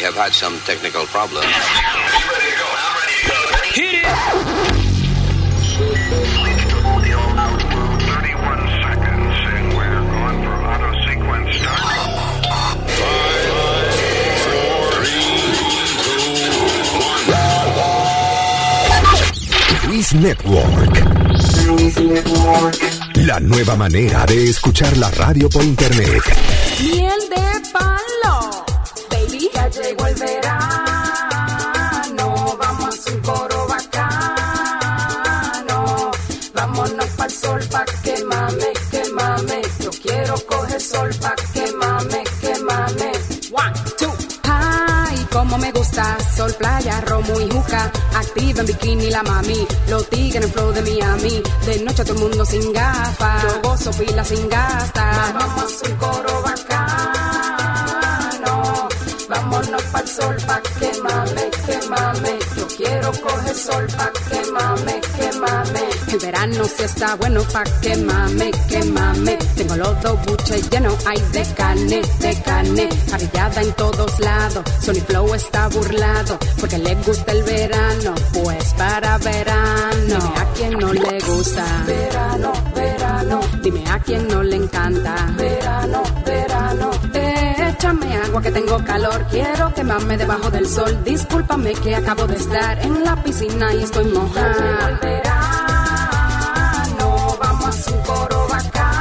we have had some technical problems. Hit it! Luis Network. La nueva manera de escuchar la radio por internet. Miel llegó el verano. Vamos a un coro bacano. Vámonos pa'l sol pa' que mame, que mame. Yo quiero coger sol pa' que mame, que mame. One, two. Ay, como me gusta, sol, playa, romo y juca. Activa en bikini la mami, los tigres en flow de Miami. De noche todo el mundo sin gafas, yo gozo pila sin gastar. Vamos a un coro bacano, sol pa' que mame, que mame. Yo quiero coger sol pa' que mame, que mame. El verano sí está bueno pa' que mame, que mame. Tengo los dos buches llenos, hay de carne, de carne. Parrillada en todos lados, Sony Flow está burlado. Porque le gusta el verano, pues para verano. Dime a quien no le gusta. Verano, verano. Dime a quien no le encanta. Verano, verano. Échame agua que tengo calor. Quiero quemarme debajo del sol. Discúlpame que acabo de estar en la piscina y estoy mojada. verano, vamos a un coro bacano.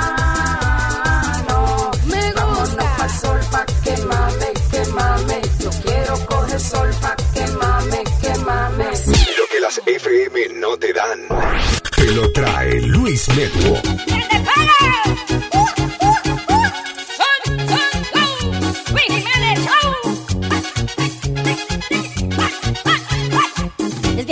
Me gusta. Vámonos pa'l sol pa' que mame, que mame. Yo quiero coger sol pa' que mame, que mame. Lo que las FM no te dan. Te lo trae Luis Network. Que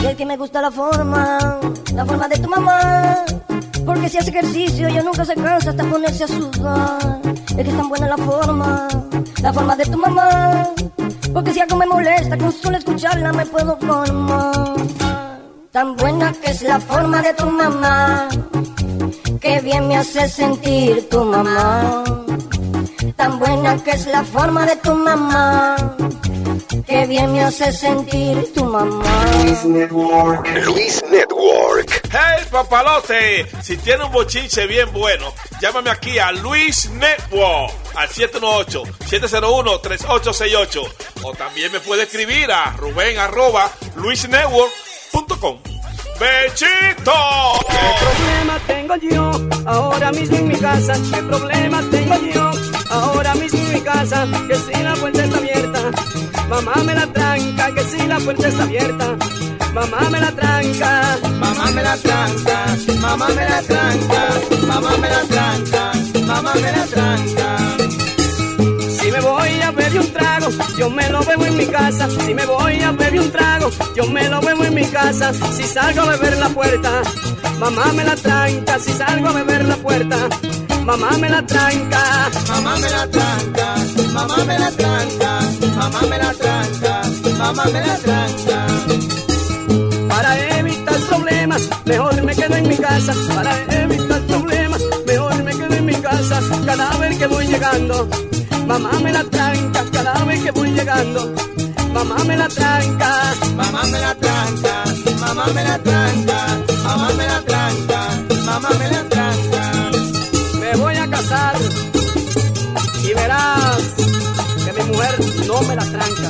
Y es que me gusta la forma, la forma de tu mamá. Porque si hace ejercicio ella nunca se cansa hasta ponerse a sudar. Es que es tan buena la forma, la forma de tu mamá. Porque si algo me molesta, con solo escucharla me puedo formar. Tan buena que es la forma de tu mamá. Que bien me hace sentir tu mamá. Tan buena que es la forma de tu mamá. Que bien me hace sentir tu mamá. Luis Network. ¡Hey, papalote! Si tiene un bochinche bien bueno, llámame aquí a Luis Network al 718-701-3868. O también me puede escribir a Rubén arroba luisnetwork.com. ¡Bechito! ¿Qué problema tengo yo ahora mismo en mi casa? ¿Qué problema tengo yo ahora mismo en mi Que si la puerta está abierta, mamá me la tranca. Que si la puerta está abierta, mamá me la tranca. Mamá me la tranca, mamá me la tranca, mamá me la tranca, mamá me la tranca. Si me voy trago, yo me lo bebo en mi casa. Si me voy a beber un trago, yo me lo bebo en mi casa. Si salgo a beber la puerta, mamá me la tranca. Si salgo a beber la puerta, mamá me la tranca. Mamá me la tranca, mamá me la tranca, mamá me la tranca, mamá me la tranca. Para evitar problemas, mejor me quedo en mi casa. Para evitar problemas, mejor me quedo en mi casa. Cada vez que voy llegando, mamá me la tranca. Cada vez que voy llegando, mamá me la tranca. Mamá me la tranca, mamá me la tranca, mamá me la tranca, mamá me la tranca. Me voy a casar y verás que mi mujer no me la tranca.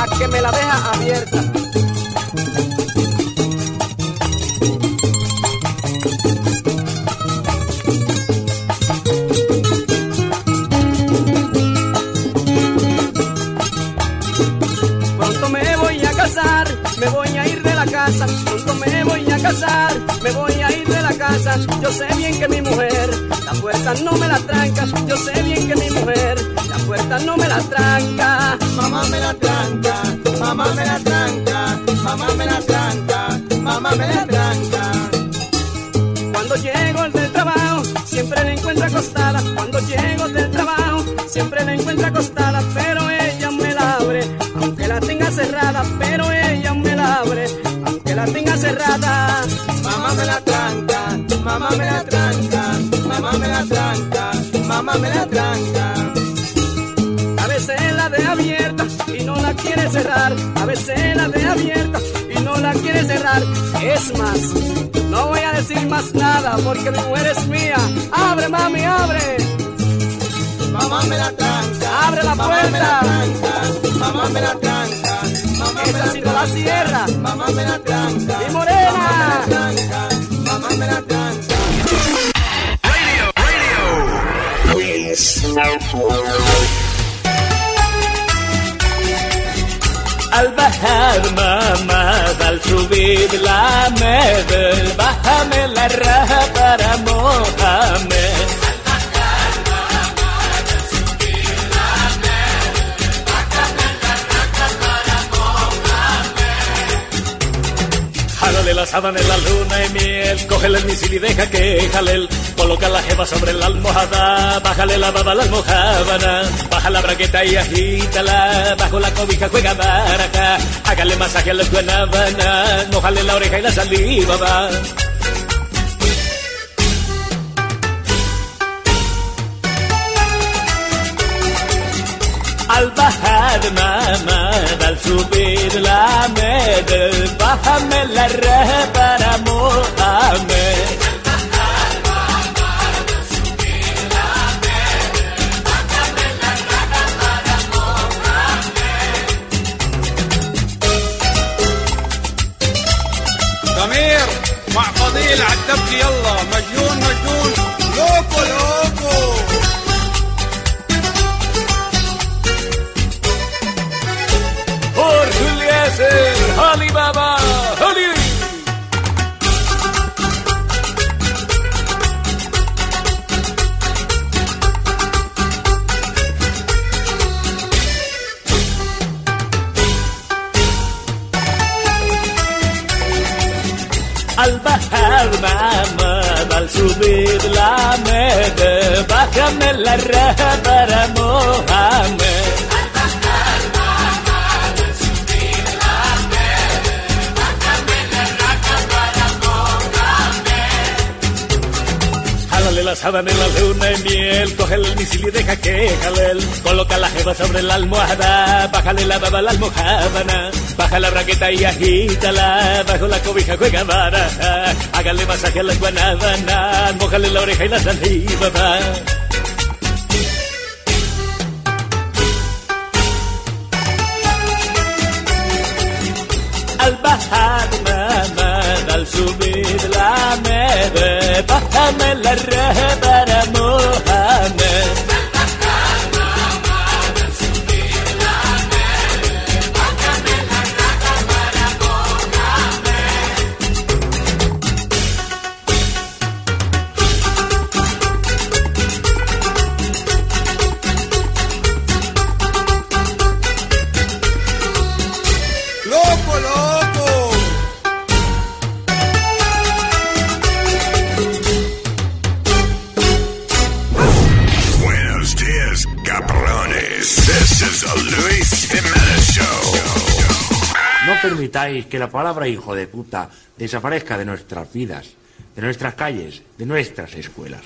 a que me la deja abierta. Pronto me voy a casar, me voy a ir de la casa. Yo sé bien que mi mujer, la puerta no me la tranca, yo sé bien que mi mujer, la puerta no me la tranca. Mamá me la tranca, mamá me la tranca, mamá me la tranca, mamá me la tranca. Cuando llego del trabajo, siempre la encuentro acostada. Cuando llego del trabajo, siempre la encuentro acostada, pero ella aunque la tenga cerrada. Mamá me la tranca, mamá me la tranca, mamá me la tranca, mamá me la tranca. A veces la de abierta y no la quiere cerrar, a veces la de abierta y no la quiere cerrar. Es más, no voy a decir más nada porque mi mujer es mía. Abre, mami, abre. Mamá me la tranca, Abre la mamá me la puerta. tranca, mamá me la tranca, mamá me la no la cierra. Mamá me la tranca, Mi morena. mamá me la tranca, mamá me la tranca. Al bajar mamá, al subir la med, bájame la raja para Mohamed. Sábana en la luna y miel, cógele el misil y deja que jalel. Coloca la jeva sobre la almohada, bájale la baba la almohábana, baja la braqueta y agítala, bajo la cobija juega baraja, hágale masaje a la guanábana, mojale la oreja y la saliva va. Al bajar الماما بالسوبير العماد بحمل الرهب أنا مؤمن. ضمير مع فضيل عالدبكي يلا مجنون مجنون. لوكو لوكو Alibaba, Holly. Al bajar mamá, al subir la med, bájame la raja para Mohamed. Sábana en la luna y miel, cógele el misil y deja que jalel. Coloca la jeva sobre la almohada, bájale la baba la almohábana, baja la braqueta y agítala, bajo la cobija juega baraja, hágale masaje a la guanábana, mojale la oreja y la saliva va. Al bajar mamá, al subir la med, bájame la que la palabra hijo de puta desaparezca de nuestras vidas, de nuestras calles, de nuestras escuelas.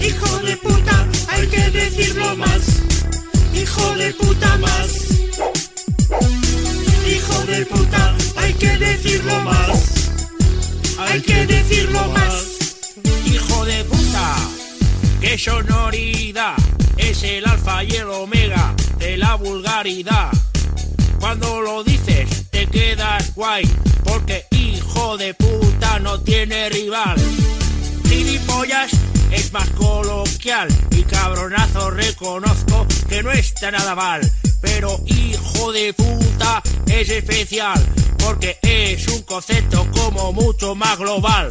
Hijo de puta, hay que decirlo más. Hijo de puta más. Hijo de puta, hay que decirlo más. Hay que decirlo más. Qué sonoridad. Es el alfa y el omega de la vulgaridad. Cuando lo dices te quedas guay, porque hijo de puta no tiene rival. Gilipollas, es más coloquial y cabronazo reconozco que no está nada mal. Pero hijo de puta es especial porque es un concepto como mucho más global.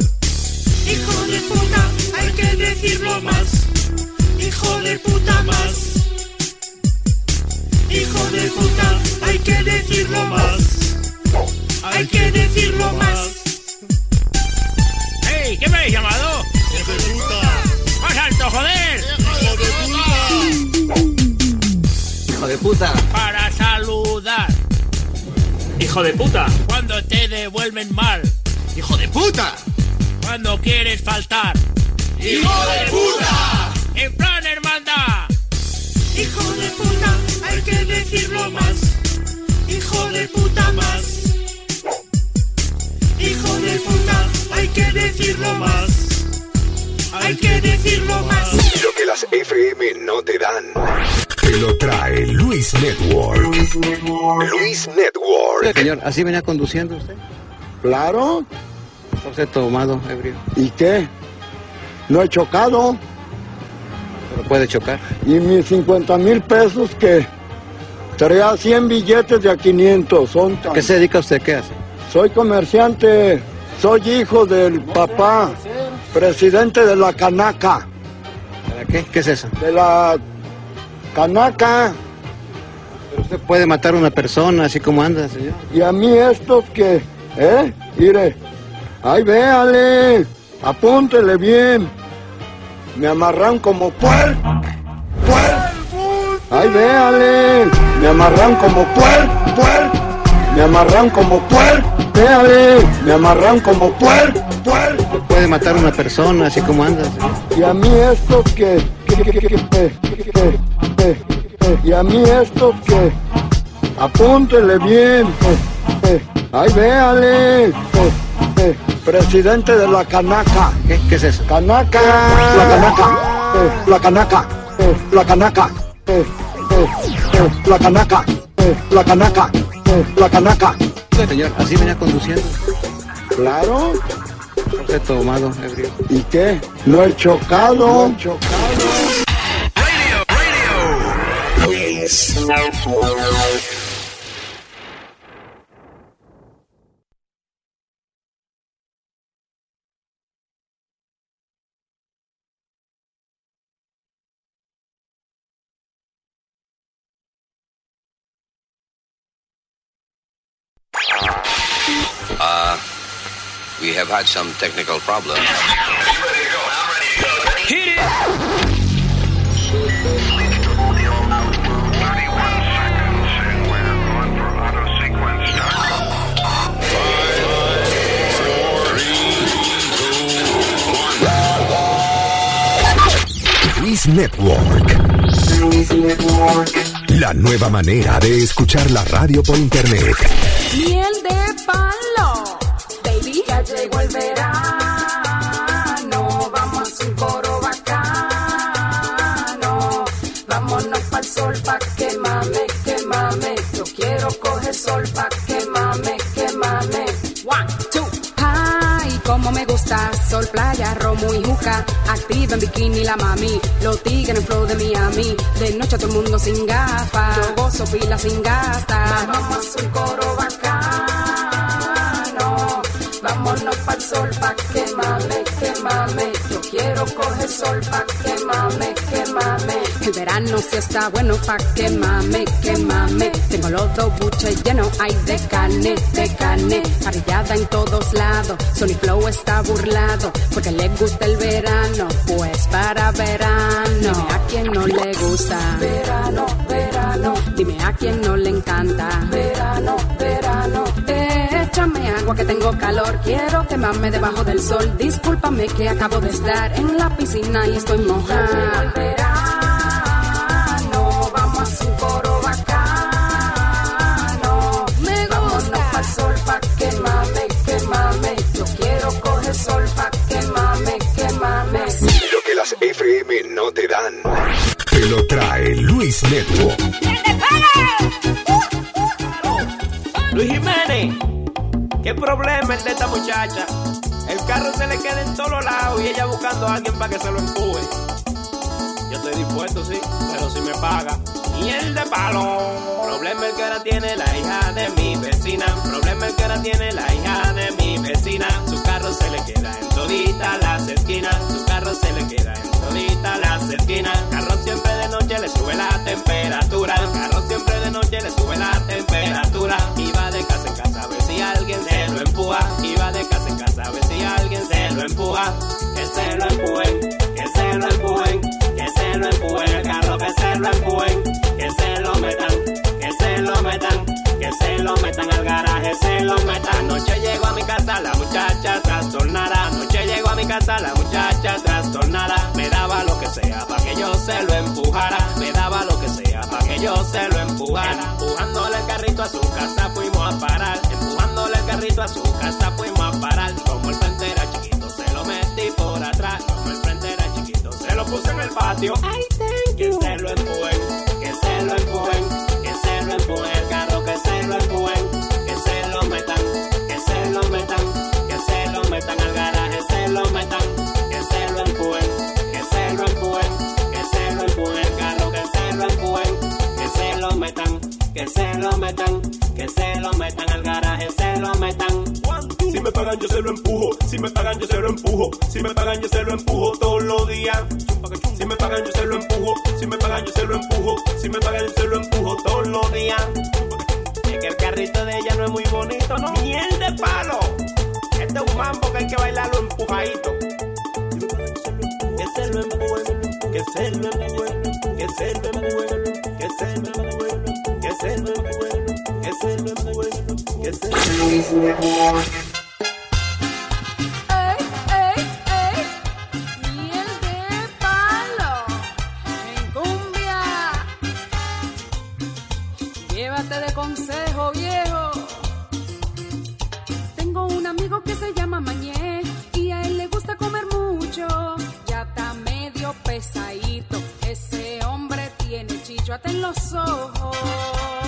Hijo de puta, hay que decirlo más. Hijo de puta más. Hijo de puta, hay que decirlo más. Hay que decirlo más. ¡Ey! ¿Qué me habéis llamado? Hijo de puta. ¡Más alto, joder! Hijo de puta. Hijo de puta. Para saludar. Hijo de puta. Cuando te devuelven mal. Hijo de puta. Cuando quieres faltar. ¡Hijo de puta! En plan hermandad. Hijo de puta, hay que decirlo más. Hijo de puta más. Hijo de puta, hay que decirlo más. Hay que decirlo más. Lo que las FM no te dan. Te lo trae Luis Network. Luis Network. Señor, ¿así venía conduciendo usted? Claro. Tomado, ebrio. ¿Y qué? No he chocado. Pero puede chocar. Y mis 50 mil pesos que traía 100 billetes de a 500. Son tan- ¿Qué se dedica usted? ¿Qué hace? Soy comerciante. Soy hijo del papá, presidente de la Canaca. ¿Para qué? ¿Qué es eso? De la Canaca. Pero usted puede matar a una persona así como anda, señor. Y a mí estos que, ¿eh? Mire, ¡Ay, véale! ¡Apúntele bien! Me amarran como puer... ¡Puer! ¡Ay, véale! Me amarran como puer... ¡Puer! Me amarran como puer... ¡Véale! Me amarran como puer... ¡Puer! Puede matar a una persona, así como andas. Y a mí esto que... que y a mí esto que... Apúntele bien. Ay, véale que, presidente de la Canaca. ¿Qué? ¿Qué es eso? Canaca. La Canaca. que, La Canaca. que, La Canaca. La Canaca. La Canaca. La Canaca. Señor, ¿así venía conduciendo? Claro. Usted tomado, ebrio. ¿Y qué? No he chocado. No he chocado. Uh, have had some technical problems. Luis Network. La nueva manera de escuchar la radio por internet. Sol, playa, romo y juca. Activa en bikini la mami, los tigres en flow de Miami. De noche todo el mundo sin gafas, yo gozo pila sin gastar. Vamos a un coro bacano, vámonos pa'l sol pa' que mame, que mame. Yo quiero coger sol pa' que mame, que mame. El verano sí está bueno pa' que mame, que mame. Tengo los dos buches llenos, hay de carne, de carne. Parrillada en todos lados, Sony Flow está burlado. Porque le gusta el verano, pues para verano. Dime a quien no le gusta. Verano, verano. Dime a quien no le encanta. Verano, verano. Échame agua que tengo calor. Quiero quemarme debajo del sol. Discúlpame que acabo de estar en la piscina y estoy mojada. verano, vamos a un coro bacano. Me gusta. sol pa' que mame, que mame. Yo quiero coger sol pa' que mame, que mame. Lo que las FM no te dan. Te lo trae Luis Network. Luis Jiménez, ¿qué problema es de esta muchacha? El carro se le queda en todos lados y ella buscando a alguien para que se lo empuje. Yo estoy dispuesto, sí, pero si me paga. Y el de palo. Problema el que ahora tiene la hija de mi vecina. Problema el que ahora tiene la hija de mi vecina. Su carro se le queda en todita las esquinas. Su carro se le queda en todita las esquinas. Carro siempre de noche le sube la temperatura. Carro siempre de noche le sube la temperatura. Que se lo empujen, que se lo empujen, que se lo empujen. El carro que se lo empujen, que se lo metan, que se lo metan, que se lo metan al garaje, se lo metan. Anoche llego a mi casa la muchacha trastornada. Anoche llego a mi casa la muchacha trastornada. Me daba lo que sea para que yo se lo empujara. Me daba lo que sea para que yo se lo empujara. Empujándole el carrito a su casa fuimos a parar. Empujándole el carrito a su casa fuimos a parar. Como el puse en el patio. Ay, que se lo empujen, que se lo empujen, que se lo empujen. El carro que se lo empujen, que se lo metan, que se lo metan, que se lo metan al garaje, se lo metan, que se lo empujen, que se lo empujen, que se lo empujen. El carro que se lo empujen, que se lo metan, que se lo metan, que se lo metan al garaje, se lo metan. Si me pagan yo se lo empujo, si me pagan yo se lo empujo, si me pagan yo se lo empujo todos los días. Pagan yo se lo empujo, si me pagan yo se lo empujo, si me pagan yo se lo empujo todos los días. Es que el carrito de ella no es muy bonito, ¿no? Miel de palo. Este es un mambo que hay que bailarlo empujadito. Que se lo empujen, que se lo empujen, que se lo empujen, que se lo empujen, que se lo empujen, que se lo empujen, que se lo empujen. Que se llama Mañé y a él le gusta comer mucho. Ya está medio pesadito. Ese hombre tiene chichoate en los ojos.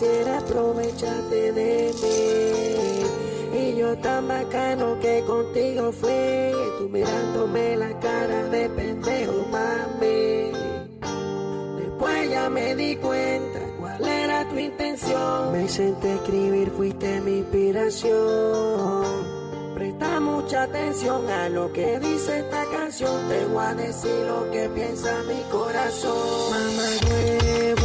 Único que hacías era aprovecharte de mí. Y yo tan bacano que contigo fui, tú mirándome la cara de pendejo, mami. Después ya me di cuenta cuál era tu intención. Me senté a escribir, fuiste mi inspiración. Presta mucha atención a lo que dice esta canción. Te voy a decir lo que piensa mi corazón. Mamá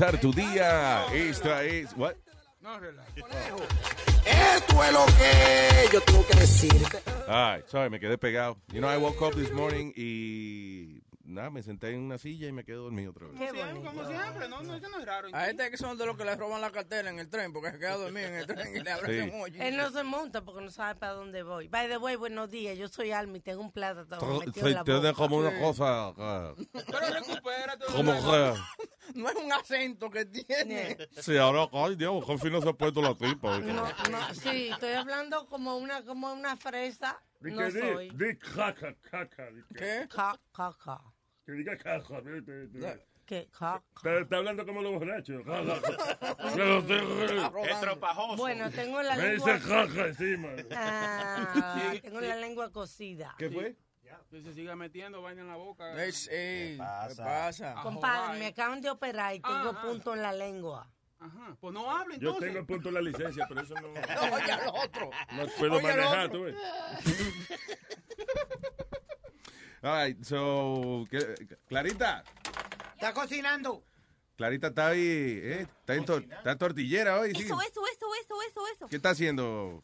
comenzar tu día. Esta es. What? esto es lo que yo tengo que decirte Ay, sorry, me quedé pegado. You know, I woke up this morning y nada, me senté en una silla y me quedé dormido otra vez. Qué Como siempre, no, no, eso no es raro. A este que son de los que le roban la cartera en el tren porque se queda dormido en el tren y le abren Sí. un hoyo. Él no se monta porque no sabe para dónde voy. By the way, buenos días. Yo soy Alma y tengo un plátano metido en la boca. como una cosa. Pero recupérate. como que. No es un acento que tiene. Sí, ahora, ay Dios, qué fino se ha puesto la tripa. No, no, sí, estoy hablando como una, como una fresa. Di No que di- soy. di caca, caca. di que- ¿Qué? Ca, ca, ca. Que diga caca. di- di- di. ¿Qué? Ca, Está, está hablando como los borrachos. Bueno, tengo la Me lengua. dice caca encima. Ah, tengo la lengua cocida. ¿Qué fue? Que se siga metiendo vaina en la boca. Ey, ¿Qué pasa? Compadre, me acaban de operar y tengo Ajá. punto en la lengua. Aja, pues no hable Yo entonces. tengo el punto de la licencia, pero eso no. Oye, al otro. No puedo Oye, manejar, tú ves. All right, so, ¿qué- Clarita, Está cocinando. Clarita está ahí, ¿eh? Está en, tor- está en tortillera hoy, sí. Eso, eso, eso, eso, eso, eso. ¿Qué está haciendo?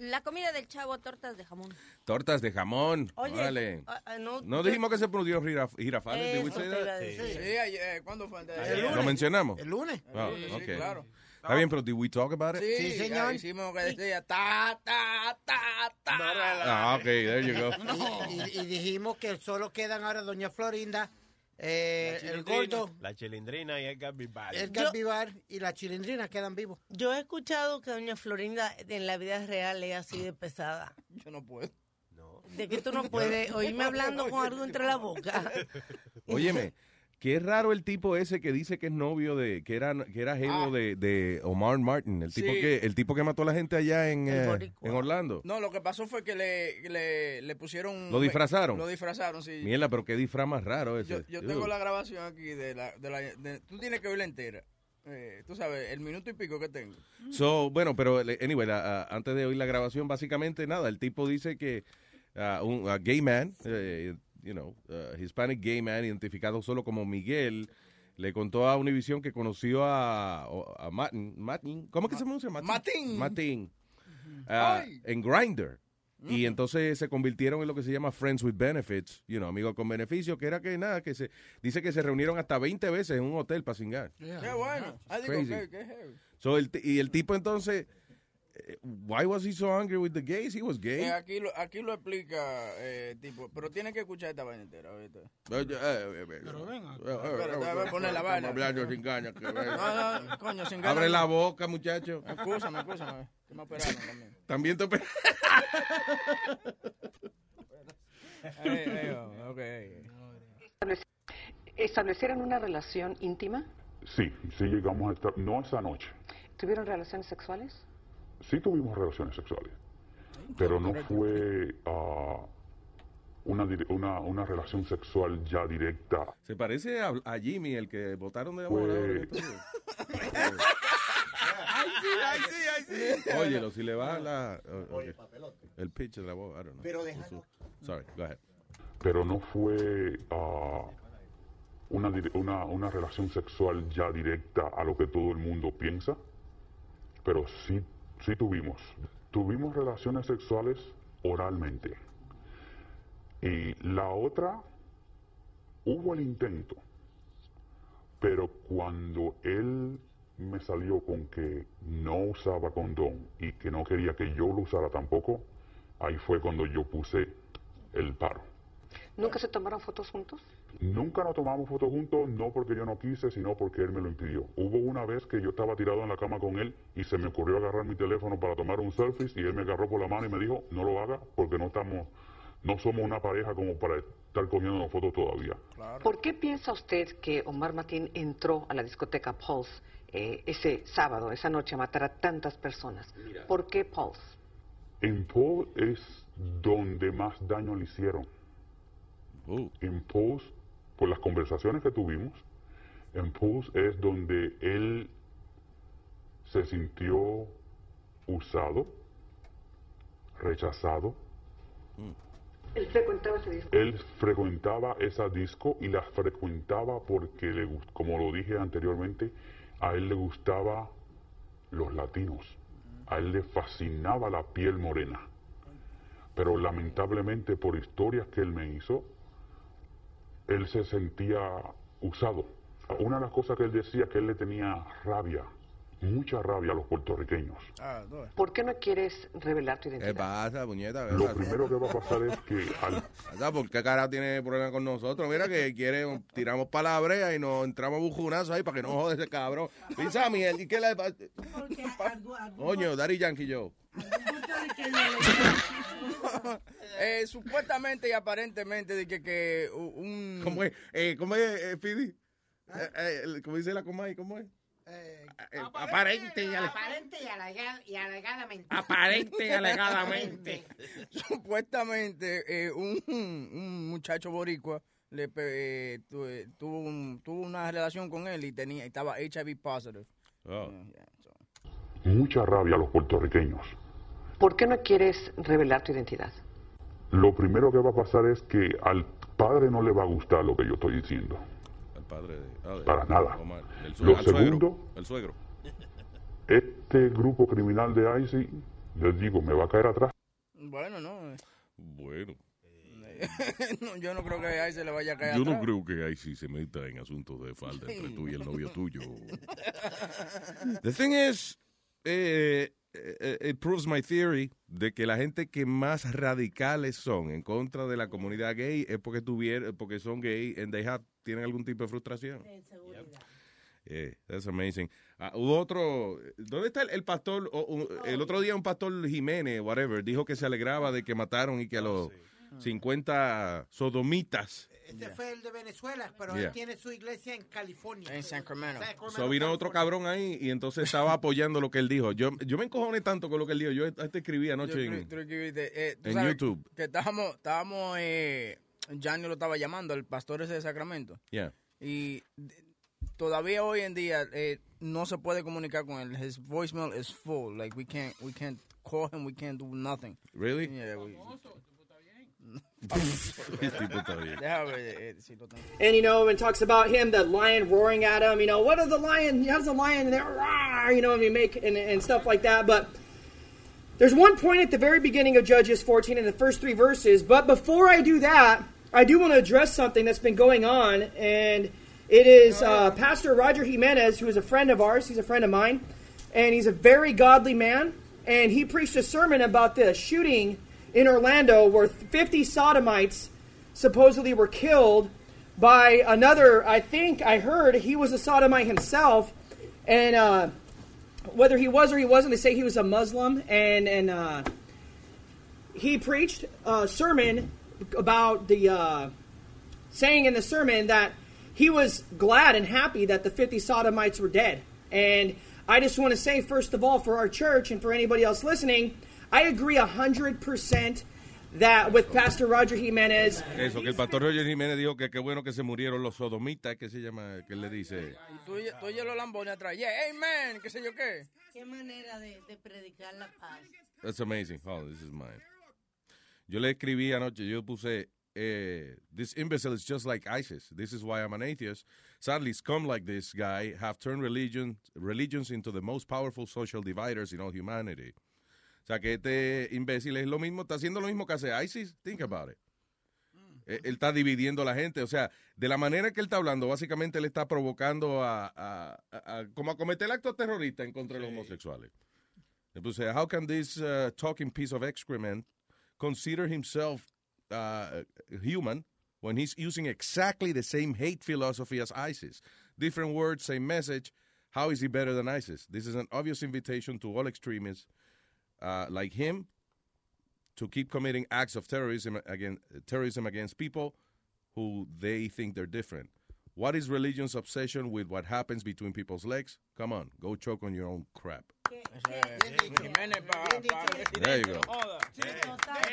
La comida del chavo, tortas de jamón. Tortas de jamón. Oye, Órale. ah, ah, no, No yo- dijimos que se produjo giraf girafales. Eso that? decir. Sí, ayer, ¿cuándo fue? El ¿Lo lunes. mencionamos? El lunes. Ah, Sí, sí, claro. Está bien, pero did we talk about it? Sí, Sí, señor. hicimos que decía ta, ta, ta, ta. Ah, ok, there you go. Y, y- y dijimos que solo quedan ahora Doña Florinda, eh, el gordo, La chilindrina y el capibara. el Vivar y la chilindrina quedan vivos. Yo he escuchado que doña Florinda en la vida real es así de pesada. Yo no puedo. De que tú no puedes oírme hablando con algo entre la boca. Óyeme, qué raro el tipo ese que dice que es novio de, que era, que era jevo Ah. de, de Omar Martin, el tipo que, el tipo que mató a la gente allá en, eh, en Orlando. No, lo que pasó fue que le, le, le pusieron... ¿Lo disfrazaron? Lo disfrazaron, sí. Mierda, pero qué disfraz más raro ese. Yo, yo tengo la grabación aquí de la... De la de- tú tienes que oírla entera. eh, tú sabes, el minuto y pico que tengo. So, bueno, pero anyway, la- antes de oír la grabación, básicamente nada, el tipo dice que ah, un a gay man, eh, you know, ah, Hispanic gay man, identificado solo como Miguel, le contó a Univision que conoció a, a Martin, Martin, ¿cómo que se pronuncia? Martin. Martin. Martin, Ay. en Grindr. Y entonces se convirtieron en lo que se llama Friends with Benefits, you know, amigos con beneficios, que era que nada, que se dice que se reunieron hasta 20 veces en un hotel para cingar. Qué bueno. Ah, Crazy. So, el y el tipo entonces, why was he so angry with the gays? He was gay. Eh, aquí, lo, aquí lo explica, eh, tipo, pero tiene que escuchar esta vaina entera. ¿oíste? Eh, eh, eh, Pero venga. eh, eh, Espérate, eh, voy a poner la vaina. hablando sin ganas, No, no, coño, sin ganas. Abre la boca, muchacho. Escúchame, escúchame. Que me operaron también. También te oper- Ey, ey, oh, ok, ey. ¿Establecieron una relación íntima? Sí, sí llegamos a estar, no esa noche, ¿Tuvieron relaciones sexuales? Sí tuvimos relaciones sexuales, pero no fue ah, una, una, una relación sexual ya directa. Se parece a, a Jimmy, el que votaron de días. Ay, sí, ay, sí, ay, sí. Óyelo, si le va la... okay. El pitch de la voz, I don't know. Pero déjalo. Sorry, go ahead. pero no fue ah, una, una, una relación sexual ya directa a lo que todo el mundo piensa, pero sí, sí tuvimos. Tuvimos relaciones sexuales oralmente. Y la otra, hubo el intento, pero cuando él me salió con que no usaba condón y que no quería que yo lo usara tampoco, ahí fue cuando yo puse el paro. ¿Nunca se tomaron fotos juntos? Nunca nos tomamos fotos juntos, no porque yo no quise, sino porque él me lo impidió. Hubo una vez que yo estaba tirado en la cama con él y se me ocurrió agarrar mi teléfono para tomar un selfie y él me agarró por la mano y me dijo, no lo haga porque no estamos, no somos una pareja como para estar comiendo fotos todavía. ¿Por qué piensa usted que Omar Martín entró a la discoteca Pulse eh, ese sábado, esa noche, a matar a tantas personas? ¿Por qué Pulse? En Paul es donde más daño le hicieron. En Pulse, por las conversaciones que tuvimos, en Pulse es donde él se sintió usado, rechazado. Él frecuentaba ese disco. Él frecuentaba esa disco y la frecuentaba porque, le, gust- como lo dije anteriormente, a él le gustaba los latinos. A él le fascinaba la piel morena. Pero lamentablemente por historias que él me hizo, él se sentía usado. Una de las cosas que él decía que él le tenía rabia, mucha rabia a los puertorriqueños. ¿Por qué no quieres revelar tu ¿Qué identidad? pasa, puñeta? ¿Qué Lo pasa? primero que va a pasar es que al ¿Por qué cara tiene problema con nosotros? Mira que quiere, tiramos para la brea y nos entramos a bujunazo ahí para que no jode ese cabrón. Pisa miel, ¿y qué le pasa? Coño, Daddy Yankee yo. Eh, supuestamente y aparentemente de que, que un... ¿Cómo es? Eh, ¿Cómo es, eh, Fidi? Eh, eh, ¿Cómo dice la Comay? ¿Cómo es? Eh, aparente y Aparente y, alega- y alegadamente. Aparente y alegadamente. Supuestamente eh, un, un muchacho boricua le eh, eh, tuvo, un- tuvo una relación con él y tenía estaba HIV positive. Oh. mucha rabia a los puertorriqueños. ¿Por qué no quieres revelar tu identidad? Lo primero que va a pasar es que al padre no le va a gustar lo que yo estoy diciendo. El padre de, ah, de- Para nada. Omar. El, Lo al segundo- Suegro, el suegro. Este grupo criminal de ICI, les digo, me va a caer atrás. Bueno, no. eh, Bueno. no, yo no creo que a se le vaya a caer Yo no atrás. creo que sí se meta en asuntos de falda entre tú y el novio tuyo. The thing is, eh, eh, it proves my theory de que la gente que más radicales son en contra de la comunidad gay es porque tuvieron, porque son gay and they have, tienen algún tipo de frustración. Yeah, that's amazing. Hubo otro, ¿dónde está el, el pastor? o- el otro día un pastor Jiménez, whatever, dijo que se alegraba de que mataron y que a los 50 sodomitas Este fue el de Venezuela, pero Yeah. él tiene su iglesia en California. En Sacramento. So vino otro cabrón ahí y entonces estaba apoyando lo que él dijo. Yo, yo me encojoné tanto con lo que él dijo. Yo hasta escribí anoche Yo en, eh, tú en sabes YouTube. Que estábamos, estábamos, eh, Gianni lo estaba llamando, el pastor ese de Sacramento. Yeah. Y de- todavía hoy en día eh, no se puede comunicar con él. His voicemail is full. Like we can't we can't call him. We can't do nothing. Really? Yeah. We, and you know, and talks about him, the lion roaring at him. You know, what are the lion? How's the lion there? You know, and you make and, and stuff like that. But there's one point at the very beginning of Judges 14 in the first three verses. But before I do that, I do want to address something that's been going on, and it is uh, Pastor Roger Jimenez, who is a friend of ours. He's a friend of mine, and he's a very godly man. And he preached a sermon about this shooting in Orlando where 50 sodomites supposedly were killed by another. I think I heard he was a sodomite himself, and uh, whether he was or he wasn't, they say he was a Muslim, and and uh, he preached a sermon about the uh, saying in the sermon that he was glad and happy that the 50 sodomites were dead. And I just want to say, first of all, for our church and for anybody else listening, I agree 100% that with Pastor Roger Jimenez. Eso, que el pastor Roger Jiménez dijo que qué bueno que se murieron los sodomitas, que se llama, que le dice. Tú, tú oyes los lambones atrás. Yeah, amen, qué sé yo qué. Qué manera de, de predicar la paz. That's amazing. Oh, this is mine. Yo le escribí anoche, yo puse, eh, this imbecile is just like ISIS. This is why I'm an atheist. Sadly, scum like this guy have turned religion, religions into the most powerful social dividers in all humanity. O sea, que este imbécil es lo mismo, está haciendo lo mismo que hace ISIS. Think about it. Eh, Él está dividiendo a la gente. O sea, de la manera que él está hablando, básicamente él está provocando a, a- a- a- como a cometer actos terroristas en contra de los homosexuales. Le puse, how can this uh, talking piece of excrement consider himself uh, human when he's using exactly the same hate philosophy as ISIS? Different words, same message. How is he better than ISIS? This is an obvious invitation to all extremists uh, like him to keep committing acts of terrorism against, terrorism against people who they think they're different. What is religion's obsession with what happens between people's legs? Come on, go choke on your own crap. There you go. Total,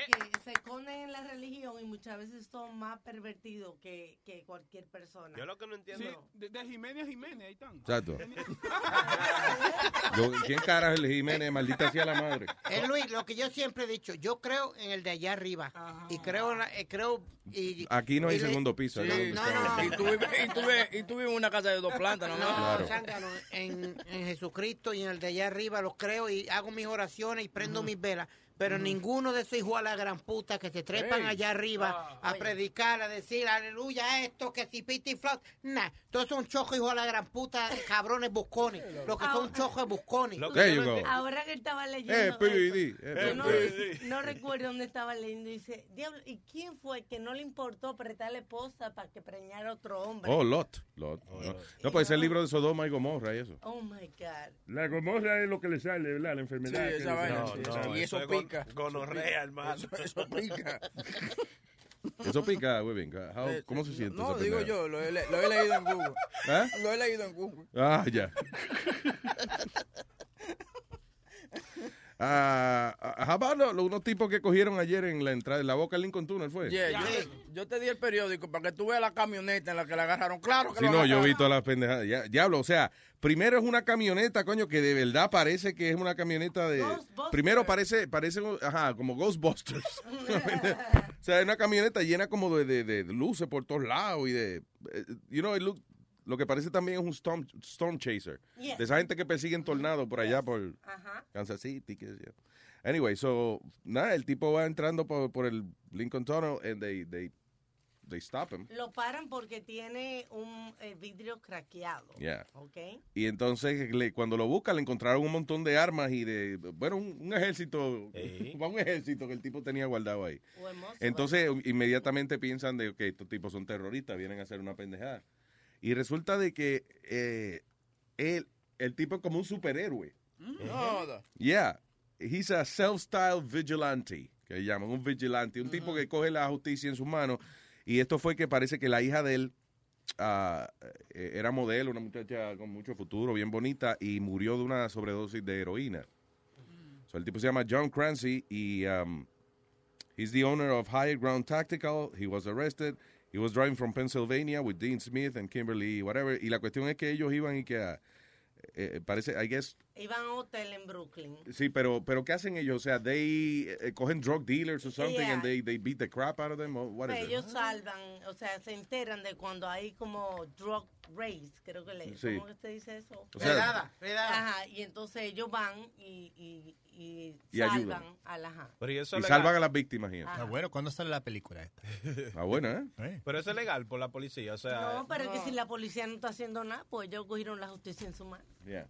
que se esconden en la religión y muchas veces son más pervertidos que, que cualquier persona. Yo lo que no entiendo. Sí, de, de Jiménez a Jiménez, ahí están. Exacto. Yo- ¿Quién carajo es el Jiménez? Maldita sea la madre. Eh, Luis, lo que yo siempre he dicho, yo creo en el de allá arriba. Y creo, en la- eh, creo y, Aquí no hay segundo piso. Sí, ¿no? no. Y tú, vives, y, tú vives, y tú vives en una casa de dos plantas, ¿no? No, Claro. en, en Jesucristo y en el de allá arriba los creo y hago mis oraciones y prendo mis velas. Pero ninguno de esos hijos a la gran puta que se trepan allá arriba a predicar, a decir aleluya esto, que si piti flot. Nah, todos son chojos hijos a la gran puta, cabrones buscones. Los que son chojos buscones. Ahora que estaba leyendo. Eh, eh, no, no recuerdo dónde estaba leyendo. y Dice, diablo, ¿y quién fue que no le importó apretar a la esposa para que preñara otro hombre? Oh, Lot. Lot. no, no, pues es el libro de Sodoma y Gomorra y eso. Oh my God. La gomorra es lo que le sale, ¿verdad? La enfermedad. Sí, esa vaina, sí, y eso es gon- pica. Gonorrea, hermano. Eso, pica. Eso pica. How- Eh, ¿Cómo se siente? No, esa digo yo, lo he, le- lo he leído en Google. ¿Eh? Lo he leído en Google. Ah, ya. Ah, how about lo- lo- unos tipos que cogieron ayer en la entrada, en la boca del Lincoln Tunnel, ¿fue? Yeah, yo, te, yo te di el periódico para que tú veas la camioneta en la que la agarraron. Claro que Sí, lo no, yo vi todas las pendejadas. Ya- Diablo, o sea, primero es una camioneta, coño, que de verdad parece que es una camioneta de... Ghostbusters. Primero parece, parece, ajá, como Ghostbusters. o sea, es una camioneta llena como de, de- de luces por todos lados y de... eh, You know, it look- lo que parece también es un storm, storm chaser. Yeah. De esa gente que persiguen tornados por allá, por Ajá. Kansas City. Que, yeah. Anyway, so, nada, el tipo va entrando por, por el Lincoln Tunnel and they, they, they stop him. Lo paran porque tiene un eh, vidrio craqueado. Yeah. ¿Ok? Y entonces le- cuando lo buscan le encontraron un montón de armas y de, bueno, un, un ejército, un ejército que el tipo tenía guardado ahí. Hermoso, Entonces inmediatamente piensan de que estos tipos son terroristas, vienen a hacer una pendejada. Y resulta de que eh, él, el tipo es como un superhéroe. No, da. Yeah, he's a self-styled vigilante, que llaman un vigilante, un tipo que coge la justicia en sus manos. Y esto fue que parece que la hija de él eh, era modelo, una muchacha con mucho futuro, bien bonita, y murió de una sobredosis de heroína. So, el tipo se llama John Clancy y um, he's the owner of Higher Ground Tactical. He was arrested. He was driving from Pennsylvania with Dean Smith and Kimberly, whatever. Y la cuestión es que ellos iban y que, ah, eh, parece, I guess, Iban a un hotel en Brooklyn. sí, pero, pero ¿qué hacen ellos? O sea, they eh, cogen drug dealers or something Yeah. and they, they beat the crap out of them? Or what is Pues it? ellos salvan, o sea, se enteran de cuando hay como drug race, creo que le Sí. ¿Cómo que se dice eso? O sea- Redada, Ajá, y entonces ellos van y, y, y, Y salvan ayudan. a la ajá. Pero y eso salvan a las víctimas. Ah, bueno, ¿cuándo sale la película esta? Ah, buena, ¿eh? Pero eso es legal por la policía, o sea... No, pero es que si la policía no está haciendo nada, pues ellos cogieron la justicia en su mano. Yeah.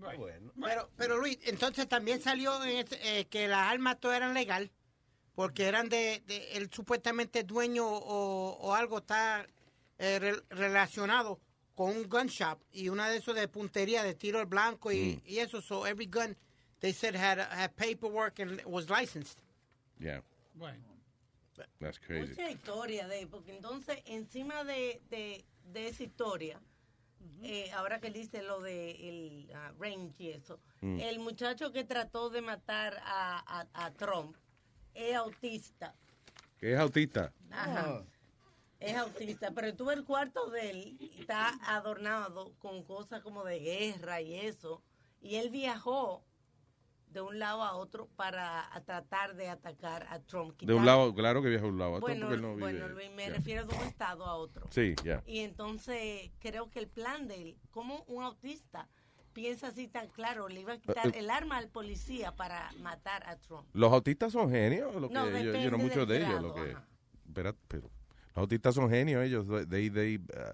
Bueno. Pero, pero Luis, entonces también salió en ese- eh, que las armas todas eran legal, porque eran de, de el supuestamente dueño o, o algo está eh, re- relacionado con un gun shop y una de esos de puntería de tiro al blanco y, y eso. So every gun they said had had paperwork and was licensed. Yeah, Bueno. that's crazy. Mucha historia de, porque entonces encima de, de, de esa historia, eh, ahora que él dice lo de el ah, range y eso, Mm. el muchacho que trató de matar a, a, a Trump es autista. Que es autista. Ajá. Es autista, pero tú el cuarto de él, y está adornado con cosas como de guerra y eso, y él viajó de un lado a otro para tratar de atacar a Trump. De un quitar- lado, claro que viaja de un lado a otro bueno, no vive. bueno, Luis, me Yeah. refiero de un estado a otro. Sí, ya. Y entonces creo que el plan de él, como un autista piensa así tan claro, le iba a quitar Eh, eh. el arma al policía para matar a Trump. Los autistas son genios, lo que No, yo, no muchos del de ellos, lo que. Espera, pero los autistas son genios ellos, they, they, uh,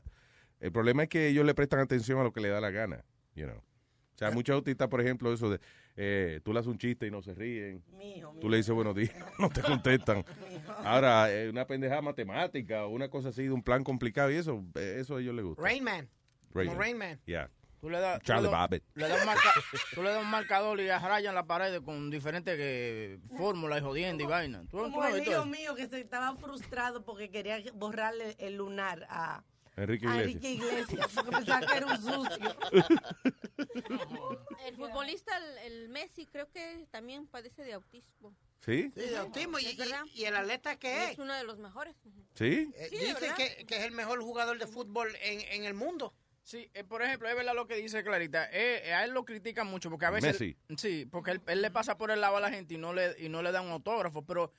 el problema es que ellos le prestan atención a lo que le da la gana, you know. O sea, muchos autistas, por ejemplo, eso de eh, tú le haces un chiste y no se ríen. Tú le dices buenos días, no te contestan. Ahora, eh, una pendejada matemática o una cosa así de un plan complicado y eso, eh, eso a ellos les gusta. Rain Man. Rain Como Man. Rain Man. Yeah. Tú le das, tú Charlie le das- Babbitt. le das un marca- tú le das un marcador y rayan la pared con diferentes eh, fórmulas y jodiendo y vaina. ¿Tú, tú Como no el hijo mío que se estaba frustrado porque quería borrarle el lunar a, Enrique Iglesias. Enrique Iglesias porque pensaba que era un sucio. El futbolista, el, el Messi, creo que también padece de autismo. ¿Sí? Sí, de autismo. Y, el atleta que es. Es uno de los mejores. ¿Sí? Eh, Sí, dice que, que es el mejor jugador de fútbol en, en el mundo. Sí, eh, por ejemplo, es verdad lo que dice Clarita. Eh, eh, a él lo critican mucho porque a veces. Messi. Sí, porque él, él le pasa por el lado a la gente y no le, y no le da un autógrafo. Pero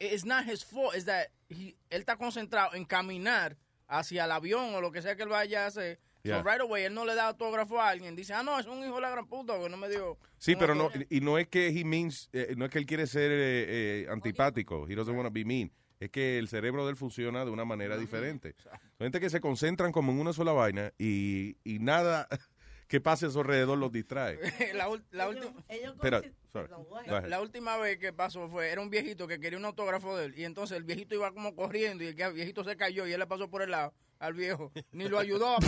it's not his fault. Es that he- él está concentrado en caminar hacia el avión o lo que sea que él vaya a hacer. Yeah. So right away él no le da autógrafo a alguien. Dice, ah, no, es un hijo de la gran puta que no me dio. Sí, pero no, autógrafo". y no es que he means, eh, no es que él quiere ser eh, eh, antipático, he doesn't want to be mean. Es que el cerebro de él funciona de una manera diferente. Gente que se concentran como en una sola vaina y, y nada que pase a su alrededor los distrae. la, última. Espera, sorry. Go La, ahead. la última vez que pasó fue, era un viejito que quería un autógrafo de él y entonces el viejito iba como corriendo y el viejito se cayó y él le pasó por el lado al viejo. Ni lo ayudó a.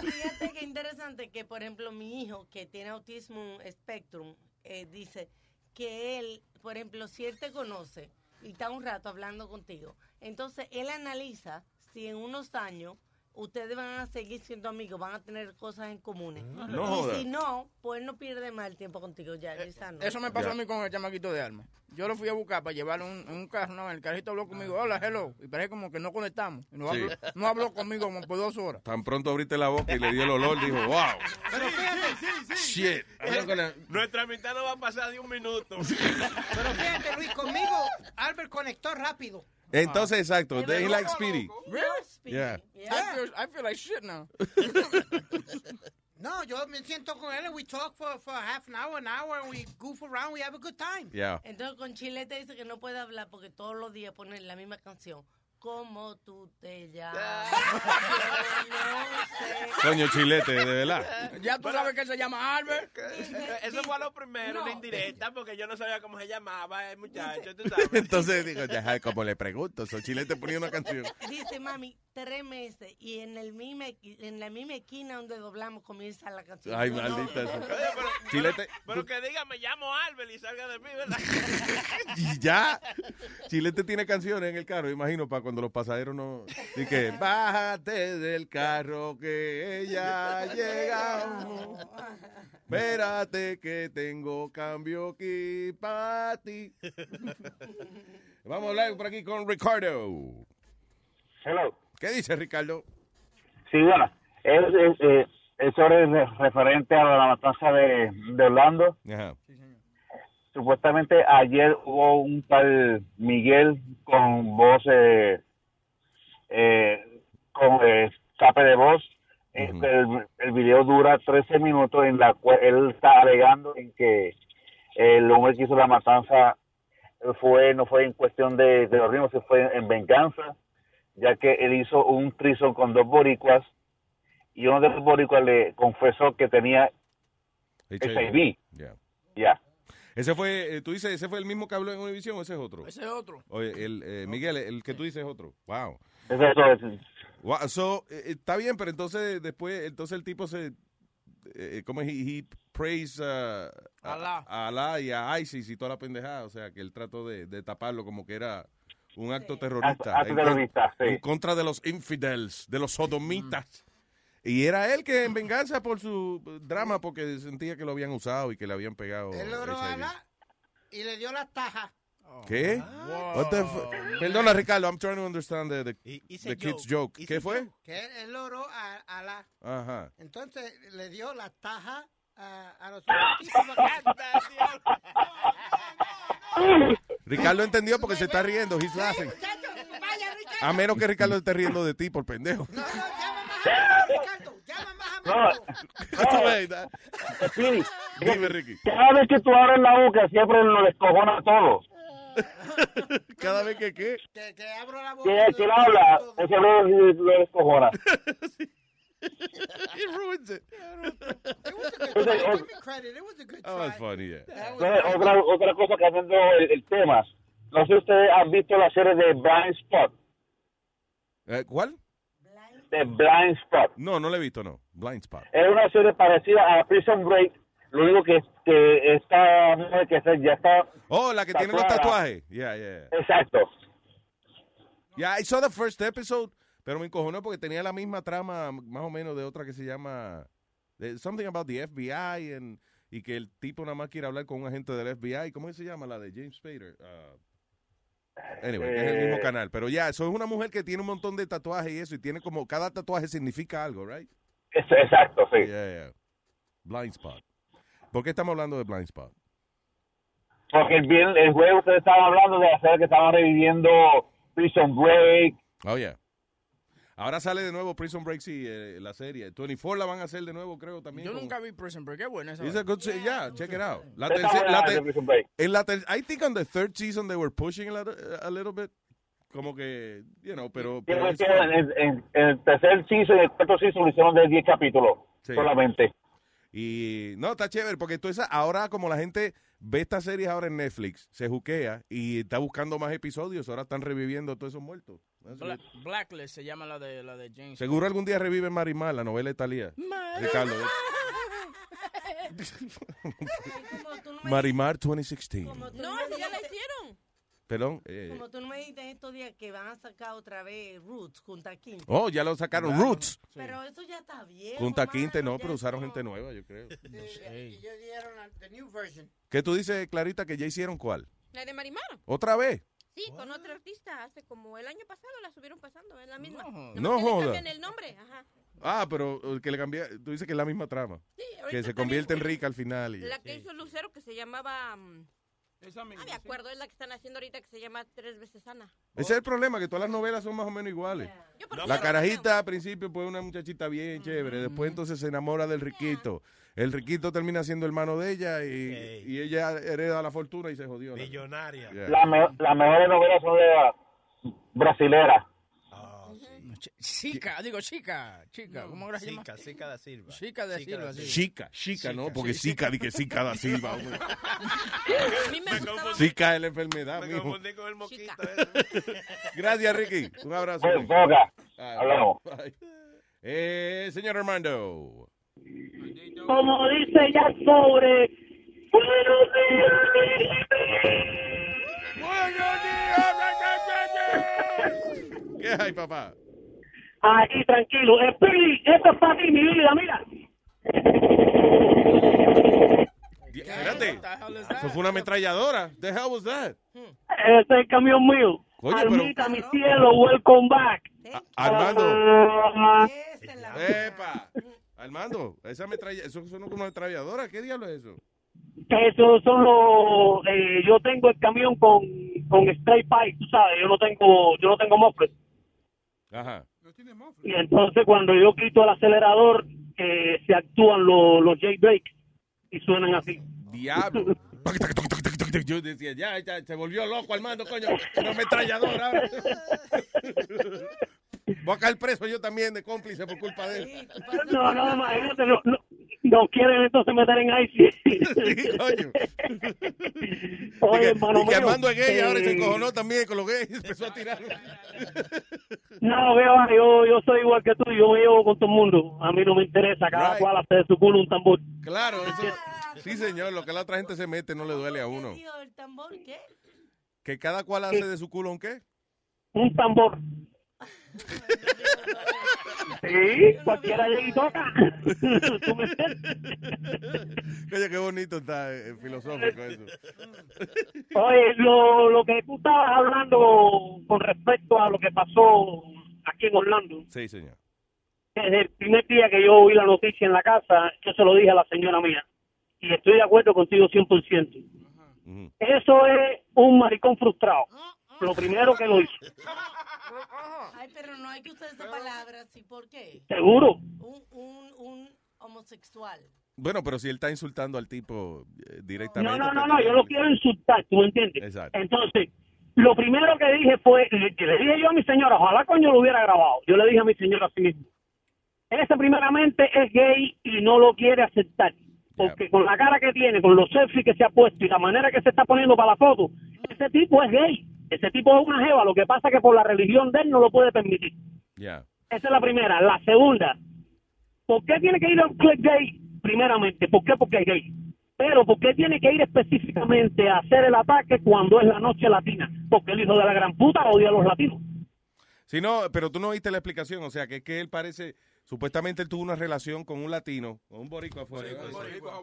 Fíjate que interesante que, por ejemplo, mi hijo que tiene autismo spectrum eh, dice que él, por ejemplo, si él te conoce y está un rato hablando contigo, entonces él analiza si en unos años ustedes van a seguir siendo amigos, van a tener cosas en comunes. No y si no, pues no pierde más el tiempo contigo ya. Lisa, no. Eso me pasó a mí con el chamaquito de alma. Yo lo fui a buscar para llevar un, en un carro. No, el carrito habló conmigo, hola, hello. Y parece como que no conectamos. Y no, Sí. habló, no habló conmigo como por dos horas. Tan pronto abriste la boca y le dio el olor, dijo, wow, Pero fíjate, shit. I'm not gonna- Nuestra mitad no va a pasar de un minuto. pero fíjate, Luis, conmigo Albert conectó rápido. Entonces, exacto, they verdad. like Speedy. Really? Yeah. I, feel, I feel like shit now. No, yo me siento con él we talk for, for half an hour, an hour, and we goof around, we have a good time. Yeah. Entonces con Chilete dice que no puede hablar porque todos los días ponen la misma canción. ¿Cómo tú te llamas? Coño, chilete, de verdad. Ya tú sabes que él se llama Albert. Eso fue lo primero, una indirecta, porque yo no sabía cómo se llamaba el muchacho, tú sabes. Entonces digo, ya, como le pregunto, so chilete ponía una canción. Dice mami, tres meses y en el misma, en la misma esquina donde doblamos comienza la canción. Ay, Yo, maldita no. eso. Chilete, Pero que diga, me llamo Albert y salga de mí, ¿verdad? y ya. Chilete tiene canciones en el carro, imagino, para cuando cuando los pasajeros no... Y que, bájate del carro que ya ha llegado. Espérate que tengo cambio aquí para ti. Vamos a hablar por aquí con Ricardo. Hello. ¿Qué dice Ricardo? Sí, bueno, es, es, eh, es sobre re- referente a la matanza de, de Orlando. Ajá. Supuestamente ayer hubo un tal Miguel con voz, eh, eh, con eh, escape de voz. Este, el, el video dura 13 minutos en la cual él está alegando en que el hombre que hizo la matanza fue no fue en cuestión de, de los ritmos, se fue en venganza, ya que él hizo un trison con dos boricuas y uno de los boricuas le confesó que tenía HIV. Ya. Ya. Ese fue, eh, tú dices, ese fue el mismo que habló en Univision o ese es otro? Ese es otro. Oye, el, eh, Miguel, el que tú dices es otro. Wow. Ese es otro. Wow, so, eh, está bien, pero entonces después, entonces el tipo se, eh, ¿cómo es? He, he praise uh, Alá. a Alá y a ISIS y toda la pendejada. O sea, que él trató de, de taparlo como que era un acto terrorista. Acto en, con- terrorista, sí. en contra de los infidels, de los sodomitas. Y era él que en venganza por su drama, porque sentía que lo habían usado y que le habían pegado. Él logró la y le dio las tajas. ¿Qué? What the Perdona, Ricardo, I'm trying to understand the, the, kid's joke. joke. ¿Qué fue? Que él, él logró a, a la. Ajá. Entonces le dio las tajas a, a los Ricardo entendió porque se está riendo. He's laughing. A menos que Ricardo esté riendo de ti por pendejo. No, Sí. Dime, Ricky. Cada vez que tú abres la boca siempre lo descojona todo. Cada vez que qué? Que, que abro la Que, que él habla, ese lo, lo descojona. He ruins it. Entonces, o- Give me credit. It was a good Oh, that's funny, yeah. otra, otra cosa cambiando el, el tema. No sé si ustedes han visto la serie de Blind Spot. Eh, ¿Cuál? De Blind Spot. No, no lo he visto, no. Blind Spot. Es una serie parecida a Prison Break. Lo único que, que mujer que se- ya está... Oh, la que tiene los tatuada. tatuajes. Yeah, yeah. Exacto. Yeah, I saw the first episode, pero me encojonó porque tenía la misma trama, más o menos, de otra que se llama Something About the FBI and, y que el tipo nada más quiere hablar con un agente del FBI. ¿Cómo se llama? La de James Spader. Uh, anyway, que es el mismo Eh. canal. Pero ya, eso es una mujer que tiene un montón de tatuajes y eso, y tiene como, cada tatuaje significa algo, right? Es- exacto, sí. Yeah, yeah. Blind Spot. ¿Por qué estamos hablando de Blind Spot? Porque el, el juego ustedes estaban hablando de hacer que estaban reviviendo Prison Break. Oh, yeah. Ahora sale de nuevo Prison Break, sí, eh, la serie. 24 la van a hacer de nuevo, creo, también. Yo como- nunca vi Prison Break. Qué buena esa. It's a good se- yeah, check it out. La Está terce- buena la ter- de Prison Break. en la ter- I think on the third season they were pushing a little, bit. Como que, you know, pero... pero Tiene it's que fun. en, en- en el tercer season y el cuarto season lo hicieron de 10 capítulos Sí. solamente. Y no, está chévere, porque tú esa, ahora como la gente ve estas series ahora en Netflix, se juquea y está buscando más episodios, ahora están reviviendo todos esos muertos. Bla-. Blacklist se llama la de, la de James. Seguro algún día reviven Marimar, la novela. Ricardo. Marimar 2016. Como tú No, me si ya la hicieron. Perdón. eh, Como tú no me dijiste estos días que van a sacar otra vez Roots junto a Quinte. oh, ya lo sacaron. Roots. Pero eso ya está bien. Junta Quinte no, pero usaron gente nueva, yo creo. Y ellos dieron la new version. ¿Qué tú dices, Clarita, que ya hicieron cuál? La de Marimar. ¿Otra vez? Sí, con otro artista. Hace como el año pasado la subieron pasando. Es la misma. No joda. cambian el nombre. Ajá. Ah, pero que le cambié, tú dices que es la misma trama. Sí, que se convierte en rica al final. Y, La que hizo Lucero que se llamaba... mm, Esa ah, me acuerdo, es la que están haciendo ahorita que se llama Tres veces Sana. Ese es el problema, que todas las novelas son más o menos iguales. La carajita al principio pues una muchachita bien chévere, después entonces se enamora del riquito. El riquito termina siendo hermano de ella y, y ella hereda la fortuna y se jodió. Millonaria. Yeah. La me- las mejores novelas son de la brasilera. Ch- Chica, digo chica, chica, ¿cómo ahora se llama? Chica, Chica da Silva. Chica de Silva, sí. Chica, chica, ¿no? Porque sí. Chica, di que Chica da Silva. hombre. A mí me gustaba Chica es la enfermedad, Me mijo. confundí con el moquito. Gracias, Ricky. Un abrazo. Pues. Ah, Hablamos. Eh, señor Armando. Como dice ya sobre. Buenos días, Buenos días, papá. Aquí, tranquilo. Speedy, esto es para ti, mi vida, mira. Espérate. Eso fue una ametralladora. The hell was that? Este es el camión mío. Coño, pero- Almita, mi cielo, welcome back. Armando. Ah, Epa. Armando, esa ametralla, eso son como una ametralladora. ¿Qué diablo es eso? Esos son los... eh, yo tengo el camión con, con straight pipe, tú sabes. Yo no tengo, yo no tengo muffler. Ajá. Y entonces cuando yo quito el acelerador, eh, se actúan los, los J-Break y suenan así. Diablo. Yo decía, ya, ya, se volvió loco Armando, coño. Una ametralladora. Voy a caer preso yo también de cómplice por culpa de él. No, no, imagínate, no, no, no quieren entonces meter en ICE. coño. Oye, que, hermano y que Armando es gay, ahora se eh, encojonó también con los gays. Empezó a tirar. No, veo, yo, yo soy igual que tú, yo me llevo con todo el mundo. A mí no me interesa, cada Right. cual hace de su culo un tambor. Claro, eso. Sí, señor, lo que la otra gente se mete no le duele a uno. ¿El tambor qué? Que cada cual hace de su culo un qué. Un tambor. Sí, cualquiera llega y toca. Tú me Oye, qué bonito está eh, filosófico eso. Oye, lo, lo que tú estabas hablando con respecto a lo que pasó aquí en Orlando, Sí, señor. desde el primer día que yo oí la noticia en la casa, yo se lo dije a la señora mía. Y estoy de acuerdo contigo 100%. Eso es un maricón frustrado. Lo primero que lo hizo. Ay, pero no hay que usar esa palabra así. ¿Por qué? ¿Seguro? Un, un, un homosexual. Bueno, pero si él está insultando al tipo eh, directamente. No, no, no, pues, no, yo lo quiero insultar, ¿tú me entiendes? Exacto. Entonces, lo primero que dije fue, le, que le dije yo a mi señora, ojalá coño lo hubiera grabado. Yo le dije a mi señora así mismo. Ese primeramente es gay y no lo quiere aceptar. Porque con la cara que tiene, con los selfies que se ha puesto y la manera que se está poniendo para la foto, ese tipo es gay. Ese tipo es una jeva. Lo que pasa es que por la religión de él no lo puede permitir. Ya. Esa es la primera. La segunda, ¿por qué tiene que ir a un club gay? Primeramente, ¿por qué? Porque es gay. Pero ¿por qué tiene que ir específicamente a hacer el ataque cuando es la noche latina? Porque el hijo de la gran puta odia a los latinos. Sí, no, pero tú no oíste la explicación. O sea, que es que él parece. Supuestamente él tuvo una relación con un latino, con un boricua afuera.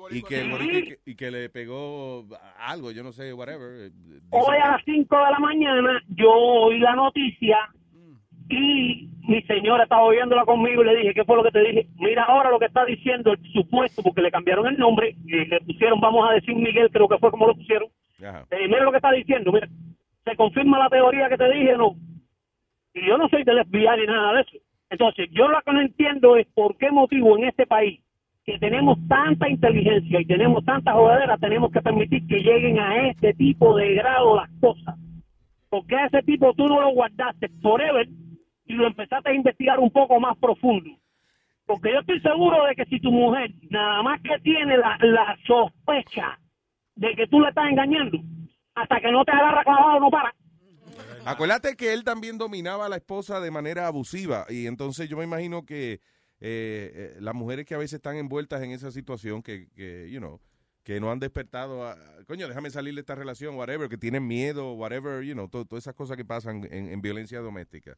y, que el boricua- y, que, le pegó algo, yo no sé, whatever. eh, Hoy a las 5 de la mañana yo oí la noticia y mi señora estaba oyéndola conmigo y le dije, ¿qué fue lo que te dije? Mira ahora lo que está diciendo el supuesto, porque le cambiaron el nombre, y le pusieron, vamos a decir Miguel, creo que fue como lo pusieron. Eh, mira lo que está diciendo, mira, se confirma la teoría que te dije, no. Y yo no soy del FBI ni nada de eso. Entonces, yo lo que no entiendo es por qué motivo en este país, que tenemos tanta inteligencia y tenemos tanta jodedera, tenemos que permitir que lleguen a este tipo de grado las cosas. Porque a ese tipo tú no lo guardaste forever y lo empezaste a investigar un poco más profundo. Porque yo estoy seguro de que si tu mujer nada más que tiene la, la sospecha de que tú le estás engañando, hasta que no te agarra clavado no para. Acuérdate que él también dominaba a la esposa de manera abusiva y entonces yo me imagino que eh, eh, las mujeres que a veces están envueltas en esa situación que, que you know, que no han despertado a, coño, déjame salir de esta relación, whatever, que tienen miedo, whatever, you know, to- todas esas cosas que pasan en, en violencia doméstica.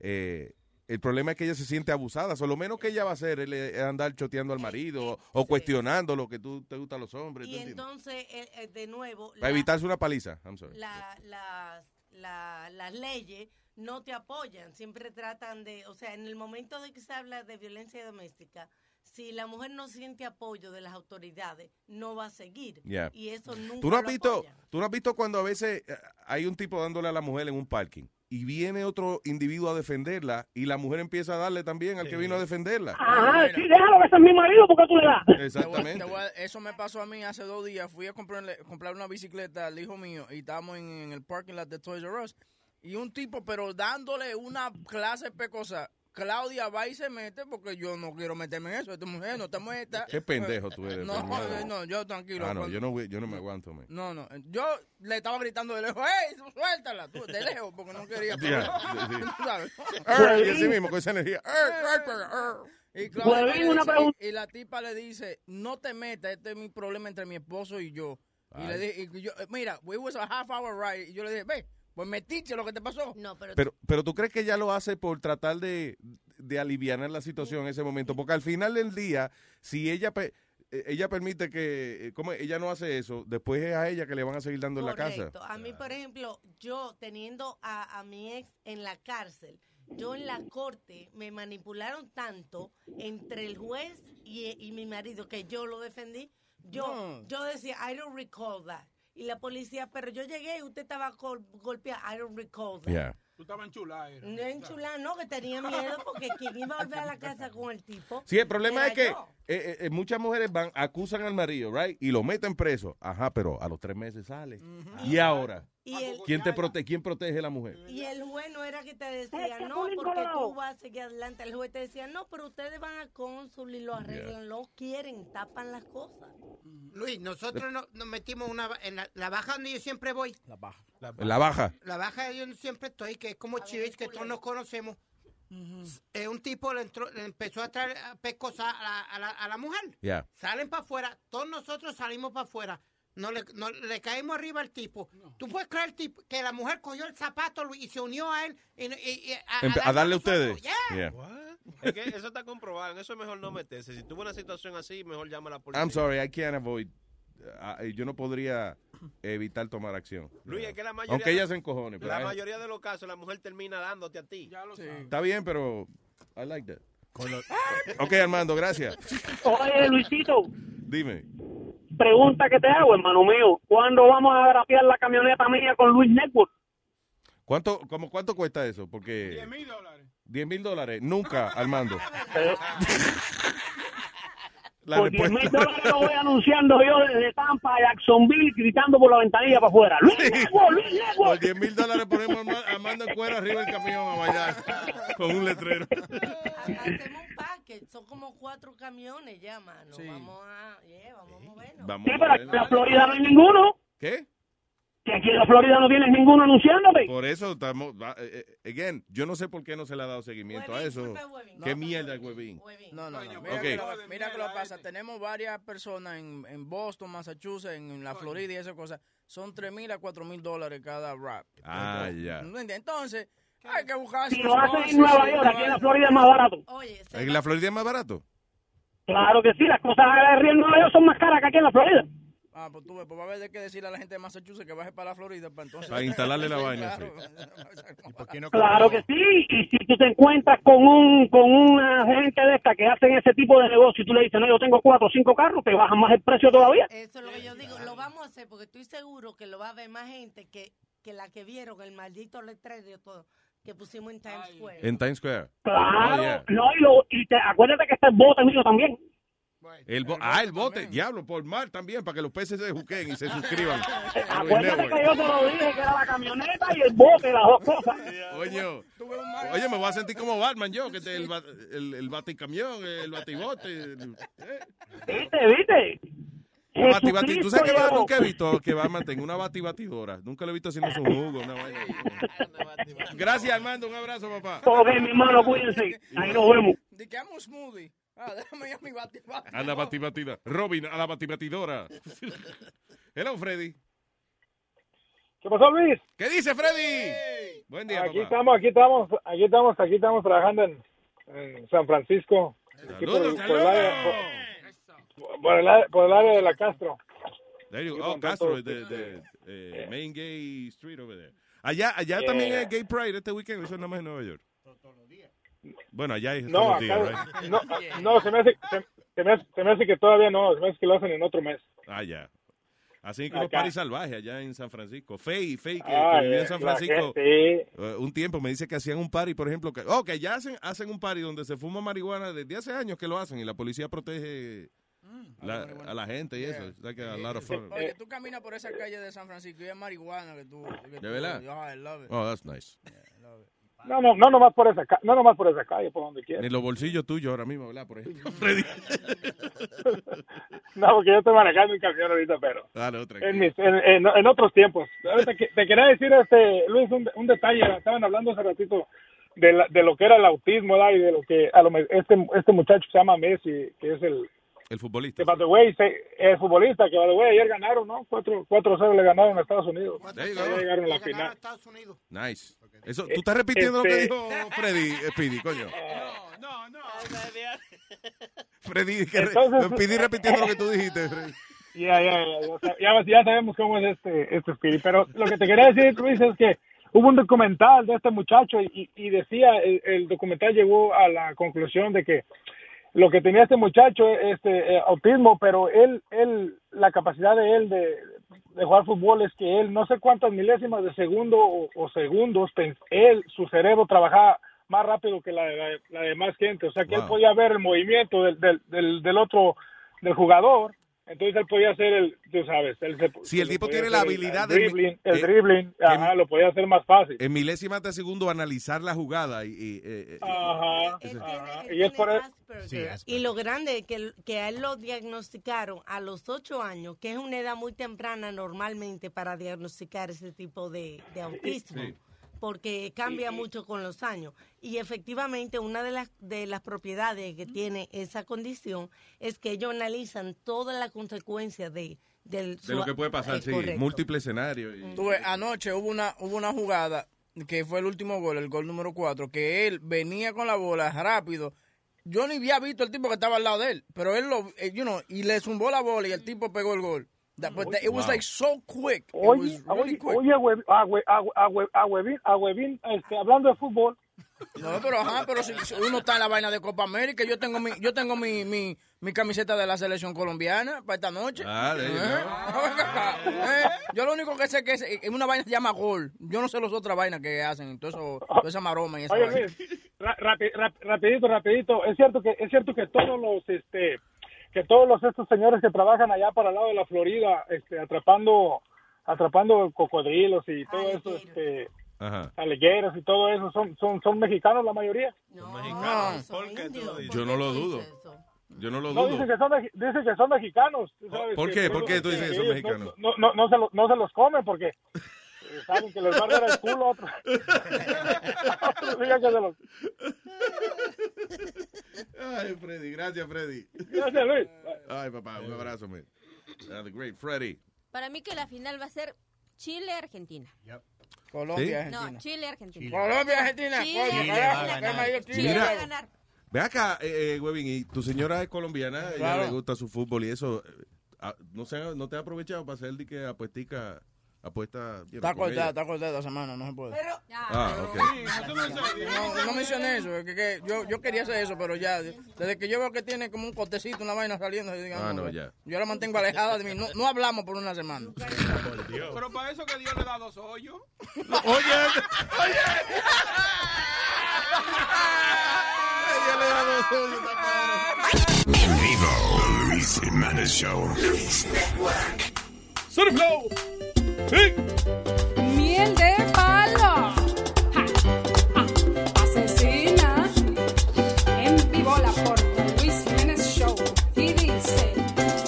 Eh, el problema es que ella se siente abusada, o lo menos que ella va a hacer es andar choteando al marido o cuestionando lo que tú te gustan los hombres, ¿tú Y entonces, eh, eh, de nuevo, Para evitarse una paliza, I'm sorry. la- las- la- las leyes no te apoyan, siempre tratan de, o sea, en el momento de que se habla de violencia doméstica, si la mujer no siente apoyo de las autoridades, no va a seguir. Yeah. Y eso nunca ¿Tú no, has lo visto, apoyan. ¿Tú no has visto cuando a veces eh, hay un tipo dándole a la mujer en un parking y viene otro individuo a defenderla y la mujer empieza a darle también al que vino a defenderla? Ajá, sí, déjalo que ese es mi marido, porque tú le das? Exactamente. Te voy a- eso me pasó a mí hace dos días. Fui a comprarle, comprar una bicicleta al hijo mío y estábamos en, en el parking lot de Toys R Us. Y un tipo, pero dándole una clase pecosa. Claudia va y se mete porque yo no quiero meterme en eso. Esta mujer no te metas. Qué pendejo tú eres. No, Fernando. eh, no, yo tranquilo. Ah, no, yo no, voy- yo no me aguanto, man. No, no. Yo le estaba gritando de lejos, ¡Ey, suéltala! Tú, de lejos, porque no quería. Ya, sí, sí. Tú sabes. Er, y así mismo, con esa energía. Y, Claudia le una dice- pregunta. y- y la tipa le dice, no te metas, este es mi problema entre mi esposo y yo. Y le dije, y yo, eh, mira, we was a half hour ride. Y yo le dije, ve, Pues metiche lo que te pasó. No, pero, Pero, pero tú crees que ella lo hace por tratar de, de aliviar la situación en ese momento, porque al final del día, si ella pe- eh, ella permite que, eh, como ella no hace eso, después es a ella que le van a seguir dando en la casa. Correcto. A mí, por ejemplo, yo teniendo a, a mi ex en la cárcel, yo en la corte me manipularon tanto entre el juez y, y mi marido que yo lo defendí. Yo, No. yo decía, I don't recall that. Y la policía, pero yo llegué y usted estaba gol- golpeado. I don't recall that. Yeah. Tú estabas enchulada. era. No enchulada, no, que tenía miedo porque quien iba a volver a la casa con el tipo. Sí, el problema es que yo. eh, eh, muchas mujeres van, acusan al marido, right, y lo meten preso. Ajá, pero a los tres meses sale. ¿Y ahora? Y el, ¿Quién te protege? ¿Quién protege a la mujer? y el juez no era que te decía, no, porque tú vas a seguir adelante. El juez te decía, no, pero ustedes van a cónsul y lo arreglan, lo quieren, tapan las cosas. Luis, nosotros no- nos metimos una, en la, la baja donde yo siempre voy. La baja. En la baja. La baja yo siempre estoy, que es como Chivich, que todos nos conocemos. Eh, un tipo le, entró- le empezó a traer a pescos a la, a la- a la mujer. Yeah. Salen para afuera, todos nosotros salimos para afuera. No le, no, le caímos arriba al tipo. ¿Tú puedes creer tipo, que la mujer cogió el zapato y se unió a él? Y, y- y a, Empe- A darle a ustedes. Yeah. Yeah. Es que eso está comprobado. En eso es mejor no meterse. Si tuvo una situación así, mejor llama a la policía. I'm sorry, I can't avoid. eh, yo no podría evitar tomar acción. Luis, es que la mayoría, Aunque ella se encojone. Pero la I- mayoría de los casos, la mujer termina dándote a ti. Ya lo sabes. Está bien, pero I like that. ok, Armando, gracias. Oye, Luisito, Dime. Pregunta que te hago, hermano mío. ¿Cuándo vamos a grapear la camioneta mía con Luis Network? ¿Cuánto, como, ¿Cuánto cuesta eso? Porque 10 mil dólares. 10 mil dólares. Nunca, Armando. La Por 10 mil dólares lo voy anunciando yo desde Tampa a Jacksonville gritando por la ventanilla para afuera. Luis Network, Luis Por Network. 10 mil dólares ponemos a Arma- a Armando en cuero arriba del camión a bailar con un letrero. Hacemos package, son como cuatro camiones ya, mano. Vamos a, yeah, vamos a movernos. Vamos Sí, pero aquí en la Florida no hay ninguno. ¿Qué? Que aquí en la Florida no tienes ninguno anunciándote. Por eso estamos. eh, eh, again, yo no sé por qué no se le ha dado seguimiento a eso. ¿Qué mierda, huevín? No, no, no. Mira, Ok. que lo, mira que lo pasa. Tenemos varias personas en, en Boston, Massachusetts, en, la Florida y esas cosas. Son 3 mil a 4 mil dólares cada rap. Ah, ya. Entonces, hay que buscar. Si lo hacen en Nueva York, aquí en la Florida es más barato. ¿En la Florida es más barato? Claro que sí, las cosas de Río en Nueva York son más caras que aquí en la Florida. Ah, pues tú ves, pues va a haber de qué decirle a la gente de Massachusetts que baje para la Florida para entonces. Para instalarle la vaina, Claro. Claro que sí, y si tú te encuentras con un con una gente de esta que hacen ese tipo de negocio y tú le dices, no, yo tengo cuatro o cinco carros, te bajan más el precio todavía. Eso es lo que yo digo, lo vamos a hacer porque estoy seguro que lo va a ver más gente que, que la que vieron el maldito letrero y todo que pusimos en Times Square. En Times Square. Claro, Oh, yeah. no, y, lo, y te, acuérdate que está el bote mío también. El bo- ah, el bote. Diablo, por mar también, para que los peces se juquen y se suscriban. Acuérdate que yo te lo dije, que era la camioneta y el bote, las dos cosas. Coño. Oye, me voy a sentir como Batman yo, que te- el, el, el baticamión, el batibote. el- eh. ¿Viste, viste? Un bati- bati- ¿Tú sabes que yo nunca he visto que Batman tenga una batibatidora? Nunca lo he visto haciendo su jugo. Una vaina. Gracias, Armando. Un abrazo, papá. Ok, mi hermano, cuídense. Ahí nos vemos. De que amo smoothie. Ah, déjame ir a mi bati bati. A la batibatida. Robin, a la batibatidora. Hello, Freddy. ¿Qué pasó, Luis? ¿Qué dice, Freddy? Buen día, Aquí papá. estamos, aquí estamos, aquí estamos, aquí estamos trabajando en, en San Francisco. Saludos, el- por el área, por- el área- de la Castro. There you Sí, go. Oh, Castro, de, de, eh, Main Gay Street over there. Allá, allá Yeah. también es Gay Pride este weekend, eso es nada más en Nueva York. Bueno, allá es No, todos los días, right? no, no, se me hace, se, se me hace, se me hace que todavía no, se me hace que lo hacen en otro mes. Ah, ya. Así que los Acá. paris salvajes allá en San Francisco. Fey, Fey, que, Ah, que vivía en eh, San Francisco gente, eh, un tiempo, me dice que hacían un party, por ejemplo, que, oh, que ya hacen, hacen un party donde se fuma marihuana desde hace años que lo hacen y la policía protege la- a la gente y eso. Like a lot of fun. Oye, tú caminas por esa calle de San Francisco y es marihuana que tú. que ¿De tú- verdad? Ah, I love it. Oh, that's nice. No, no, no nomás por esa, no nomás por esa calle, por donde quiera. Ni los bolsillos tuyos ahora mismo, ¿verdad? Por ejemplo, Freddy. No, porque yo estoy manejando un camión ahorita, pero Ah, no, en, mis- en, en- en otros tiempos. Ahorita que- te quería decir, este, Luis, un, un detalle. Estaban hablando hace ratito de, la- de lo que era el autismo, ¿verdad? Y de lo que a lo, este, este muchacho que se llama Messi, que es el, El futbolista. Que, the way, se- el futbolista, que, by the way, ayer ganaron, ¿no? 4 4-0 le ganaron a Estados Unidos. Go. llegaron a la final. Nice. Eso, ¿Tú estás repitiendo lo que Este- dijo Freddy, eh, Speedy, coño? No, no. Freddy, que re- Entonces- Speedy repitiendo lo que tú dijiste, Freddy. Ya, ya, ya, ya, ya, ya sabemos cómo es este, este Spirit. Pero lo que te quería decir, Luis, es que hubo un documental de este muchacho y, y decía, el, el documental llegó a la conclusión de que lo que tenía este muchacho, este eh, autismo, pero él, él, la capacidad de él de, de jugar fútbol es que él, no sé cuántas milésimas de segundo o, o segundos, él, su cerebro trabajaba más rápido que la, de- la, la de más gente. O sea que él podía ver el movimiento del, del, del, del otro, del jugador. Entonces él podía hacer el, tú sabes, él se- Si el tipo tiene la el- habilidad el de- dribbling, el eh, dribbling, ajá, lo podía hacer más fácil. En milésimas de segundo analizar la jugada y... y, eh, eh, Ajá, ese- ajá. Y es por eso. y lo grande es que, que a él lo diagnosticaron a los ocho años, que es una edad muy temprana normalmente para diagnosticar ese tipo de, de autismo. Sí. Porque cambia mucho con los años. Y efectivamente, una de las, de las propiedades que tiene esa condición es que ellos analizan todas las consecuencias de, del, de lo que puede pasar, sí. correcto. Múltiples escenarios. y- Tú ves, anoche hubo una, hubo una jugada que fue el último gol, el gol número 4, que él venía con la bola rápido. Yo ni había visto el tipo que estaba al lado de él, pero él lo, eh, you know, y le zumbó la bola y el tipo pegó el gol. That- but that- it was Wow. like so quick. It Oye, was really oye, quick. oye, Hue- a Hue- a Hue- a Hue- a Huevín, a Huevín, este, hablando de fútbol, No, pero ajá, pero si, si uno está en la vaina de Copa América, yo tengo mi, yo tengo mi, mi, mi camiseta de la selección colombiana para esta noche. Ah, ¿Eh? ¿Eh? Yo lo único que sé que es, es una vaina que se llama gol. Yo no sé las otras vainas que hacen, todo eso, toda esa maroma y esa Oye, vaina. Luis, ra- rapi- rap- rapidito, rapidito. Es cierto que es cierto que todos los este que todos los estos señores que trabajan allá para el lado de la Florida, este atrapando atrapando cocodrilos y todo eso, este Ajá. y todo eso son son son mexicanos la mayoría. Mexicanos. ¿Por qué tú lo dices? Yo no lo dudo. Yo no lo No dudo. dicen que son dicen que son mexicanos, sabes ¿Por qué? ¿Por qué tú dices que son mexicanos? No, no, no, se lo- no se los comen porque eh, saben que les va a dar el culo a otros. Otros digan que se los- Ay, Freddy, gracias, Freddy. Gracias, Luis. Ay, papá, un abrazo, man. The great Freddy. Para mí que la final va a ser Chile-Argentina. Colombia, No, Argentina. Chile-Argentina. Colombia, Argentina. Chile, Chile va a ganar. Chile Chile. va a ganar. Ve acá, eh, eh, Webin, y tu señora es colombiana, ella Claro. le gusta su fútbol y eso. eh, ah, no, se, ha- no te ha aprovechado para hacer de que apuestica, apuesta. Está cortada, está cortada esta semana, no se puede. Ah, ok. No, no mencioné eso, es que, que yo, yo quería hacer eso, pero ya, desde que yo veo que tiene como un cotecito, una vaina saliendo, yo digo, Ah, no, ya. yo la mantengo alejada de mí, no, no hablamos por una semana. Pero para eso que Dios le da dos hoyos. Oye, En vivo, Luis Jiménez Show. Luis Network. Surflow. Miel de palo. Ja, ah, asesina. En vivo la por Luis Jiménez Show. Y dice: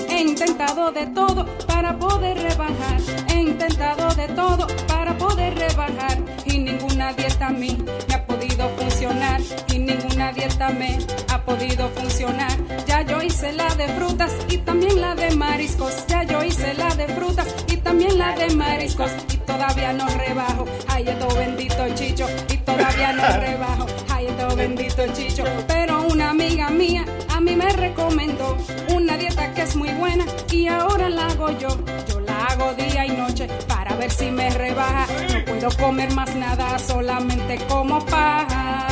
He intentado de todo para poder rebajar. He intentado de todo para poder rebajar. Y ninguna dieta a mí me ha podido funcionar. Y ninguna dieta me ha podido funcionar. Ya yo hice la de frutas y también la de mariscos. Ya yo hice la de frutas también la de mariscos. Y todavía no rebajo. Ay, esto bendito chicho. Y todavía no rebajo. Ay, esto bendito chicho. Pero una amiga mía a mí me recomendó una dieta que es muy buena y ahora la hago yo. Yo la hago día y noche para ver si me rebaja. No puedo comer más nada, solamente como paja.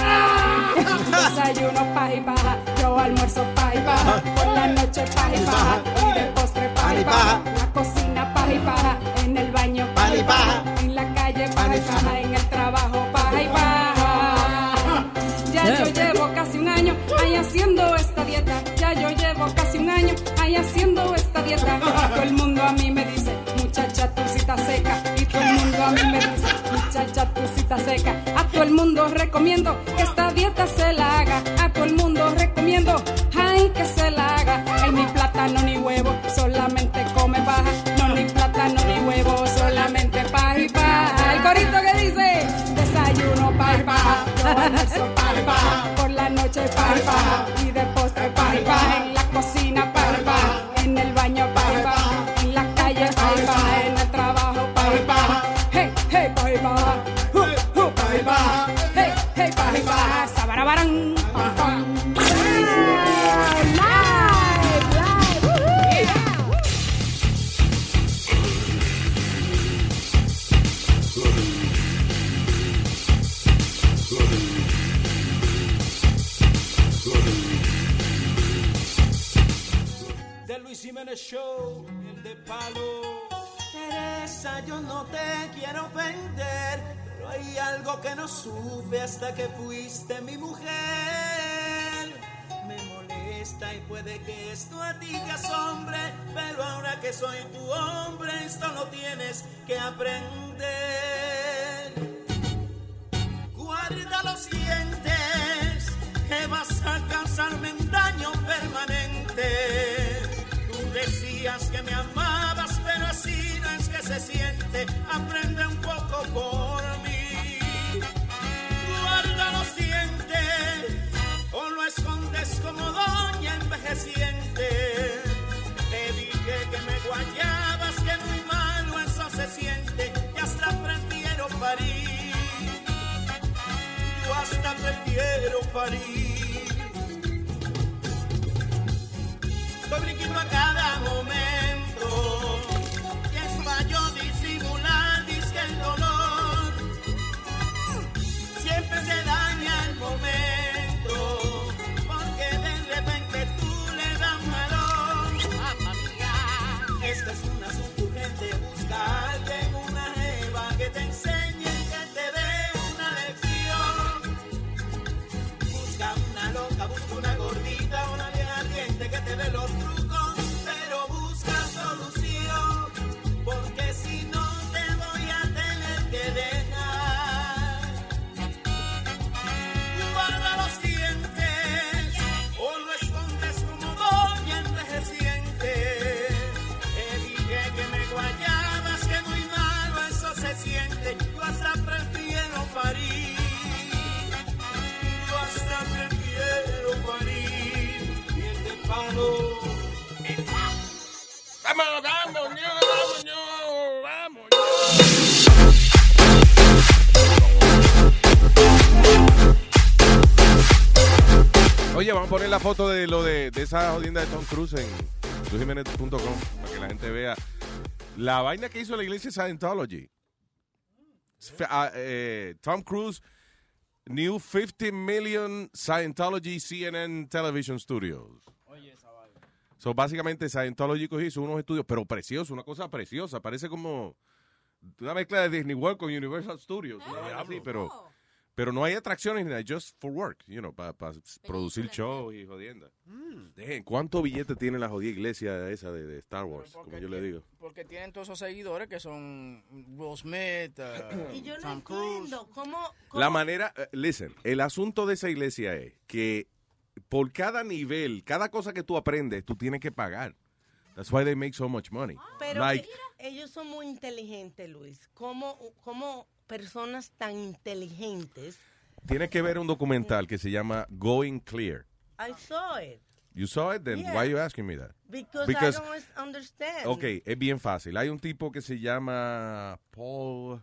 Desayuno paja y paja, yo almuerzo paja y paja, por la noche paja y paja, y de postre paja y paja, la cocina paja y paja, en el baño paja y paja, en la calle paja y paja, en el trabajo paja y paja. Ya yo llevo casi un año ahí haciendo esta dieta. Ya yo llevo casi un año ahí haciendo esta dieta. Todo el mundo a mí me dice, muchacha, tu cita seca. Y todo el mundo a mí me dice, muchacha, tu cita seca. A todo el mundo recomiendo que esta dieta se la haga. A todo el mundo recomiendo, ay, que se la haga. Ay, ni plátano corito que dice, desayuno. Yo almuerzo paja. Por la noche paja y de postre paja show, el de palo. Teresa, yo no te quiero ofender, pero hay algo que no supe hasta que fuiste mi mujer. Me molesta y puede que esto a ti te asombre, pero ahora que soy tu hombre, esto lo tienes que aprender. Guarda los dientes, que vas a causarme un daño permanente. Decías que me amabas, pero así no es que se siente. Aprende un poco por mí. Guarda los dientes, o lo escondes como doña envejeciente. Te dije que me guayabas, que muy malo eso se siente, y hasta prefiero parir. Yo hasta prefiero parir. Estoy brinquito a cada momento. Oye, vamos a poner la foto de lo de, de esa jodienda de Tom Cruise en luisjimenez.com para que la gente vea la vaina que hizo la iglesia Scientology. Ah, eh, Tom Cruise new 50 million Scientology CNN television studios. So, básicamente Scientology hizo unos estudios, pero preciosos, una cosa preciosa, parece como una mezcla de Disney World con Universal Studios, vaina así, pero pero no hay atracciones ni nada, just for work, you know, para producir show y jodienda. Dejen, ¿cuánto billete tiene la jodida iglesia esa de, de Star Wars, como yo le digo? Porque tienen todos esos seguidores que son Will Smith, uh, Y yo no Tom Cruise. entiendo cómo, La manera, eh, listen, el asunto de esa iglesia es que por cada nivel, cada cosa que tú aprendes, tú tienes que pagar. That's why they make so much money. Pero like, ellos son muy inteligentes, Luis. ¿Cómo, cómo personas tan inteligentes? tienes que ver un documental que se llama Going Clear. I saw it. You saw it, then Yeah. why are you asking me that? Because, Because- I don't understand. Ok, es bien fácil. Hay un tipo que se llama Paul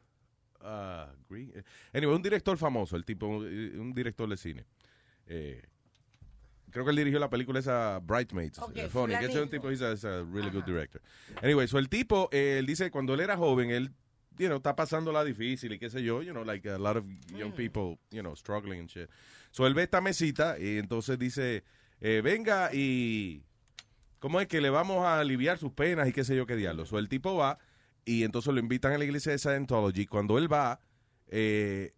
uh, Green. Anyway, un director famoso, el tipo, un un director de cine. Eh, creo que él dirigió la película esa Bridesmaids. Ok, eh, funny, que ese es un tipo, he's a, he's a really good director. Anyway, so el tipo, eh, él dice cuando él era joven, él, you know, está pasando la difícil y qué sé yo, you know, like a lot of young people, you know, struggling and shit. So él ve esta mesita y entonces dice, eh, venga y ¿Cómo es que le vamos a aliviar sus penas y qué sé yo qué diablos? O el tipo va y entonces lo invitan a la iglesia de Scientology. Cuando él va, eh,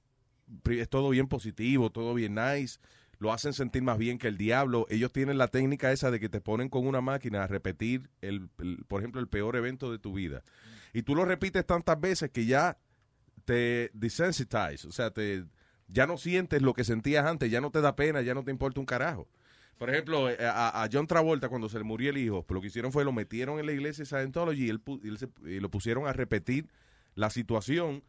es todo bien positivo, todo bien nice. Lo hacen sentir más bien que el diablo. Ellos tienen la técnica esa de que te ponen con una máquina a repetir, el, el- por ejemplo, el peor evento de tu vida. Y tú lo repites tantas veces que ya te desensitize. O sea, te, ya no sientes lo que sentías antes, ya no te da pena, ya no te importa un carajo. Por ejemplo, eh, a, John Travolta, cuando se le murió el hijo, pues lo que hicieron fue lo metieron en la iglesia de Scientology y, él, y él se- y lo pusieron a repetir la situación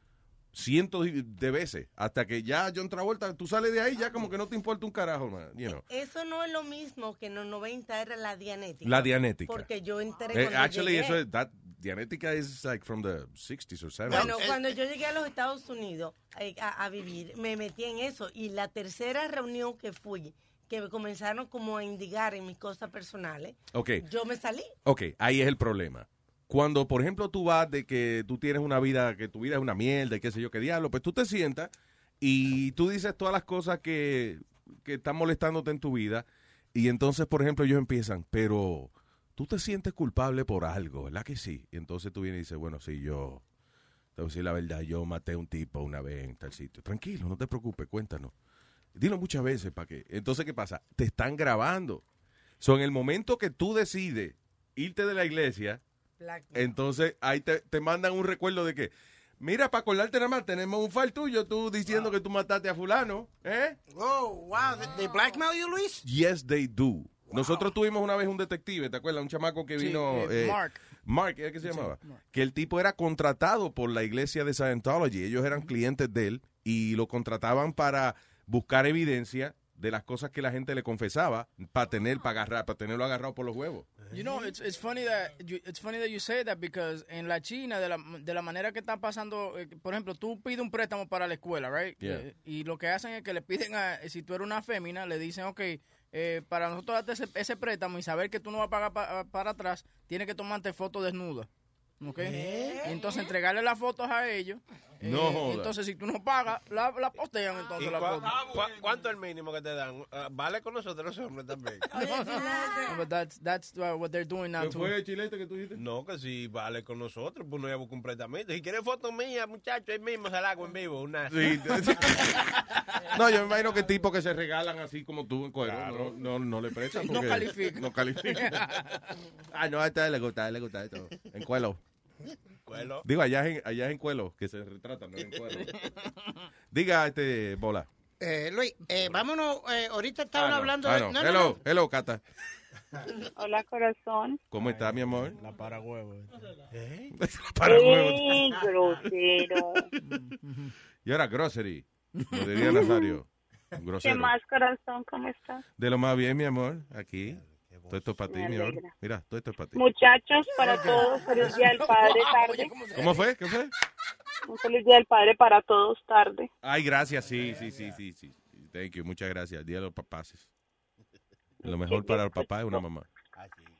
cientos de veces. Hasta que ya John Travolta, tú sales de ahí, ya como que no te importa un carajo, man, you know. Eso no es lo mismo que en los 90 era la dianética. La dianética. Porque yo entré Eh, actually, llegué. eso es, that, Dianética is like from the 60s or 70s. Bueno, cuando yo llegué a los Estados Unidos eh, a, a vivir, me metí en eso. Y la tercera reunión que fui, que me comenzaron como a indigar en mis cosas personales, Ok. yo me salí. Ok, ahí es el problema. Cuando, por ejemplo, tú vas de que tú tienes una vida, que tu vida es una mierda y qué sé yo qué diablo, pues tú te sientas y tú dices todas las cosas que, que están molestándote en tu vida y entonces, por ejemplo, ellos empiezan, pero tú te sientes culpable por algo, ¿verdad que sí? Y entonces tú vienes y dices, bueno, sí, yo, te voy a decir la verdad, yo maté a un tipo una vez en tal sitio. Tranquilo, no te preocupes, cuéntanos. Dilo muchas veces para que. Entonces, ¿qué pasa? Te están grabando. So, en el momento que tú decides irte de la iglesia, entonces ahí te, te mandan un recuerdo de que, mira, para acordarte nada más, tenemos un file tuyo, tú diciendo que tú mataste a fulano, ¿eh? Oh, wow. They- blackmail you, Luis? Yes, they do. Nosotros tuvimos una vez un detective, ¿te acuerdas? Un chamaco que vino... eh, eh, Mark. Mark, ¿era que se llamaba? Mark. Que el tipo era contratado por la iglesia de Scientology. Ellos eran clientes de él y lo contrataban para buscar evidencia de las cosas que la gente le confesaba para tener, para agarrar, para tenerlo agarrado por los huevos. You know, it's, it's funny that you, it's funny that you say that because en la China de la, de la manera que está pasando, eh, por ejemplo, tú pides un préstamo para la escuela, right? Yeah. Eh, y lo que hacen es que le piden a si tú eres una fémina, le dicen, ok, eh, para nosotros darte ese, ese préstamo y saber que tú no vas a pagar pa- para atrás, tienes que tomarte fotos desnuda. ¿Ok? Y entonces entregarle las fotos a ellos. eh, No joda. Entonces, si tú no pagas, la, la postean entonces ¿Y la foto. ¿Cuánto es el mínimo que te dan? Ah, vale con nosotros los hombres también. No, but that's, that's uh, what they're doing now, ¿Qué too. fue, chilete, que tú dijiste? No, que si vale con nosotros, pues no llevo completamente. Si quieres fotos mías, muchachos, ahí mismo se la hago en vivo. Una... Sí. No, yo me imagino que tipos que se regalan así como tú en cuero no, no, no le prestan. No porque califica. No califica. ah, no, a este le gusta, a le gusta esto. En cuelo. Cuelo. Digo, allá es en, allá es en cuelo, que se retratan, no en cuero. Diga, este, bola. Eh, Luis, eh, vámonos. eh, ahorita estaban Ah, no. hablando Ah, de. no. no, no, hello, no. hello, Cata. Hola, corazón. ¿Cómo está, mi amor? La para huevo. ¿Eh? Para huevos. ¡Ey, grosero! Y ahora, grocery. Lo diría Nazario. ¿Qué Grosero. más, corazón? ¿Cómo estás? De lo más bien, mi amor, aquí. Todo esto es para ti, mi amor. Mira, todo esto es para ti. Muchachos, para todos, feliz día del padre tarde. ¿Cómo fue? ¿Qué fue? Un feliz día del padre para todos tarde. Ay, gracias, sí, sí, sí, sí, sí. Thank you, muchas gracias. Día de los papás. Lo mejor para el papá es una mamá.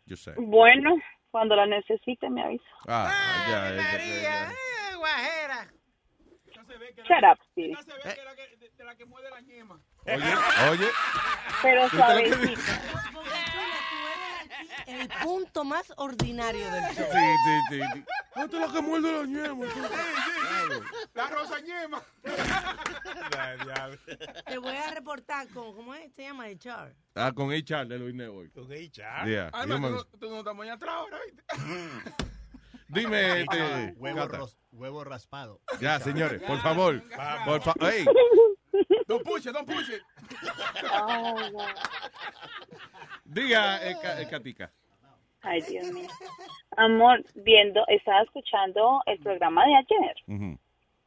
Yo sé. Bueno, cuando la necesite me avisa. Ah, ya, ya, ya, ya. Eh, guajera. Shut up, Siri. Oye, oye. Pero ¿Viste lo que suavecito. El punto más ordinario del show. Sí, sí, sí. Esto es lo que muerde la ñema. La rosa ñema. Te voy a reportar con, ¿cómo es? Se llama HR. Ah, con HR de Luis Network. Con HR. Yeah, man- tú, no- tú no estás muy atrás ahora, ¿viste? Dime, este, huevo, ros- huevo raspado. Ya, señores, por favor. Por fa ey, Don't push it, don't push it. diga, eh, Ca- eh, Catica. Ay, Dios mío. Amor, viendo, estaba escuchando el programa de ayer Ujú.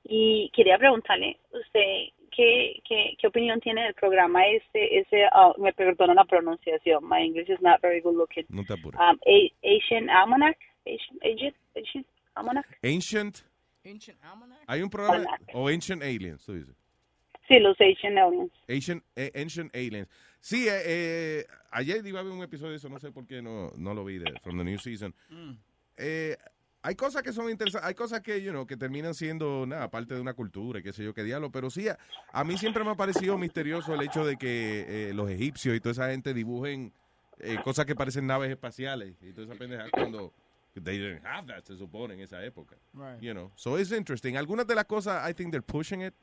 y quería preguntarle, ¿usted qué, qué, qué opinión tiene del programa ese, ese ah, me perdona la pronunciación, my English is not very good looking, No te apures. um, Asian Almanac, Asian, Asian, Asian Almanac, Ancient, Ancient Almanac. hay un programa, o Ancient Aliens, tú dices. sí, los Asian Aliens. Ancient, eh, Ancient Aliens. Sí, eh, eh, ayer iba a ver un episodio de eso, no sé por qué no, no lo vi, de From the New Season. Eh, hay cosas que son interesantes, hay cosas que, you know, que terminan siendo, nada, parte de una cultura y qué sé yo qué diablo, pero sí, a, a mí siempre me ha parecido misterioso el hecho de que eh, los egipcios y toda esa gente dibujen eh, cosas que parecen naves espaciales y toda esa pendeja cuando they didn't have that, se supone, en esa época. Right. You know, so it's interesting. Algunas de las cosas, I think they're pushing it,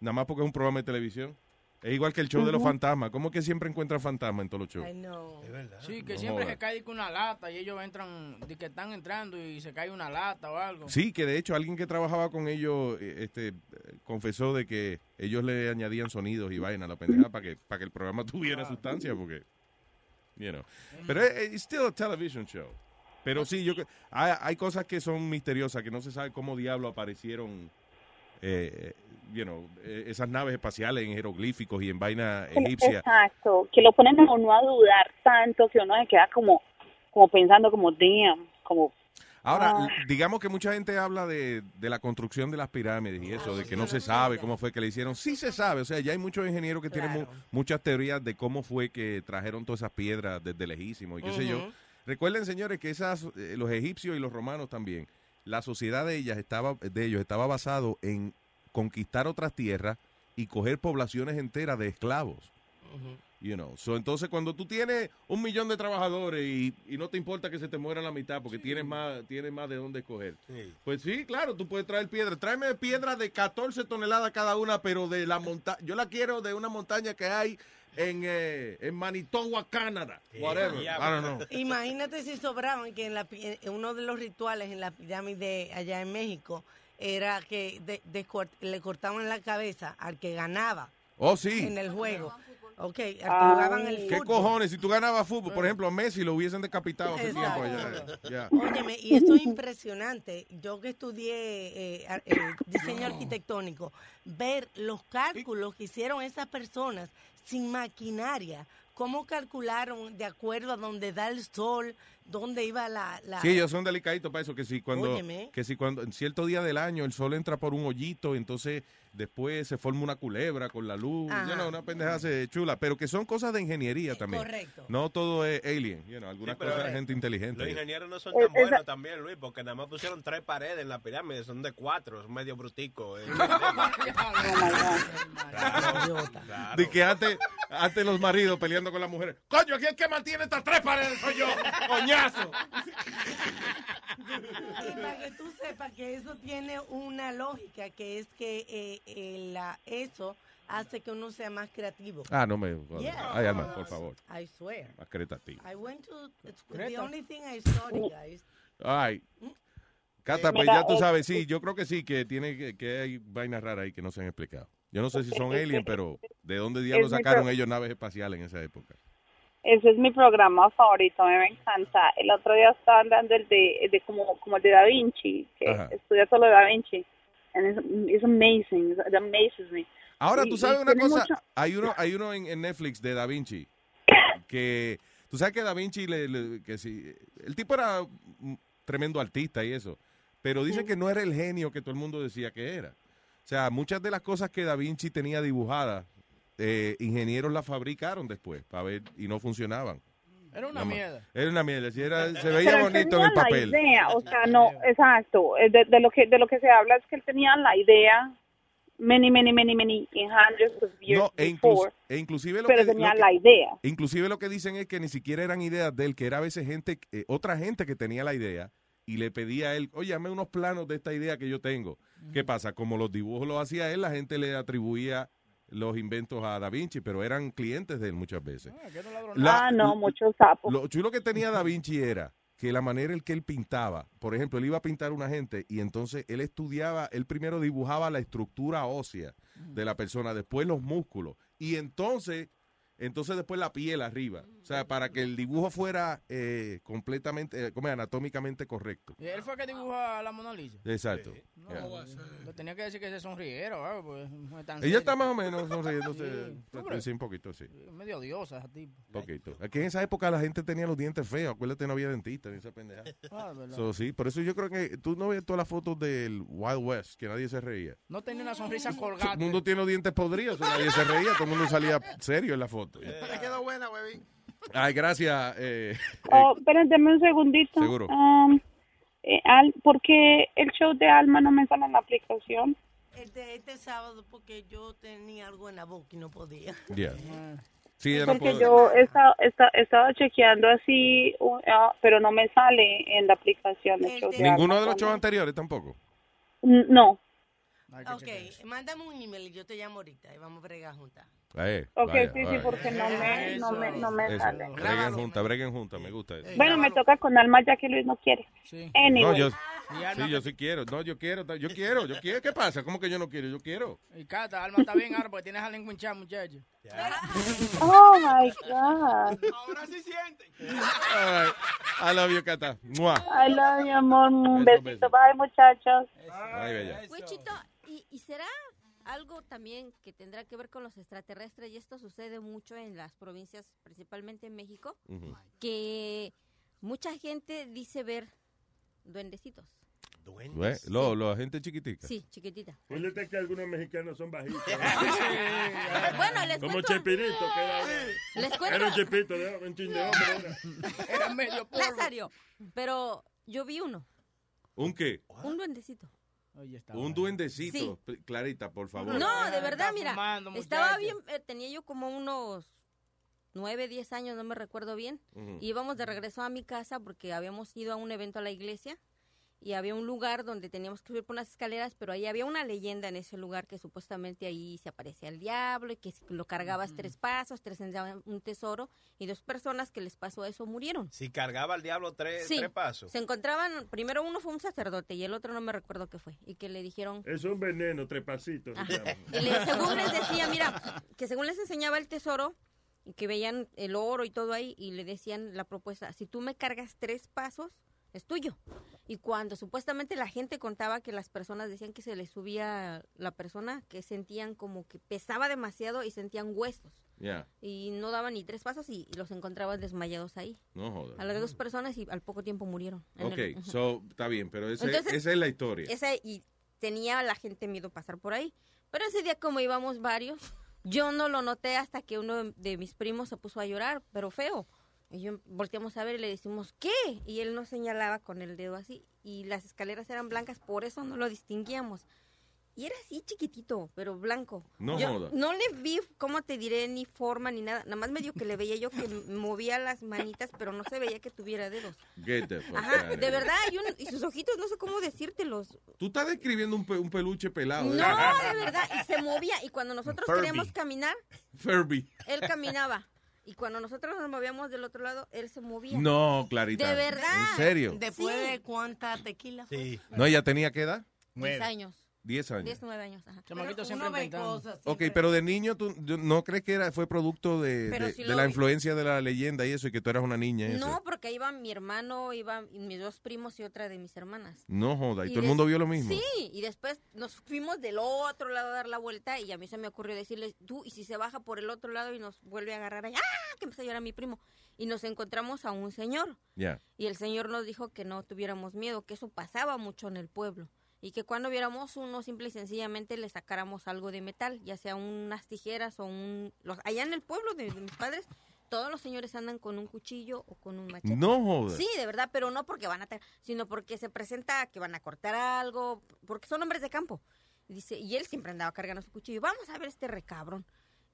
nada más porque es un programa de televisión. Es igual que el show de los fantasmas. ¿Cómo que siempre encuentran fantasmas en todos los shows? Es verdad. Sí, que No siempre se cae con una lata y ellos entran, de que están entrando y se cae una lata o algo. Sí, que de hecho alguien que trabajaba con ellos eh, este, eh, confesó de que ellos le añadían sonidos y vaina a la pendeja para que, para que el programa tuviera sustancia, porque, you know. Pero es it's still a television show. Pero sí, yo hay, hay cosas que son misteriosas, que no se sabe cómo diablo aparecieron, eh, you know, eh, esas naves espaciales en jeroglíficos y en vaina egipcia. Exacto, que lo ponen a uno a dudar tanto que uno se queda como, como pensando como, damn, como... Ahora, Ah. digamos que mucha gente habla de, de la construcción de las pirámides y eso, de que no se sabe cómo fue que le hicieron. Sí se sabe, o sea, ya hay muchos ingenieros que tienen mu- muchas teorías de cómo fue que trajeron todas esas piedras desde lejísimo y qué sé yo. Recuerden, señores, que esas, eh, los egipcios y los romanos también, la sociedad de ellas estaba, de ellos estaba basado en conquistar otras tierras y coger poblaciones enteras de esclavos. You know. So, entonces, cuando tú tienes un millón de trabajadores y, y no te importa que se te muera la mitad porque tienes más tienes más de dónde escoger. Pues sí, claro, tú puedes traer piedra. Tráeme piedra de 14 toneladas cada una, pero de la montaña. Yo la quiero de una montaña que hay en, eh, en Manitoba, Canadá. Whatever. I don't know. Imagínate si sobraban que en, la, pi- en uno de los rituales en la pirámide allá en México era que de- le cortaban la cabeza al que ganaba Oh, sí. en el juego. Ok, al que Ah, jugaban el ¿Qué fútbol. cojones? Si tú ganabas fútbol, por ejemplo, a Messi lo hubiesen decapitado hace tiempo Exacto. allá. Óyeme, y esto es impresionante. Yo que estudié eh, eh, diseño arquitectónico, ver los cálculos que hicieron esas personas sin maquinaria, cómo calcularon de acuerdo a dónde da el sol, dónde iba la... la Sí, ellos son delicaditos para eso, que si cuando, Óyeme. que si cuando en cierto día del año el sol entra por un hoyito, entonces después se forma una culebra con la luz, Ajá. you know, una pendeja se chula, pero que son cosas de ingeniería también. correcto. No todo es alien, you know, algunas cosas de gente inteligente. Los ingenieros no son Eh, tan esa- buenos también, Luis, porque nada más pusieron tres paredes en la pirámide, son de cuatro, es medio brutico. eh. De que antes, antes los maridos peleando con las mujeres. Coño, aquí el que mantiene estas tres paredes soy yo. Coñazo. Y para que tú sepas que eso tiene una lógica, que es que eh, eh, la, eso hace que uno sea más creativo. Ah, no me. Yeah. Ay, Alma, por favor. I swear. Más creativo. I went to it's the only thing I studied, guys. Ay. Cata, pues ya tú eh, sabes, sí, yo creo que sí, que tiene que, que hay vainas raras ahí que no se han explicado. Yo no sé si son aliens, pero ¿de dónde diablos sacaron ellos naves espaciales en esa época? Ese es mi programa favorito, a mí me encanta. El otro día estaban dando el de, el de como, como el de Da Vinci, que Ajá. estudia solo Da Vinci. And it's, it's amazing, it amazes me. Ahora, Y- tú sabes una cosa, mucho- hay uno, hay uno en, en Netflix de Da Vinci, que tú sabes que Da Vinci, le, le- que sí, el tipo era un tremendo artista y eso, pero dice que no era el genio que todo el mundo decía que era. O sea, muchas de las cosas que Da Vinci tenía dibujadas, eh, ingenieros las fabricaron después para ver y no funcionaban. Era una mierda. Era una mierda, sí, era- se veía Pero bonito en el papel. La idea, o sea, no, exacto. eh, De, de lo que de lo que se habla es que él tenía la idea many, many, many, many in hundreds of years No, e, before, e inclusive lo pero que, tenía lo que- la idea. Inclusive lo que dicen es que ni siquiera eran ideas de él, que era a veces gente, eh, otra gente que tenía la idea y le pedía a él, oye, dame unos planos de esta idea que yo tengo. ¿Qué pasa? Como los dibujos los hacía él, la gente le atribuía los inventos a Da Vinci, pero eran clientes de él muchas veces. La- ah, no, muchos sapos. Lo chulo que tenía Da Vinci era que la manera en que él pintaba, por ejemplo, él iba a pintar una gente y entonces él estudiaba, él primero dibujaba la estructura ósea de la persona, después los músculos y entonces, entonces después la piel arriba, o sea, para que el dibujo fuera eh, completamente, eh, como es, anatómicamente correcto. Y él fue el que dibujó a la Mona Lisa. Exacto. No, Yeah. tenía que decir que se sonriera, ¿verdad? Pues, no es tan Ella serio. está más o menos sonriéndose, Sí. Sí, un poquito, sí. medio odiosa ese tipo. Poquito. Aquí en esa época la gente tenía los dientes feos. Acuérdate, no había dentista ni esa pendeja. Ah, verdad. So, sí, por eso yo creo que tú no ves todas las fotos del Wild West, que nadie se reía. No tenía una sonrisa Todo el mundo tiene los dientes podridos, nadie se reía, todo el mundo salía serio en la foto. Te quedó buena, huevín. Ay, gracias. Eh, Oh, espérenme un segundito. Seguro. Um, eh, Al, ¿Por qué el show de Alma no me sale en la aplicación? Este, este sábado porque yo tenía algo en la boca y no podía. yeah. Sí, no Porque puede- yo he estado, he estado- he estado chequeando así, uh, pero no me sale en la aplicación el show de Ninguno Alma. de los shows anteriores tampoco. N- No. Ok, mándame un email y yo te llamo ahorita y vamos a bregar juntas. Eh, Ok, vaya, sí, sí, vaya. porque no me, no me, no me Eso. sale. Breguen juntas, breguen juntas, me gusta eso. Bueno, me toca con Alma ya que Luis no quiere. Anyway. No, yo, sí, yo sí quiero. No, yo quiero, yo quiero, yo quiero. ¿Qué pasa? ¿Cómo que yo no quiero? Yo quiero. Y Cata, Alma está bien ahora porque tienes a lengua hinchada, muchacho. Oh my God. Ahora sí siente. All right. I love you, Cata. Mua. I love you, amor. Un Beso, besito. Bye, muchachos. Ay, bella. ¿Y, será algo también que tendrá que ver con los extraterrestres? Y esto sucede mucho en las provincias, principalmente en México, que mucha gente dice ver duendecitos. Ve, Lo, lo, gente chiquitica. Sí, chiquitita. Fíjate que algunos mexicanos son bajitos. Bueno, les Como cuento- Chepirito, que era, Les cuento- era un chepito, de, un chin de hombre. Era. Era medio. Lazario. Pero yo vi uno, ¿Un qué? un duendecito. Un duendecito. Sí. Clarita, por favor. No, de verdad, mira, fumando, estaba bien, eh, tenía yo como unos nueve, diez años, no me recuerdo bien. Y íbamos de regreso a mi casa porque habíamos ido a un evento a la iglesia y había un lugar donde teníamos que subir por unas escaleras, pero ahí había una leyenda en ese lugar que supuestamente ahí se aparecía el diablo y que si lo cargabas tres pasos, tres un tesoro y dos personas que les pasó eso murieron. Si cargaba al diablo tres, Sí, tres pasos. se encontraban, primero uno fue un sacerdote y el otro no me recuerdo qué fue, y que le dijeron, Es un veneno, tres pasitos. y le- según les decía, mira, que según les enseñaba el tesoro, y que veían el oro y todo ahí, y le decían la propuesta, si tú me cargas tres pasos, es tuyo. Y cuando supuestamente la gente contaba que las personas decían que se les subía la persona, que sentían como que pesaba demasiado y sentían huesos. Ya, Y no daban ni tres pasos y, y los encontraban desmayados ahí. no jodas. A las dos personas y al poco tiempo murieron. Ok, el- so, está bien, pero ese- Entonces, esa es la historia. Esa, y tenía la gente miedo pasar por ahí. Pero ese día, como íbamos varios, yo no lo noté hasta que uno de mis primos se puso a llorar, pero feo. Y yo volteamos a ver y le decimos, ¿qué? Y él nos señalaba con el dedo así. Y las escaleras eran blancas, por eso no lo distinguíamos. Y era así chiquitito, pero blanco. No Yo. No le vi, ¿cómo te diré? Ni forma ni nada. Nada más medio que le veía yo que movía las manitas, pero no se veía que tuviera dedos. Get the fuck Ajá, de verdad, y, un- y sus ojitos, no sé cómo decírtelos. Tú estás describiendo un, pe- un peluche pelado. No, ¿eh? de verdad, y se movía. Y cuando nosotros Furby. queríamos caminar, Furby. él caminaba. Y cuando nosotros nos movíamos del otro lado, él se movía. No, Clarita. De verdad. ¿En serio? Después Sí. de cuánta tequila fue? No, ella tenía qué edad? Diez años. Diez años. Diez, nueve años. Ajá. Chamaquito Pero siempre. Ok, pero de niño, ¿tú yo- no crees que era, fue producto de, de- la vi. influencia de la leyenda y eso, y que tú eras una niña? eso? No, porque iba mi hermano, iban mis dos primos y otra de mis hermanas. No joda, y, todo el mundo vio lo mismo. Sí, y después nos fuimos del otro lado a dar la vuelta y a mí se me ocurrió decirle, tú, y si se baja por el otro lado y nos vuelve a agarrar ahí, ¡ah! Que empezó a llorar mi primo. Y nos encontramos a un señor. Ya. Y el señor nos dijo que no tuviéramos miedo, que eso pasaba mucho en el pueblo. Y que cuando viéramos uno, simple y sencillamente le sacáramos algo de metal, ya sea unas tijeras o un... Los, allá en el pueblo de, de mis padres, todos los señores andan con un cuchillo o con un machete. No jodas. Sí, de verdad, pero no porque van a... tra- sino porque se presenta que van a cortar algo, porque son hombres de campo. Dice, y él siempre andaba cargando su cuchillo. Vamos a ver este recabrón.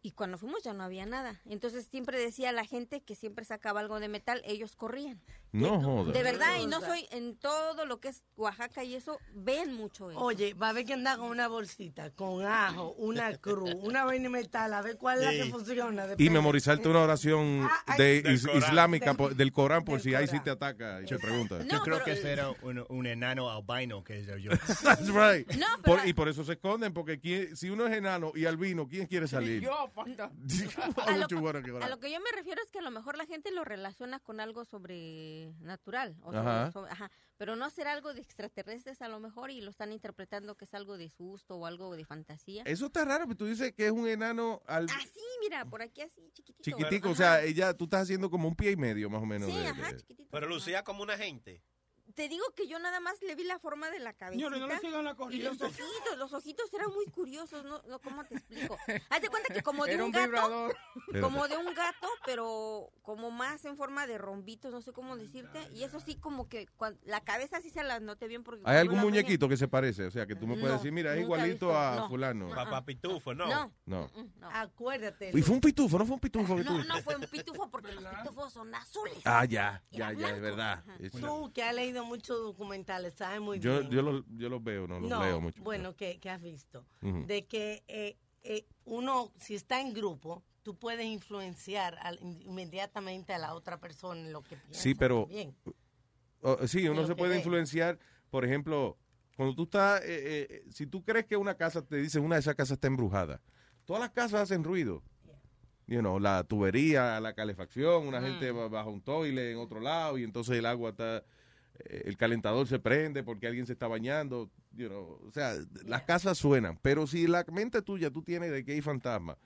Y cuando fuimos ya no había nada. Entonces siempre decía la gente que siempre sacaba algo de metal, ellos corrían. No jodas. De verdad, y no soy en todo lo que es Oaxaca y eso, ven mucho eso. Oye, va a ver que anda con una bolsita, con ajo, una cruz, una vaina de metal, a ver cuál es la que funciona. Y memorizarte una oración Ah, de del is- Corán. islámica Del- por- del Corán por del si ahí sí te ataca y te pregunta. Yo creo que ese era un, un enano albino que soy yo. That's right. No, Por- pero- y por eso se esconden, porque quién- si uno es enano y albino, ¿quién quiere salir? a, a lo que yo me refiero es que a lo mejor la gente lo relaciona con algo sobrenatural. O sobre- Ajá. sobre- ajá, pero no será algo de extraterrestres a lo mejor y lo están interpretando que es algo de susto o algo de fantasía. Eso está raro, pero tú dices que es un enano al Así, mira, por aquí así, chiquitito. chiquitico, Ajá. o sea, ella, tú estás haciendo como un pie y medio más o menos. Sí, de- ajá, de- Pero lucía como una gente. Te digo que yo nada más le vi la forma de la cabecita. Señores, no le sigan la y los ojitos, los ojitos eran muy curiosos, ¿no? no ¿Cómo te explico? Haz de cuenta que como de Era un, un gato, vibrador. como de un gato, pero como más en forma de rombitos, no sé cómo decirte. Y eso sí, como que la cabeza sí se la noté bien porque... ¿Hay algún muñequito que se parece? O sea, que tú me puedes No, decir, mira, es igualito visto, a no. fulano. Papá Pitufo, ¿no? No. No. Acuérdate. Y fue un pitufo, no fue un pitufo. No, no fue un pitufo porque los pitufos son azules. Ah, ya, ya, ya, es verdad. Es- Tú que has leído muchos documentales, sabes muy Yo, bien. yo, los, yo los veo, no los no, leo mucho. bueno, que, que has visto. De que eh, eh, uno, si está en grupo, tú puedes influenciar al- inmediatamente a la otra persona en lo que piensa. Sí, pero oh, sí, uno lo se puede ve. influenciar, por ejemplo, cuando tú estás, eh, eh, si tú crees que una casa, te dicen una de esas casas está embrujada, todas las casas hacen ruido. You know, la tubería, la calefacción, una gente va bajo un toile en otro lado y entonces el agua está, eh, el calentador se prende porque alguien se está bañando. You know, o sea, las casas suenan, pero si la mente tuya tú tienes de que hay fantasma,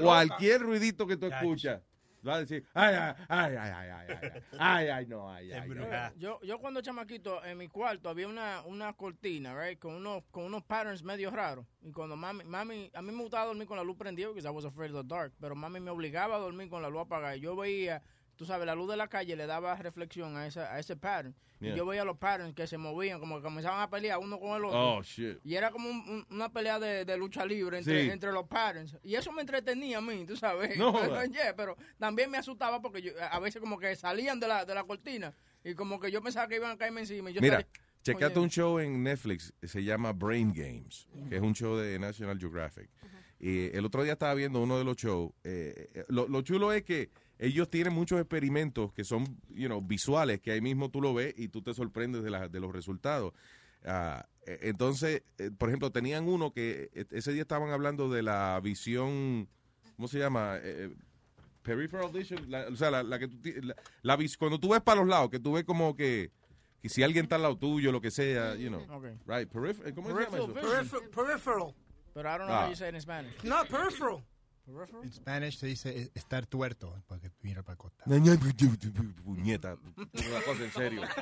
cualquier ruidito que tú escuchas, va a decir, ay, ay, ay, ay, ay, ay, ay, ay, ay, no, ay, ay. Yo, yo cuando chamaquito en mi cuarto había una, una cortina, right, con unos con unos patterns medio raros. Y cuando mami, mami, a mí me gustaba dormir con la luz prendida porque I was afraid of the dark, pero mami me obligaba a dormir con la luz apagada. Y yo veía tú sabes, la luz de la calle le daba reflexión a, esa, a ese pattern. Yeah. Y yo veía los patterns que se movían, como que comenzaban a pelear uno con el otro. Oh, shit. Y era como un- un- una pelea de, de lucha libre entre, Sí. entre los patterns. Y eso me entretenía a mí, tú sabes. No pero, jodas. yeah, pero también me asustaba porque yo, a veces como que salían de la, de la cortina y como que yo pensaba que iban a caerme encima. Y yo Mira, salí- checate Oye, un show en Netflix, se llama Brain Games, que es un show de National Geographic. Y el otro día estaba viendo uno de los shows. eh, eh, lo, lo chulo es que ellos tienen muchos experimentos que son, you know, visuales, que ahí mismo tú lo ves y tú te sorprendes de, la- de los resultados. Ah, eh, entonces, eh, por ejemplo, tenían uno que eh, ese día estaban hablando de la visión, ¿cómo se llama? Eh, eh, peripheral vision, la- o sea, la, la que tú, ti- la, la vis- cuando tú ves para los lados, que tú ves como que, que si alguien está al lado tuyo, lo que sea, you know, Ok. right, peripheral, ¿cómo se llama Peripheral eso? vision. Peripher- peripheral. Pero I don't know Ah. how you say it in Spanish. No, peripheral. En Spanish se dice eh, estar tuerto, porque mira para acostar. Puñeta, una cosa en serio.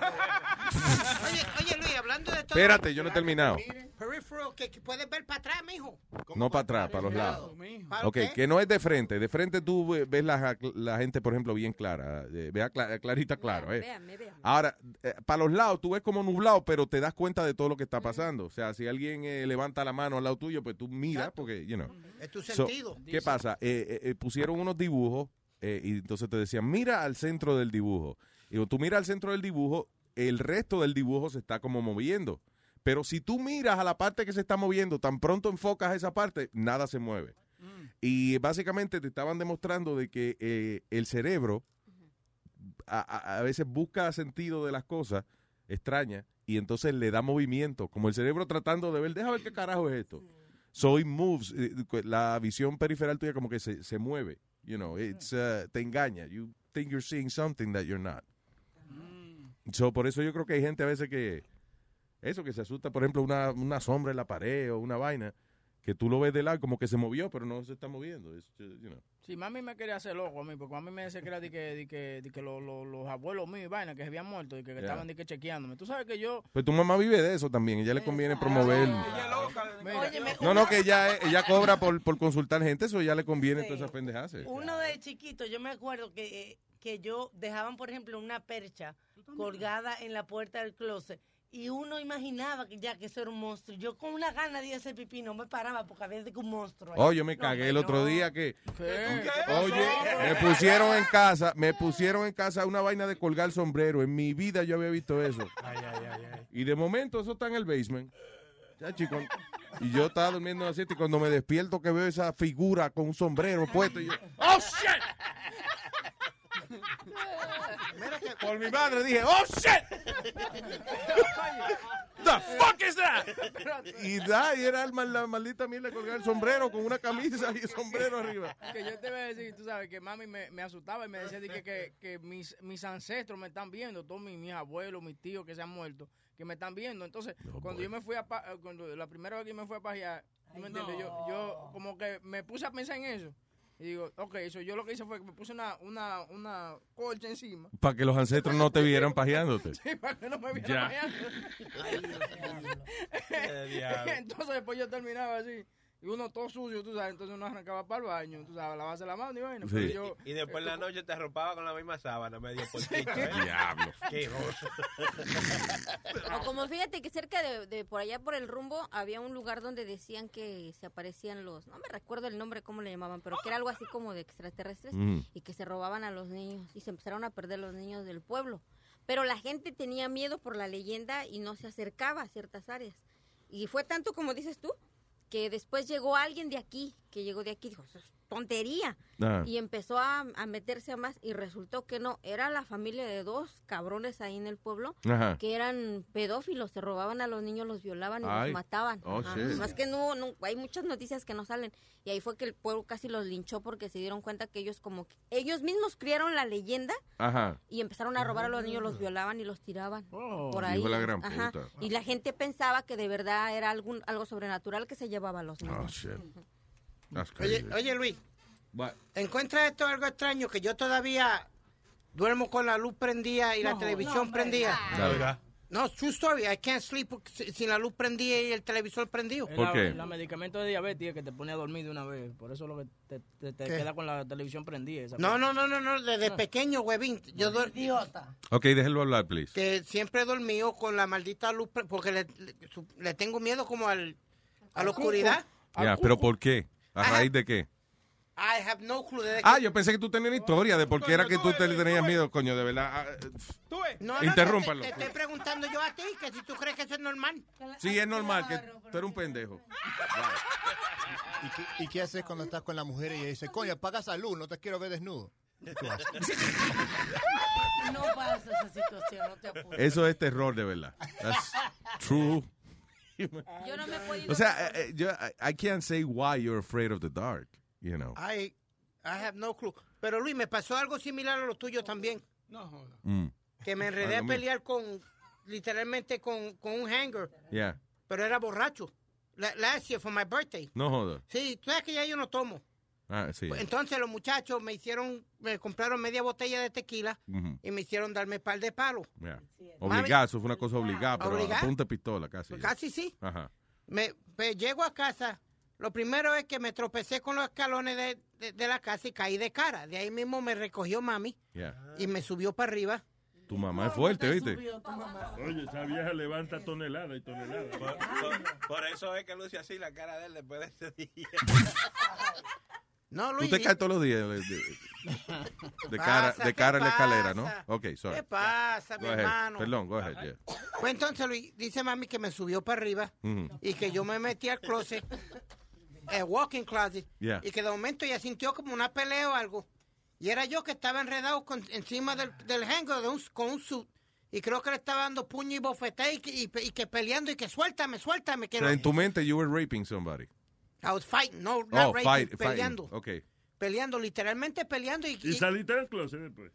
Oye, oye, Luis, hablando de todo. Espérate, yo no he terminado. Peripheral, que, que puedes ver para atrás, mijo. No para atrás, para los lados. ¿Para Ok, qué? que no es de frente. De frente tú ve- ves la, la gente, por ejemplo, bien clara. eh, Vea cla- clarita, claro. eh. Véanme, véanme. Ahora, eh, para los lados tú ves como nublado, pero te das cuenta de todo lo que está pasando. O sea, si alguien eh, levanta la mano al lado tuyo, pues tú miras, porque, you know. Es tu So, sentido. ¿Qué pasa? Eh, eh, eh, pusieron unos dibujos eh, y entonces te decían, mira al centro del dibujo. Y cuando tú miras al centro del dibujo, el resto del dibujo se está como moviendo. Pero si tú miras a la parte que se está moviendo, tan pronto enfocas esa parte, nada se mueve. Y básicamente te estaban demostrando de que eh, el cerebro a, a- a veces busca sentido de las cosas extrañas y entonces le da movimiento, como el cerebro tratando de ver, deja ver qué carajo es esto. So it moves, eh, la visión periferal tuya como que se, se mueve, you know, it's, uh, te engaña, you think you're seeing something that you're not. So por eso yo creo que hay gente a veces que, eso, que se asusta, por ejemplo, una, una sombra en la pared o una vaina, que tú lo ves de lado como que se movió, pero no se está moviendo, it's just, you know. Sí, mami me quería hacer loco a mí, porque a mí me decía que era de que, de que, de que los, los, los abuelos míos y vaina que se habían muerto y que, que Yeah. estaban de que chequeándome. Tú sabes que yo... Pues tu mamá vive de eso también, ella le conviene promover... No, no, que ella, ella cobra por, por consultar gente, eso ya le conviene todas esas pendejadas. Uno de chiquito, yo me acuerdo que, eh, que yo dejaban, por ejemplo, una percha colgada en la puerta del closet y uno imaginaba que ya que eso era un monstruo. Yo con una gana de ir a hacer pipí no me paraba porque había de que un monstruo. ahí. Oh, yo me No, cagué el otro no. día que... ¿Qué? Oye, me pusieron en casa, me pusieron en casa una vaina de colgar sombrero. En mi vida yo había visto eso. Y de momento eso está en el basement. Ya, chico. Y yo estaba durmiendo así y cuando me despierto que veo esa figura con un sombrero puesto y yo, ¡Oh, shit! Por mi madre dije, ¡Oh, shit! The fuck is that? Y da, y era el mal- la maldita mierda de colgar el sombrero con una camisa y el sombrero arriba. Que yo te voy a decir, tú sabes, que mami me, me asustaba y me decía de que, que, que mis, mis ancestros me están viendo, todos mis, mis abuelos, mis tíos que se han muerto, que me están viendo. Entonces, cuando yo me fui a, cuando la primera vez que me fui a pajear, ¿tú me entiendes? Yo, yo como que me puse a pensar en eso. Y digo, ok, eso yo lo que hice fue que me puse una, una, una colcha encima. Para que los ancestros no te vieran pajeándote. Sí, para que no me vieran Ya. pajeando. Entonces después yo terminaba así. Y uno todo sucio, tú sabes, entonces uno arrancaba para el baño, tú sabes, lavarse la mano y vaina. Sí. Pero yo, Y después en la noche te arropaba con la misma sábana, medio porquito, ¿eh? Diablo. Qué. O como fíjate que cerca de, de por allá por el rumbo había un lugar donde decían que se aparecían los, no me recuerdo el nombre cómo le llamaban, pero que era algo así como de extraterrestres Mm. y que se robaban a los niños y se empezaron a perder los niños del pueblo. Pero la gente tenía miedo por la leyenda y no se acercaba a ciertas áreas. Y fue tanto como dices tú, que después llegó alguien de aquí, que llegó de aquí, dijo, tontería. Ah. Y empezó a, a meterse a más y resultó que no, era la familia de dos cabrones ahí en el pueblo Ajá. que eran pedófilos, se robaban a los niños, los violaban y Ay. los mataban. Oh. Más que no, no, hay muchas noticias que no salen. Y ahí fue que el pueblo casi los linchó porque se dieron cuenta que ellos como que ellos mismos criaron la leyenda Ajá. y empezaron a robar a los niños, los violaban y los tiraban por ahí. Hijo de la gran Ajá. puta. Y la gente pensaba que de verdad era algún, algo sobrenatural que se llevaba a los niños. Oh, shit. That's Oye, oye, Luis, What? ¿encuentra esto algo extraño? Que yo todavía duermo con la luz prendida y la No, televisión no, prendida. Dale. No, true story. I can't sleep si- sin la luz prendida y el televisor prendido. Es la- La medicamento de diabetes es que te pone a dormir de una vez. Por eso lo que te, te- te ¿Qué? queda con la televisión prendida. esa No, no, no, no, no, desde pequeño, huevín. Yo duer- Idiota. Ok, déjelo hablar, please. que siempre he dormido con la maldita luz porque le, le- su- le tengo miedo como al, a la oscuridad. Ya, pero ¿por qué? ¿A raíz de qué? I have no clue. Ah, que- yo pensé que tú tenías una historia de por qué era que tú te le tenías miedo, coño, de verdad. Ah, No, no, Interrúmpalo. Te, te estoy preguntando yo a ti, que si tú crees que eso es normal. Sí, es normal, que tú eres un pendejo. ¿Y qué, y qué haces cuando estás con la mujer y ella dice, coño, apaga esa luz, no te quiero ver desnudo? ¿Qué tú? No pasa esa situación, no te apures. Eso es terror, de verdad. That's true. Yo no me he podido... O sea, eh, eh, yo, I, I can't say why you're afraid of the dark, you know. I, I have no clue. Pero Luis, me pasó algo similar a lo tuyo también. No, joda. Mm. Que me enredé a pelear con, literalmente con, con un hanger, Yeah. pero era borracho. La- Last year for my birthday. No joda. Sí, tú sabes que ya yo no tomo. Ah, sí. Entonces los muchachos me hicieron, me compraron media botella de tequila y me hicieron darme par de palos. Yeah. Obligado, eso fue una cosa obligada, pero Obligada. a punta de pistola casi. Casi sí. Ajá. Me, pues, llego a casa, lo primero es que me tropecé con los escalones de, de- de la casa y caí de cara. De ahí mismo me recogió mami Yeah. y me subió para arriba. Tu mamá es fuerte, ¿viste? Oye, esa vieja levanta tonelada y tonelada. Por, por- por eso es que luce así la cara de él después de ese día. No, Tú Luis. te y- caes todos los días de, de- de cara, de ¿Qué cara en la escalera, ¿no? Ok, sorry. ¿Qué pasa, mi hermano? Perdón, go ahead, yeah. Pues entonces Luis, dice mami que me subió para arriba Ujú. y que yo me metí al closet, el walking closet, Yeah. y que de momento ella sintió como una pelea o algo. Y era yo que estaba enredado con- encima del, del de un- con un suit. Y creo que le estaba dando puño y bofetada y, que- y, y que peleando y que suéltame, suéltame. Que O sea, no- en tu mente, you were raping somebody. I was fighting, no, not Oh, raping, fight, peleando. fighting. Ok. Peleando, literalmente peleando y... Y saliste del closet después.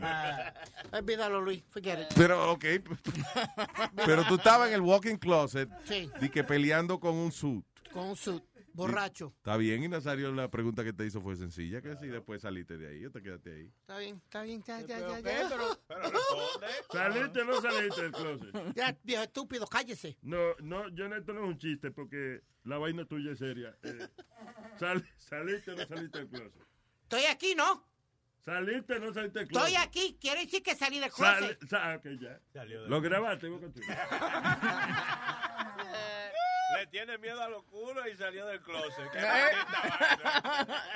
Ah, olvídalo, Luis, forget it. Pero, ok. Pero tú estabas en el walking closet. Sí. Y que peleando con un suit. Con un suit, borracho. Está bien, y Nazario, la pregunta que te hizo fue sencilla, que si después saliste de ahí o te quedaste ahí. Está bien, está bien, ya, ya, ¿Pero ya, qué? ya. ¿Saliste o no saliste del closet? Ya, viejo estúpido, cállese. No, no, yo esto no es un chiste porque la vaina tuya es seria. Eh, sal- ¿Saliste o no saliste del closet? Estoy aquí, ¿no? ¿Saliste o no saliste del closet? Estoy aquí, quiere decir que salí del closet. sa- ok, ya. Salió Lo grabaste, vos con tu- Le tiene miedo a los culos y salió del closet. Qué ¿Eh?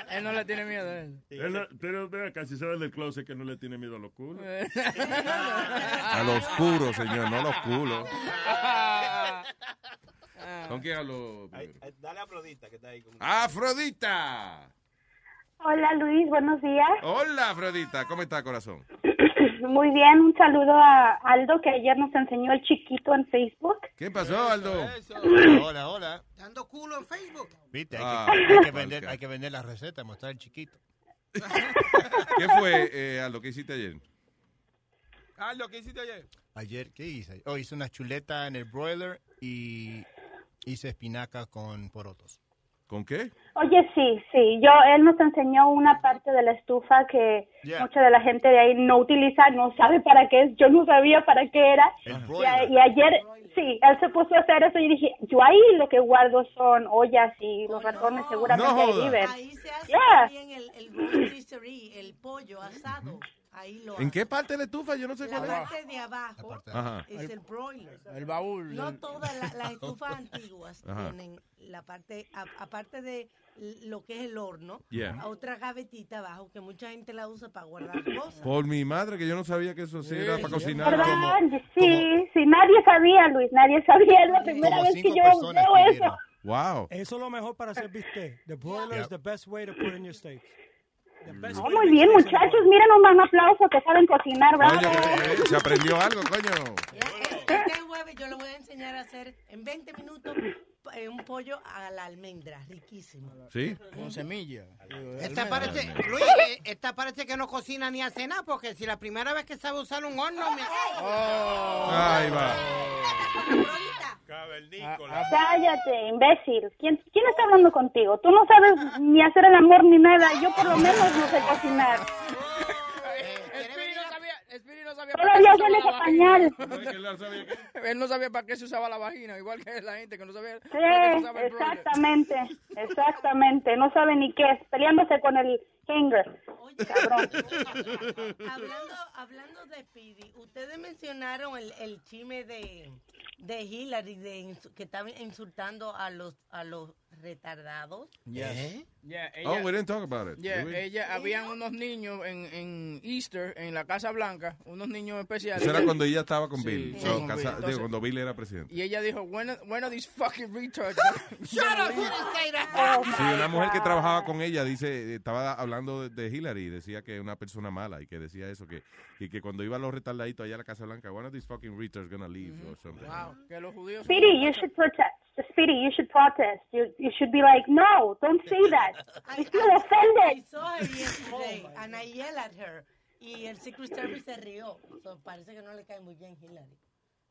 Él no le tiene miedo a él. Él no- pero vea, casi sale del closet que no le tiene miedo a los culos. A los oscuro, señor, no a los culos. ¿Con quién hablo? Dale a Afrodita que está ahí. Con... ¡Afrodita! Hola Luis, buenos días. Hola, Afrodita. ¿Cómo está, corazón? Muy bien, un saludo a Aldo que ayer nos enseñó el chiquito en Facebook. ¿Qué pasó, Aldo? Hola, hola. Dando culo en Facebook. Viste, hay, Ah, que, hay que mal vender, hay que vender la receta, mostrar el chiquito. ¿Qué fue, eh, Aldo, qué hiciste ayer? Aldo, ¿qué hiciste ayer? Ayer, ¿qué hice? Oh, hice una chuleta en el broiler y hice espinaca con porotos. ¿Con qué? Oye, sí, sí, yo, él nos enseñó una parte de la estufa que Yeah. mucha de la gente de ahí no utiliza, no sabe para qué es, yo no sabía para qué era. Y, a- broiler. y ayer, sí, él se puso a hacer eso y dije, yo ahí lo que guardo son ollas y los ratones seguramente No ahí joda. viven. Ahí se hace Yeah. también el, el el pollo asado. Ahí lo ¿En qué parte de la estufa? Yo no sé La cuál es. parte de abajo Ajá. es el broiler. El baúl. No el- todas la- las estufas antiguas Ajá. tienen la parte, a- aparte de lo que es el horno, Yeah. otra gavetita abajo que mucha gente la usa para guardar cosas. Por mi madre, que yo no sabía que eso sí era para cocinar. ¿Verdad? sí, sí, nadie sabía, Luis, nadie sabía, es la primera Como vez que yo veo eso. Wow. Eso es lo mejor para hacer bistec. The broiler is Yep. the best way to put in your steaks. No, muy bien, muchachos, miren un aplauso que saben cocinar, bravo. Eh, se aprendió algo, coño. Este jueves yo le voy a enseñar a hacer en 20 minutos eh, un pollo a la almendra, riquísimo. ¿Sí? Con semilla. Esta parece, Luis, eh, esta parece que no cocina ni hace nada, porque si la primera vez que sabe usar un horno, me... Ahí va. Cavernícola. Cállate, imbécil. ¿Quién, ¿Quién está hablando contigo? Tú no sabes ni hacer el amor ni nada. Yo por lo menos no sé cocinar. Espiri no sabía, Espiri no sabía sabía Todavía para qué se usaba pañal. Él no sabía para qué se usaba la vagina, igual que la gente que no sabía Sí, exactamente, exactamente. No sabe ni qué es, peleándose con el Cabrón. hablando, hablando de Speedy, ustedes mencionaron el, el chisme de, de Hillary de que estaba insultando a los a los retardados. Yes. Yeah, Oh, ella- we didn't talk about it. Yeah, ella, habían unos niños en, en Easter, en la Casa Blanca, unos niños especiales. Eso era cuando ella estaba con Bill. sí, No, con casa- Bill. digo, Entonces- cuando Bill era presidente. Y ella dijo, when are, when are these fucking retards? Shut up, you didn't say that. Sí, una mujer que trabajaba con ella dice, estaba hablando de, de Hillary y decía que es una persona mala y que decía eso, que, y que cuando iban los retardaditos allá a la Casa Blanca, one of these fucking retards gonna leave or something. Wow, que los judíos... Speedy, you should protest. Speedy, you should protest. You you should be like, no, don't say that. I feel I offended. saw her yesterday and I yelled at her. Y el Secret Service se rió. So, parece que no le cae muy bien Hillary.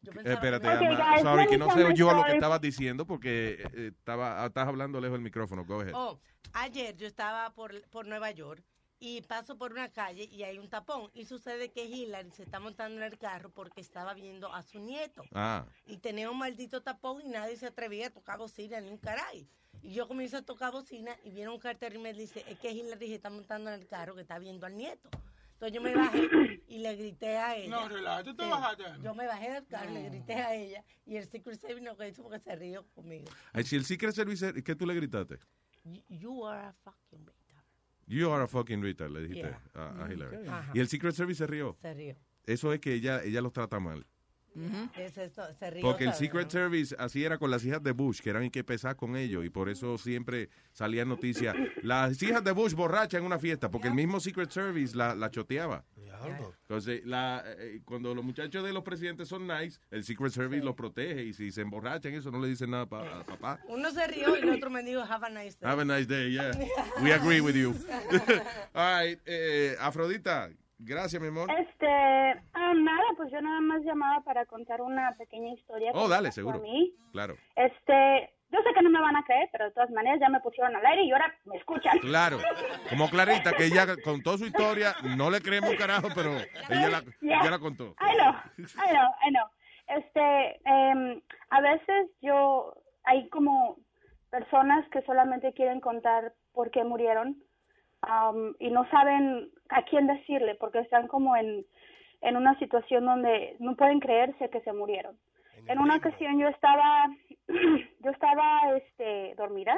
Yo Eh, pensaba espérate, que- Alma. sorry, que no se oyó lo que estabas diciendo porque eh, estaba, estás hablando lejos del micrófono. Go ahead. Oh, ayer yo estaba por, por Nueva York y paso por una calle y hay un tapón. Y sucede que Hillary se está montando en el carro porque estaba viendo a su nieto. Ah, Y tenía un maldito tapón y nadie se atrevía a tocar bocina ni un caray. Y yo comienzo a tocar bocina y viene un cartero y me dice, es que Hillary se está montando en el carro que está viendo al nieto. Entonces yo me bajé y le grité a ella. No, relaja, ¿tú te Sí, bajaste? Yo me bajé del carro, le grité a ella y el Secret Service no hizo porque se rió conmigo. Ay, si el Secret Service, ¿qué tú le gritaste? You, you are a fucking retard. You are a fucking retard, le dijiste Yeah. a, a Mm, Hillary. Y el Secret Service se rió. Se rió. Eso es que ella, ella los trata mal. Es esto, se rió. Porque el ¿sabes? Secret Service así era con las hijas de Bush, que eran y que pesar con ellos, y por eso siempre salían noticias. Las hijas de Bush borrachas en una fiesta, porque el mismo Secret Service la, la choteaba. Entonces, la, eh, cuando los muchachos de los presidentes son nice, el Secret Service los protege, y si se emborrachan, eso no le dicen nada pa- a papá. Uno se rió y el otro me dijo, have a nice day. Have a nice day, yeah. We agree with you. All right, eh, Afrodita, gracias, mi amor. Este, ah, nada, pues yo nada más llamaba para contar una pequeña historia. Oh, dale, seguro. A mí. Claro. Este, yo sé que no me van a creer, pero de todas maneras ya me pusieron al aire y ahora me escuchan. Claro, como Clarita, que ella contó su historia, no le creemos un carajo, pero ella la, Yeah. ella la contó. I know, I know, I know. Este, em, a veces yo, hay como personas que solamente quieren contar por qué murieron am, y no saben a quién decirle porque están como en, en una situación donde no pueden creerse que se murieron. En una ocasión yo estaba, yo estaba, este, dormida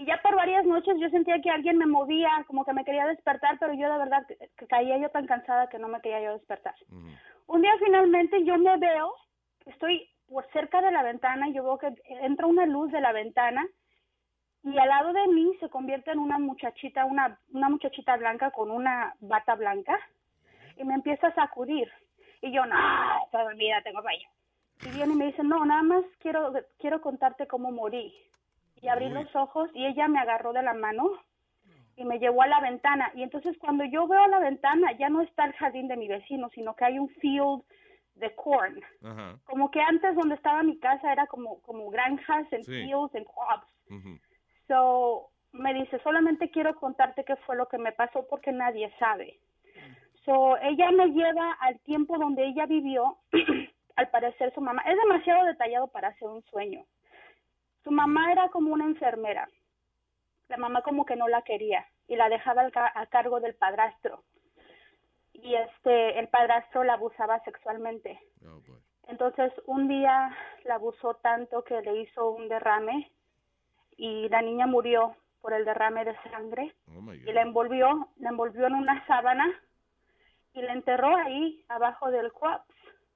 y ya por varias noches yo sentía que alguien me movía, como que me quería despertar, pero yo de verdad que, que caía yo tan cansada que no me quería yo despertar. Un día finalmente yo me veo, estoy por cerca de la ventana y yo veo que entra una luz de la ventana y al lado de mí se convierte en una muchachita, una, una muchachita blanca con una bata blanca y me empieza a sacudir. Y yo, no, está dormida, tengo sueño. Y viene y me dice, no, nada más quiero, quiero contarte cómo morí. Y abrí los ojos y ella me agarró de la mano y me llevó a la ventana. Y entonces cuando yo veo a la ventana ya no está el jardín de mi vecino, sino que hay un field de corn. Ajá. Como que antes donde estaba mi casa era como, como granjas en Sí. fields en crops. Ujú. So, me dice, solamente quiero contarte qué fue lo que me pasó porque nadie sabe. So, ella me lleva al tiempo donde ella vivió. al parecer su mamá, es demasiado detallado para hacer un sueño. Su mamá era como una enfermera. La mamá como que no la quería y la dejaba al ca- a cargo del padrastro. Y este, el padrastro la abusaba sexualmente. Entonces, un día la abusó tanto que le hizo un derrame y la niña murió por el derrame de sangre y la envolvió, la envolvió en una sábana y la enterró ahí abajo del crops,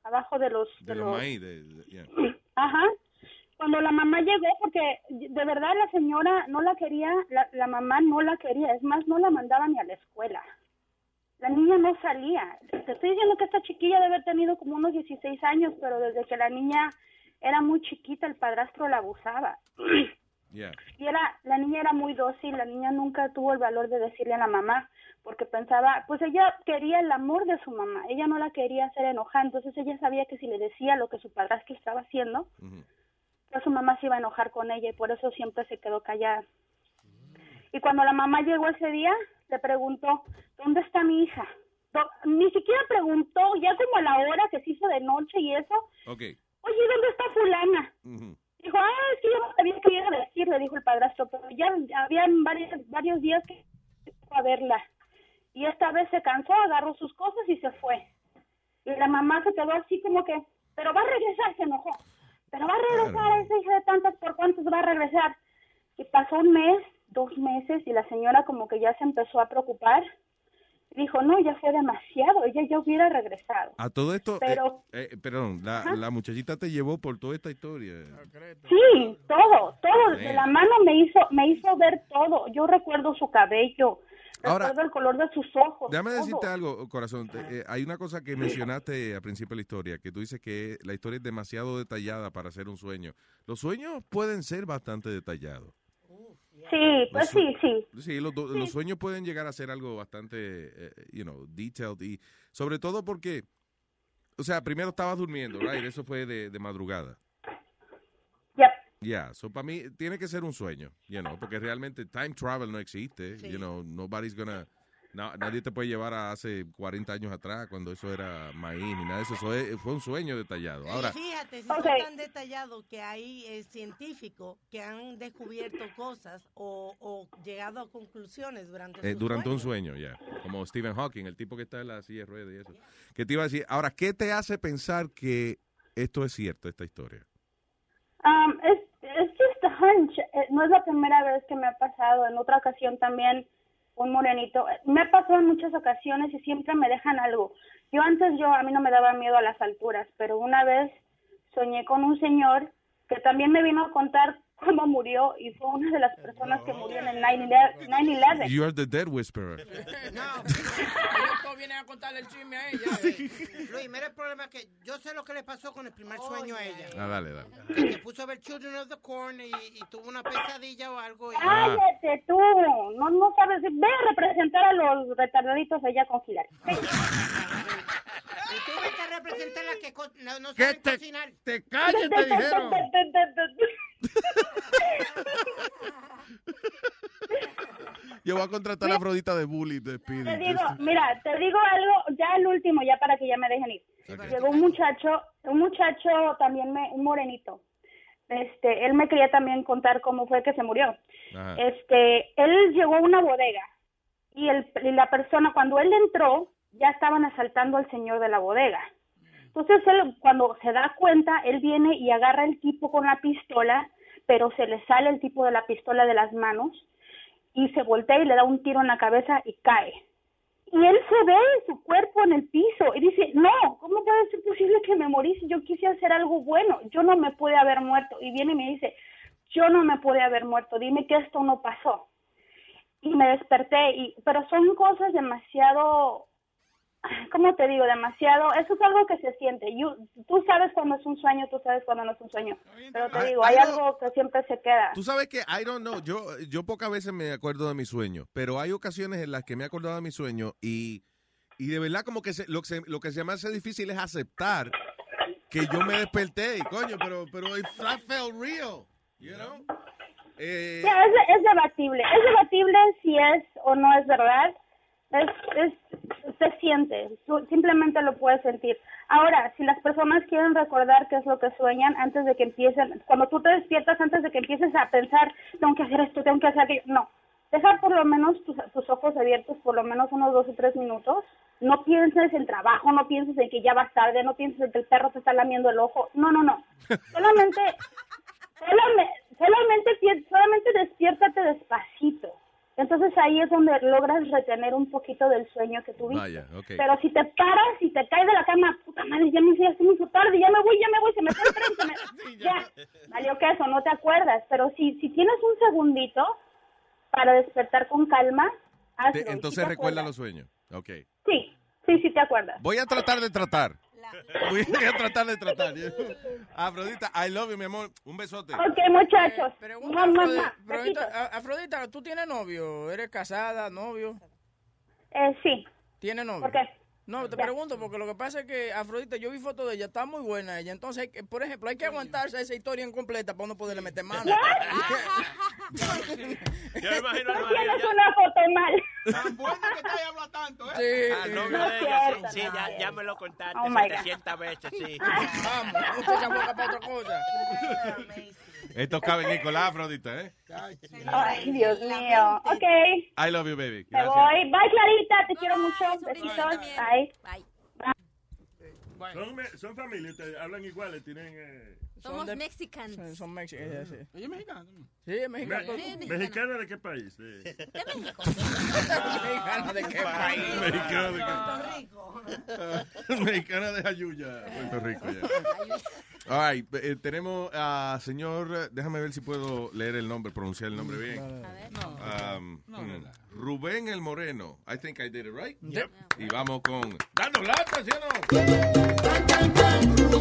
abajo de los De los maíz, de, de- yeah. Ajá. Cuando la mamá llegó, porque de verdad la señora no la quería, la, la mamá no la quería, es más, no la mandaba ni a la escuela. La niña no salía. Te estoy diciendo que esta chiquilla debe haber tenido como unos 16 años, pero desde que la niña era muy chiquita, el padrastro la abusaba. Yeah. Y era, la niña era muy dócil, la niña nunca tuvo el valor de decirle a la mamá, porque pensaba, pues ella quería el amor de su mamá, ella no la quería hacer enojar, entonces ella sabía que si le decía lo que su padrastro estaba haciendo, pues su mamá se iba a enojar con ella y por eso siempre se quedó callada. Y cuando la mamá llegó ese día, le preguntó, ¿dónde está mi hija? ni siquiera preguntó, ya como a la hora que se hizo de noche y eso, oye, ¿dónde está fulana? Dijo, ah, es que yo no sabía qué iba a decir, le dijo el padrastro, pero ya, ya habían varios, varios días que a verla. Y esta vez se cansó, agarró sus cosas y se fue. Y la mamá se quedó así como que, pero va a regresar, se enojó. Pero va a regresar esa hija de tantas, ¿por cuántos va a regresar? Y pasó un mes, dos meses, y la señora como que ya se empezó a preocupar. Dijo, no, ya fue demasiado, ella ya hubiera regresado. A todo esto, Pero- eh, eh, perdón, la, la muchachita te llevó por toda esta historia. Sí, todo, todo, de la mano me hizo, me hizo ver todo. Yo recuerdo su cabello, Ahora- recuerdo el color de sus ojos. Déjame todo. decirte algo, corazón. Te- eh, hay una cosa que mencionaste al principio de la historia, que tú dices que la historia es demasiado detallada para ser un sueño. Los sueños pueden ser bastante detallados. Sí, pues sí, sí. Sí, los, do- los sueños pueden llegar a ser algo bastante, eh, you know, detailed y sobre todo porque, o sea, primero estabas durmiendo, right? Eso fue de, de madrugada. Yep. Yeah, so para mí tiene que ser un sueño, you know, porque realmente time travel no existe, you know, nobody's gonna, na- nadie te puede llevar a hace 40 años atrás cuando eso era maíz ni nada de eso, eso es- fue un sueño detallado. Ahora, Fíjate, si Ok. son tan detallados que hay eh, científicos que han descubierto cosas o, o llegado a conclusiones durante eh, durante un sueño, ya, como Stephen Hawking, el tipo que está en la silla de ruedas y eso. Que te iba a decir, ahora, ¿qué te hace pensar que esto es cierto, esta historia? Um, es, es just a hunch. No es la primera vez que me ha pasado. En otra ocasión también un morenito. Me ha pasado en muchas ocasiones y siempre me dejan algo. Yo antes, yo a mí no me daba miedo a las alturas, pero una vez soñé con un señor que también me vino a contar cómo murió y fue una de las personas que murió en el 9-11. 9/11. You are the dead whisperer. Después vienen a contarle el chisme a ella. Luis, mira el problema que yo sé lo que le pasó con el primer sueño a ella. Ah, dale, dale. Que se puso a ver Children of the Corn y, y tuvo una pesadilla o algo. Y... Cállate tú, no, no sabes, ve a representar a los retardaditos allá con. Ve. Y tuve que representar la que no, no ¿Qué saben te- cocinar. te calles, te dijeron. Yo voy a contratar a Afrodita de bully de Speedy. Te digo, mira, te digo algo, ya el último, ya para que ya me dejen ir. Llegó un muchacho, un muchacho también, me, un morenito. Este, él me quería también contar cómo fue que se murió. Ajá. Este, él llegó a una bodega y, el, y la persona, cuando él entró, ya estaban asaltando al señor de la bodega. Entonces él, cuando se da cuenta, él viene y agarra el tipo con la pistola, pero se le sale el tipo de la pistola de las manos y se voltea y le da un tiro en la cabeza y cae. Y él se ve su cuerpo en el piso y dice, no, ¿cómo puede ser posible que me morí si yo quise hacer algo bueno? Yo no me pude haber muerto. Y viene y me dice, yo no me pude haber muerto, dime que esto no pasó. Y me desperté, y, pero son cosas demasiado, ¿cómo te digo? Demasiado, eso es algo que se siente. You- tú sabes cuando es un sueño, tú sabes cuando no es un sueño. Pero te Ay, digo, hay ay, algo que siempre se queda. Tú sabes que, I don't know, yo, yo pocas veces me acuerdo de mis sueños, pero hay ocasiones en las que me he acordado de mis sueños y, y de verdad como que se- lo, que se, lo que se me hace difícil es aceptar que yo me desperté y coño, pero, pero it felt real, you know? Eh, es, es debatible. Es debatible si es o no es verdad. Es, es, se siente. Tú simplemente lo puedes sentir. Ahora, si las personas quieren recordar qué es lo que sueñan antes de que empiecen, cuando tú te despiertas antes de que empieces a pensar, tengo que hacer esto, tengo que hacer aquello, no. Deja por lo menos tus, tus ojos abiertos por lo menos unos dos o tres minutos. No pienses en trabajo, no pienses en que ya vas tarde, no pienses en que el perro te está lamiendo el ojo. No, no, no. Solamente solamente, solamente, solamente despiértate despacito. Entonces ahí es donde logras retener un poquito del sueño que tuviste. Vaya, ok. Pero si te paras y te caes de la cama, puta madre, ya me hice, ya me hizo tarde, ya me voy, ya me voy, se me fue el tren, se me- ya, valió que eso, no te acuerdas. Pero si, si tienes un segundito para despertar con calma, hazlo. te- sí entonces te recuerda acuerdas. los sueños. Ok. Sí, sí, sí te acuerdas. Voy a tratar de tratar. Voy a tratar de tratar. Afrodita, I love you, mi amor. Un besote. Ok, muchachos. Pregunta, Mua, mua, Afrodita, ¿tú tienes novio? ¿Eres casada, novio? Eh, sí. ¿Tiene novio? ¿Por qué? No, te pregunto, porque lo que pasa es que Afrodita, yo vi fotos de ella, está muy buena ella. Entonces, que- por ejemplo, hay que aguantarse esa historia incompleta para uno poderle meter mano. Yo me imagino Tú tienes una foto mal. Tan bueno que está y habla tanto, ¿eh? Sí. Ah, no, No de ella, sí, no. ya, ya me lo contaste Oh, my God. 700 veces, sí. Vamos, no te boca para otra cosa. Esto cabe en Nicolás, Afrodita, ¿eh? Ay, Dios mío. Ok, I love you, baby. me Gracias. voy. Bye, Clarita. Te quiero mucho. Besitos. Bye. Son, me- son familia, ustedes hablan iguales, tienen... Eh... Somos de- mexicanos. Sí, Son mexicanos. Mm. sí. Ella es mexicana. Sí, es mexicano. Me- ¿Mexicana de qué país? De... ¿Mexicana de qué país? Mexicana de qué- Mexicana de Ayuya, Puerto Rico. ya. All right, eh, tenemos a señor, déjame ver si puedo leer el nombre, pronunciar el nombre bien. Um, mm, Rubén el Moreno. I think I did it right. Yep. Y vamos con dando lata, ¿sí o no?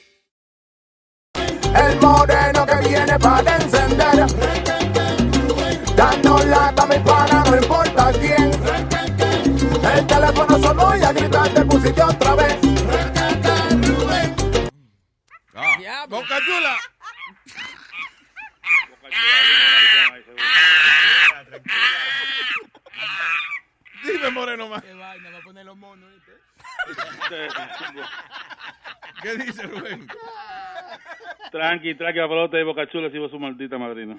El moreno que viene para encender. Dando lata a mi pana, no importa quién. El teléfono sonó y a gritar te pusiste otra vez. Ah, Boca Chula. Dime, Moreno, más. Qué vaina, va a poner los monos, ¿viste? ¿Qué dice Rubén? Tranqui, tranqui, la pelota de Boca Chula, sigo su maldita madrina.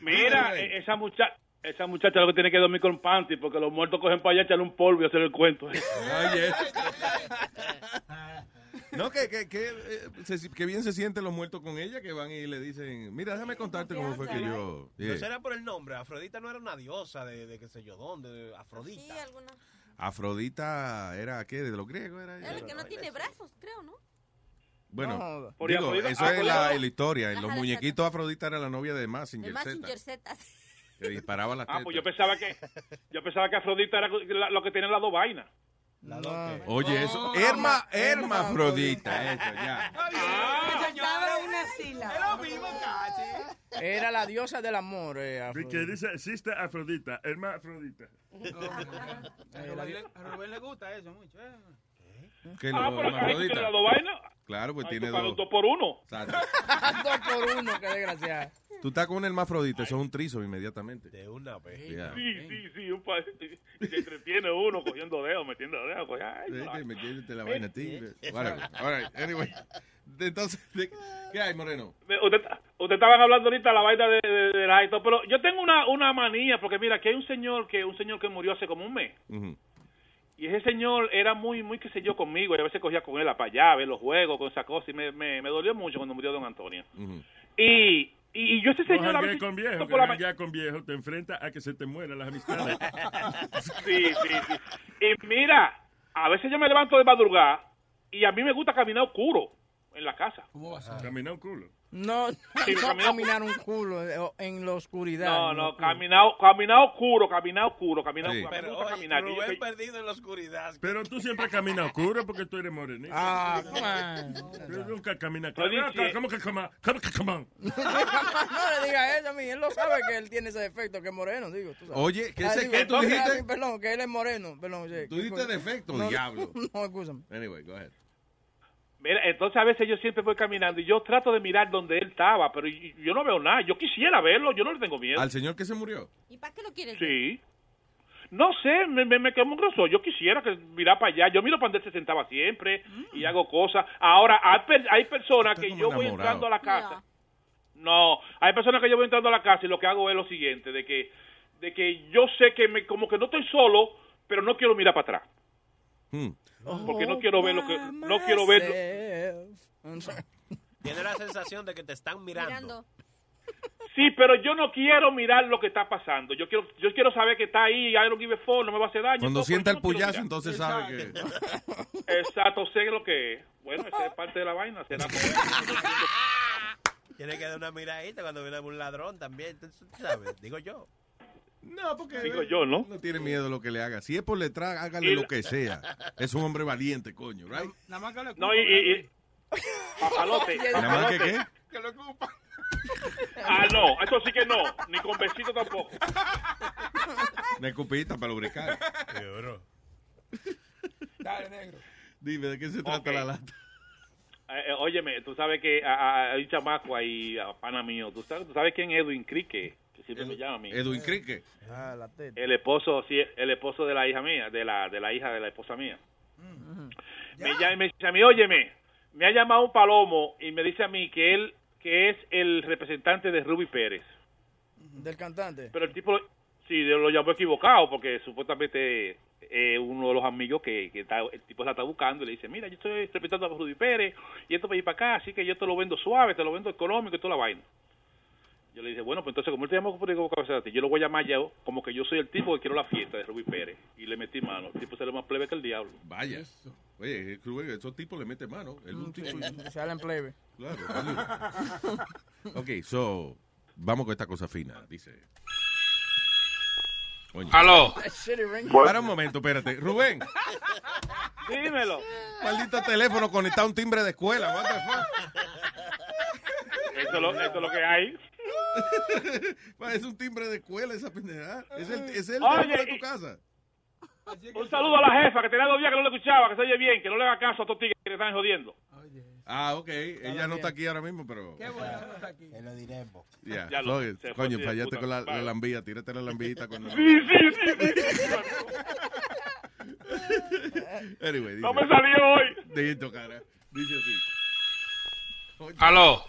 Mira, e- esa muchacha, esa muchacha lo que tiene que dormir con panty, porque los muertos cogen para allá, echarle un polvo y hacer el cuento. Oye. No, que, que, que, eh, que bien se sienten los muertos con ella, que van y le dicen, mira, déjame contarte cómo fue que yo... No será por el nombre. Afrodita no era una diosa de, de qué sé yo dónde. de Afrodita. Afrodita era, ¿qué? ¿De los griegos era? Es el que no tiene brazos, creo, ¿no? Bueno, No. Por digo, Afrodita- eso es la, la historia. En los muñequitos Afrodita era la novia de Massinger más Z, que disparaba las Ah, tetas. pues yo pensaba que yo pensaba que Afrodita era la- lo que tenía las dos vainas. Oye, eso, Herma, hermafrodita, eso, ya. Una. Era la diosa del amor. eh, Que Afrodita. dice, sister Afrodita, hermana Afrodita. A Rubén, a Rubén le gusta eso mucho. ¿eh? Que Ah, pero hermafrodita. Claro, pues Ay, tiene dos. dos por uno. Dos por uno, qué desgraciada. Tú estás con un hermafrodita, eso es un trizo inmediatamente. De una vez. Yeah. Sí, sí, sí, un pa- se entretiene uno cogiendo dedos, metiendo dedos. coge- ay, Sí, quieres la vaina a ti. Whatever. All right, anyway. Entonces, ¿de- ¿qué hay, Moreno? Usted, usted estaban hablando ahorita de la vaina de, de, de la- todo, pero yo tengo una, una manía, porque mira, aquí hay un señor que un señor que murió hace como un mes. Y ese señor era muy, muy, qué sé yo, conmigo. Y a veces cogía con él a para allá, a ver los juegos, con esa cosa. Y me, me, me dolió mucho cuando murió don Antonio. Ujú. Y, y, y yo ese señor... a janguees veces- con viejo, que por la con viejo te enfrenta a que se te mueran las amistades. Sí, sí, sí. Y mira, a veces yo me levanto de madrugada y a mí me gusta caminar oscuro en la casa. ¿Cómo va a ser? Caminar un culo. No, Sí, no caminar un culo en la oscuridad. No, no, caminar, caminar oscuro, caminar oscuro, caminar Sí. oscuro. Pero oye, caminar. yo Rubén soy- perdido en la oscuridad. Pero tú siempre caminas oscuro porque tú eres morenito. Ah, come nunca caminas Lo claro. ¿Cómo que come? ¿Cómo que come? no le diga eso a mí. Él lo sabe que él tiene ese defecto, que es moreno, digo. tú sabes. Oye, ¿qué Ah, sé digo, qué tú ah, dijiste? sí, Perdón, que él es moreno. Perdón. Tú dijiste defecto, No, diablo. No, escúchame. Anyway, go ahead. Mira, entonces a veces yo siempre voy caminando y yo trato de mirar donde él estaba, pero yo no veo nada. Yo quisiera verlo, yo no le tengo miedo. ¿Al señor que se murió? ¿Y para qué lo quieres? ver? Sí. no sé, me, me, me quemo grosso. Yo quisiera que mirar para allá. Yo miro para donde él se sentaba siempre y hago cosas. Ahora, hay, hay personas que yo voy entrando a la casa. No, hay personas que yo voy entrando a la casa y lo que hago es lo siguiente, de que, de que yo sé que me, como que no estoy solo, pero no quiero mirar para atrás. Hmm. Porque no quiero ver lo que, no quiero ver. Tiene la sensación de que te están mirando. Sí, pero yo no quiero mirar lo que está pasando. Yo quiero, yo quiero saber que está ahí, I don't give a fuck, no me va a hacer daño. Cuando todo, sienta el no puyazo, entonces sabe que... Exacto, sé lo que es. Bueno, esa es parte de la vaina. Será por eso. Tiene que dar una miradita cuando viene un ladrón también, tú sabes, digo yo. No, porque Digo yo, ¿no? No tiene miedo de lo que le haga. Si es por detrás, hágale Y lo que sea. Es un hombre valiente, coño, right? Nada más que le No, y, y, y- papalote, Nada más que qué. Ah, no, eso sí que no, ni con besito tampoco. Una escupita para lubricar. Dale, negro. Dime, ¿de qué se trata la lata? Eh, eh, óyeme, tú sabes que hay un chamaco ahí, a pana mío. ¿Tú sabes, tú sabes quién es Edwin Crique? Que siempre me llama a mí. Edwin Crique. Ah, la teta. El esposo, sí, el esposo de la hija mía, de la, de la hija de la esposa mía. Me llama y me dice a mí, óyeme, me ha llamado un palomo y me dice a mí que él, que es el representante de Ruby Pérez. Del cantante. Pero el tipo, sí, lo llamó equivocado porque supuestamente eh, uno de los amigos que, que está, el tipo la está buscando y le dice, mira, yo estoy representando a Ruby Pérez y esto para ir para acá, así que yo te lo vendo suave, te lo vendo económico y toda la vaina. Yo le dije, bueno, pues entonces como él te llamó yo lo voy a llamar yo como que yo soy el tipo que quiero la fiesta de Ruby Pérez. Y le metí mano. El tipo se le más plebe que el diablo. Vaya. Oye, Rubén, esos tipos le meten mano. Es un tipo... Se habla en plebe. Claro. ok, so, vamos con esta cosa fina. Dice... Aló. Para un momento, espérate. Rubén, Dímelo. maldito teléfono conectado a un timbre de escuela. What the fuck? Eso es lo, eso es lo que hay. es un timbre de escuela esa pendejada. Es el, es el Oye, de tu y- casa. Un saludo a la jefa que tenía dos días que no le escuchaba, que se oye bien, que no le haga caso a estos tigres que le están jodiendo. Ah, ok. Ella no está aquí ahora mismo, pero... Qué bueno que está aquí. Te lo diremos. Ya, Ya lo- fue coño, de fallaste con la, la lambilla. Tírate la lambillita con... Sí, sí, sí, sí. Anyway, No me salió hoy. Dito, cara. Dice así. Aló.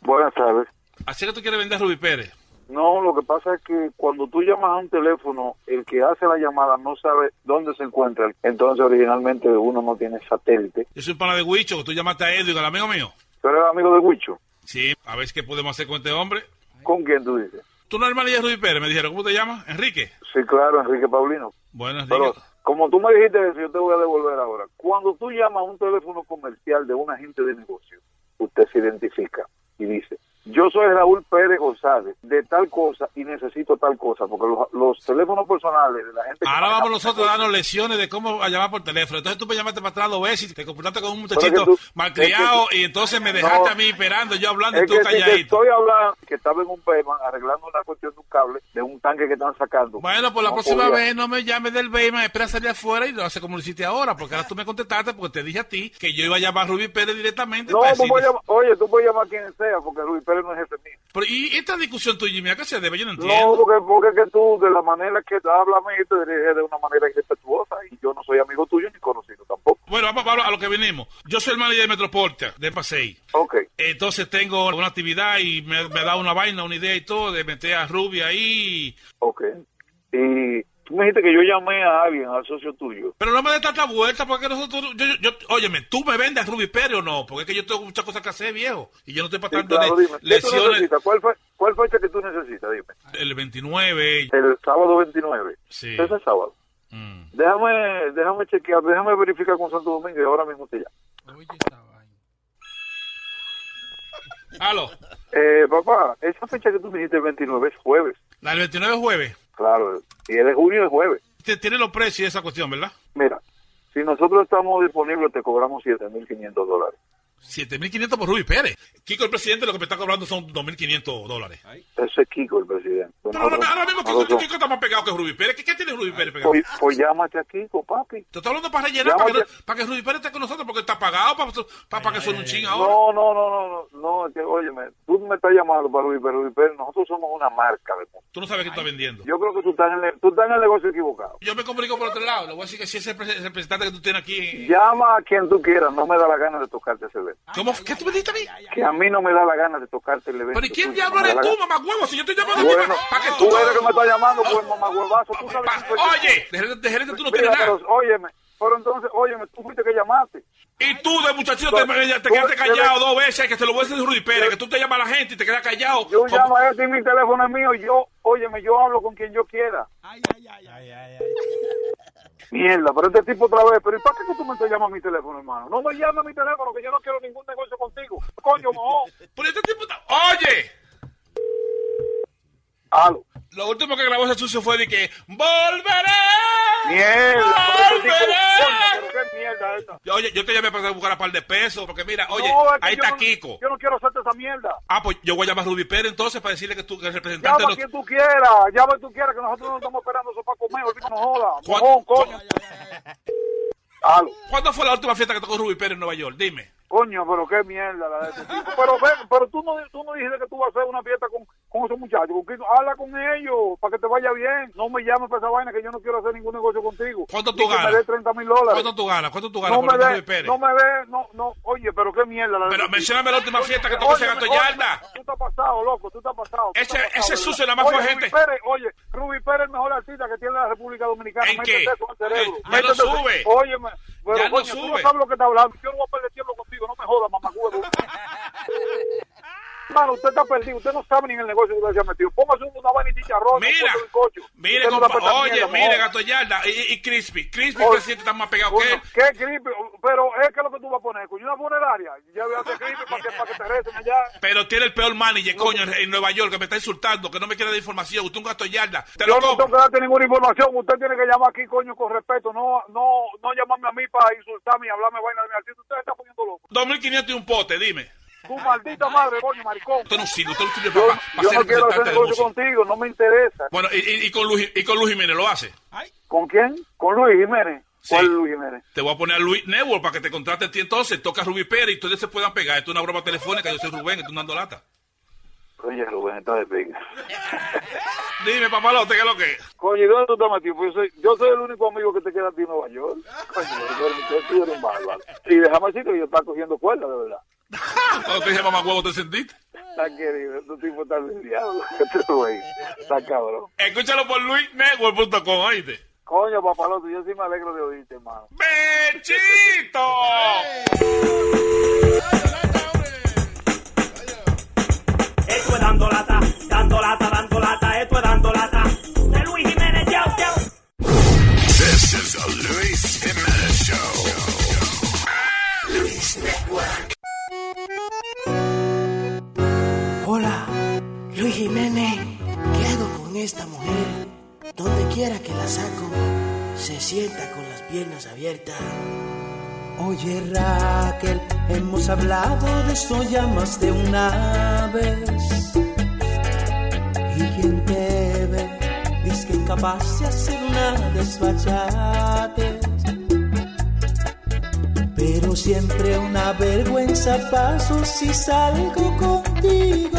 Buenas tardes. ¿Así que tú quieres vender a Rubí Pérez? No, lo que pasa es que cuando tú llamas a un teléfono, el que hace la llamada no sabe dónde se encuentra. Entonces, originalmente uno no tiene satélite. Yo soy un pana de Huicho, que tú llamaste a Edwin, al amigo mío. ¿Tú eres amigo de Huicho? Sí, a ver qué podemos hacer con este hombre. ¿Con quién tú dices? Tú no hermano de Rubí Pérez, me dijeron. ¿Cómo te llamas? Enrique. Sí, claro, Enrique Paulino. Bueno, Enrique. Pero como tú me dijiste eso, yo te voy a devolver ahora. Cuando tú llamas a un teléfono comercial de un agente de negocio, usted se identifica y dice, yo soy Raúl Pérez González, de tal cosa y necesito tal cosa, porque los, los teléfonos personales de la gente... Ahora vamos nosotros a darnos lecciones de cómo a llamar por teléfono. Entonces tú me llamaste para atrás dos veces y te comportaste como un muchachito tú- malcriado es que- y entonces me dejaste No. a mí esperando, yo hablando y tú que si te calladito. estoy hablando que estaba en un Bayman arreglando una cuestión de un cable de un tanque que están sacando. Bueno, pues la No próxima podía. vez no me llames del Bayman, espera salir afuera y lo hace como lo hiciste ahora, porque ahora tú me contestaste porque te dije a ti que yo iba a llamar a Rubí Pérez directamente. No, para tú puedes llamar- oye, tú puedes llamar a quien sea, porque Luis Pérez no es jefe mío. Pero, ¿Y esta discusión tuya y mía qué se debe? Yo no entiendo. No, porque, porque es que tú, de la manera que hablas te diriges de una manera irrespetuosa y yo no soy amigo tuyo ni conocido tampoco. Bueno, vamos, vamos a lo que venimos. Yo soy el manager de Metroporta, de Pasei. Ok. Entonces tengo una actividad y me, me da una vaina, una idea y todo de meter a Ruby ahí. Ok. Y tú me dijiste que yo llamé a alguien, al socio tuyo. Pero no me des tanta vuelta porque nosotros... Yo, yo, yo- óyeme, ¿tú me vendes a Ruby Pérez o no? Porque es que yo tengo muchas cosas que hacer, viejo. Y yo no estoy Sí, para tanto claro, de dime. ¿Qué tú lesiones. ¿Cuál, fe- ¿Cuál fecha que tú necesitas? Dime. El 29. El sábado 29. Sí. Ese sábado. Mm. Déjame, déjame chequear, déjame verificar con Santo Domingo y ahora mismo te llamo. Aló. Eh, papá, esa fecha que tú me dijiste el 29 es jueves. La del 29 es jueves. Claro, y el de junio es jueves. Te- Tiene los precios esa cuestión, ¿verdad? Mira, si nosotros estamos disponibles te cobramos 7.500 dólares. 7.500 por Ruby Pérez. Kiko, el presidente, lo que me está cobrando son 2.500 dólares. Ese es Kiko, el presidente. Pero ahora, ahora mismo Kiko, Kiko está más pegado que Ruby Pérez. ¿Qué, qué tiene Ruby Pérez pegado? Pues, pues llámate a Kiko, papi. Te estoy hablando para rellenar, para que, para que Ruby Pérez esté con nosotros, porque está pagado para, para, para que suene un ching ahora. No, no, no, no, no, no, es que, óyeme, tú me estás llamando para Luis Pérez, Luis Pérez, nosotros somos una marca de Tú no sabes qué está vendiendo. Yo creo que tú estás en el, tú estás en el negocio equivocado. Yo me comunico por otro lado. Le voy a decir que si ese repre- representante que tú tienes aquí... Llama a quien tú quieras, no me da la gana de tocarte ese ¿Qué tú me dijiste a mí? Que a mí no me da la gana de tocarte el evento. ¿Pero y quién diablo eres tú, mamá huevo? Si yo estoy llamando Bueno, aquí para, para que tú tú... eres que me estás llamando, pues mamá huevazo, tú sabes Oye, de gerente, de gerente tú no tienes nada. pero, óyeme, pero entonces, óyeme, tú fuiste que llamaste. Y tú, de muchachito, te, te, te quedaste callado dos veces, que te lo voy a decir Rudy Pérez, que tú te llamas a la gente y te quedas callado. Yo llamo a este y mi teléfono es mío, yo, óyeme, yo hablo con quien yo quiera. Mierda, pero este tipo otra vez, pero ¿y para qué tú me estás llamando a mi teléfono, hermano? No me llames a mi teléfono, que yo no quiero ningún negocio contigo. Coño, mojón. Pero este tipo. Oye, Lo último que grabó ese sucio fue de que ¡Volveré! Mierda, ¡Volveré! Yo- Oye, yo te llamé para buscar a par de pesos, porque mira, oye, No, es que ahí está no- Kiko. Yo no quiero hacerte esa mierda. Ah, pues yo voy a llamar a Rudy Pérez entonces para decirle que tú, que el representante... Llama quien tú quieras, llama a quien tú quieras, que nosotros no estamos esperando eso para comer, ahorita no joda. ¿Cuán- Mojón, coño. ¿Cuándo fue la última fiesta que tocó Ruby Pérez en Nueva York? Dime. Coño, pero qué mierda la de este tipo. Pero ven, pero tú no, tú no dijiste que tú vas a hacer una fiesta con, con esos muchachos. Con Kiko. Habla con ellos para que te vaya bien. No me llames para esa vaina que yo no quiero hacer ningún negocio contigo. ¿Cuánto tú ganas? me dé 30 mil dólares. ¿Cuánto tú ganas? ¿Cuánto tú ganas No me Ruby ve, no me ve, no, no, oye, pero qué mierda la Pero tipo. mencióname la última fiesta que Oye, óyeme, gato óyeme, yarda. Tú estás pasado, loco, tú estás pasado. tú Ese- estás pasado, ese sucio nada más oye, fue gente- Pérez, oye, Rubí Pérez, el mejor artista que tiene la República Dominicana. ¿En qué? eso el cerebro. Ya no Métete sube. Óyeme, pero Ya no tú sube. sabes lo que está hablando. Yo no voy a perder tiempo contigo, no me jodas, mamá Hermano, usted está perdido, usted no sabe ni en el negocio que usted se ha metido. Póngase una vaina y chicharrón. Mira, un cocho. Mire, no oye, mierda, mire, gato yarda. Y, y Crispy. Crispy, Oye, presidente, está más pegado que él. ¿Qué creepy? Pero es que lo que tú vas a poner, coño, una funeraria. Ya voy a hacer creepy para que, para que te recen allá. Pero tiene el peor manager, coño, en, en Nueva York, que me está insultando, que no me quiere dar información. Usted es un gato yarda. Te Yo lo no tengo que darte ninguna información. Usted tiene que llamar aquí, coño, con respeto. No, no, no llamarme a mí para insultarme y hablarme vaina de mi artista. Usted está poniendo loco. 2.500 y un pote, dime. Tu maldita madre, coño, maricón. Usted no sirve, usted no sirve Yo, para, yo no quiero hacer negocio contigo, no me interesa. Bueno, y, y- y con Luis, y con Luis Jiménez lo hace. ¿Con quién? ¿Con Luis Jiménez? ¿Cuál es Luis Jiménez? Te voy a poner a Luis Network para que te contrate a ti entonces. Toca a Rubí Pérez y ustedes se puedan pegar. Esto es una broma telefónica. Yo soy Rubén, estoy dando lata. Oye, Rubén, está de pinga. Dime, papalote, ¿qué es lo que es? Coño, ¿y dónde tú estás metido? Pues yo soy, yo soy el único amigo que te queda a ti en Nueva York. Coño, tú tú eres un bárbaro. Y déjame decirte que yo estaba cogiendo cuerda, de verdad. Cuando te dije mamá huevo, ¿te sentiste? Está querido, tu tipo está del diablo. Este güey, está cabrón. Escúchalo por luisnetwork.com, oíste. Coño, papalote, yo sí me alegro de oírte, hermano. ¡Bechito! Esto es dando lata, dando lata, dando lata, sienta con las piernas abiertas. Oye Raquel, hemos hablado de eso ya más de una vez. Y quien te ve, dice que capaz de hacer una desfachate. Pero siempre una vergüenza paso si salgo contigo.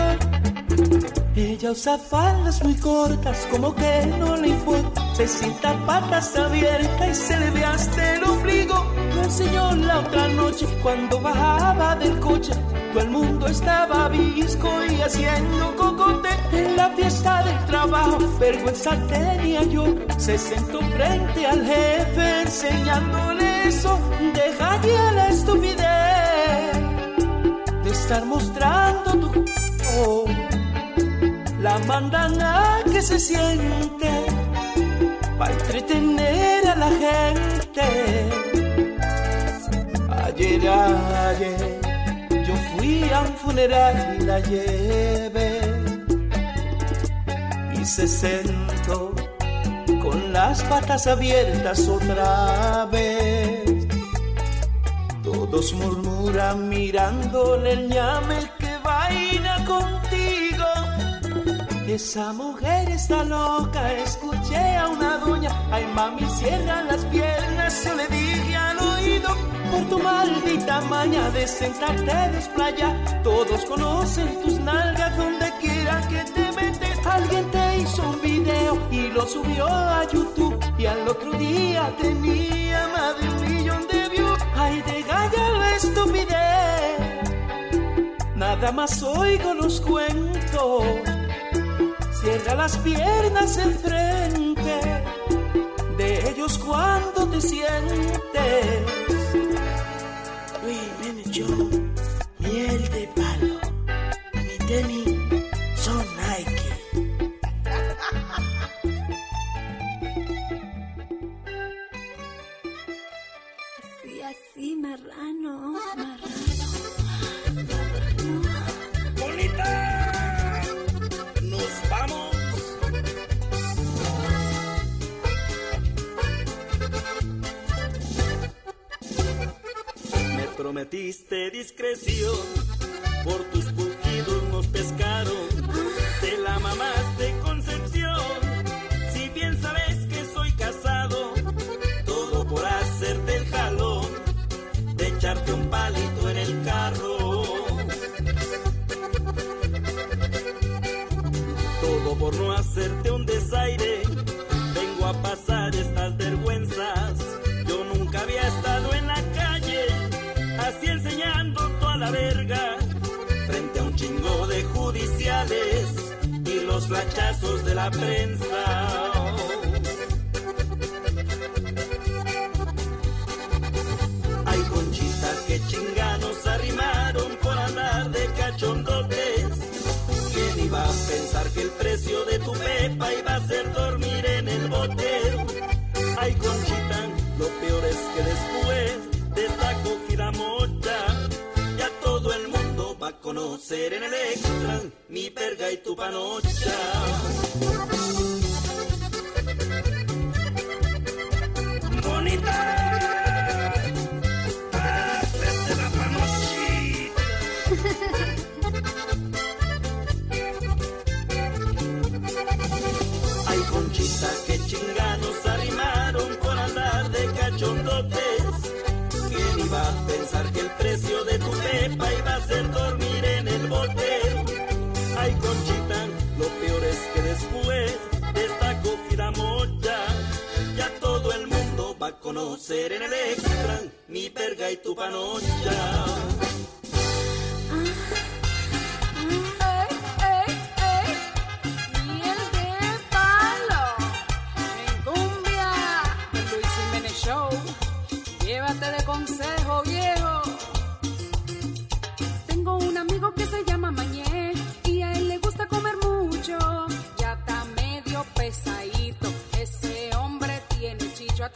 Ella usa faldas muy cortas, como que no le importa. Se sienta patas abiertas y se le ve hasta el ombligo. Lo enseñó la otra noche cuando bajaba del coche. Todo el mundo estaba visco y haciendo cocote. En la fiesta del trabajo, vergüenza tenía yo. Se sentó frente al jefe enseñándole eso. Deja ya la estupidez de estar mostrando tu. Oh la mandan a que se siente para entretener a la gente. Ayer, ayer, yo fui a un funeral y la llevé y se sentó con las patas abiertas otra vez. Todos murmuran mirándole el ñame que vaina contigo. Esa mujer está loca, escuché a una doña, ay mami cierra las piernas, yo le dije al oído, por tu maldita maña de sentarte desplaya, todos conocen tus nalgas donde quiera que te metes, alguien te hizo un video y lo subió a YouTube. Y al otro día tenía más de un millón de views, ay de galla la estupidez, nada más oigo los cuentos. Cierra las piernas enfrente de ellos cuando te sientes. Prometiste discreción, por tus pujidos nos pescaron, te la mamás de la prensa. Ay, conchita, que chinganos arrimaron por andar de cachondotes. ¿Quién iba a pensar que el precio de tu pepa iba a ser dormir en el bote? Ay, conchita, lo peor es que después conocer en el extra mi perga y tu panocha. Bonita, bote? Ay, conchita, lo peor es que después de esta cogida mocha, ya todo el mundo va a conocer en el extra mi perga y tu panocha.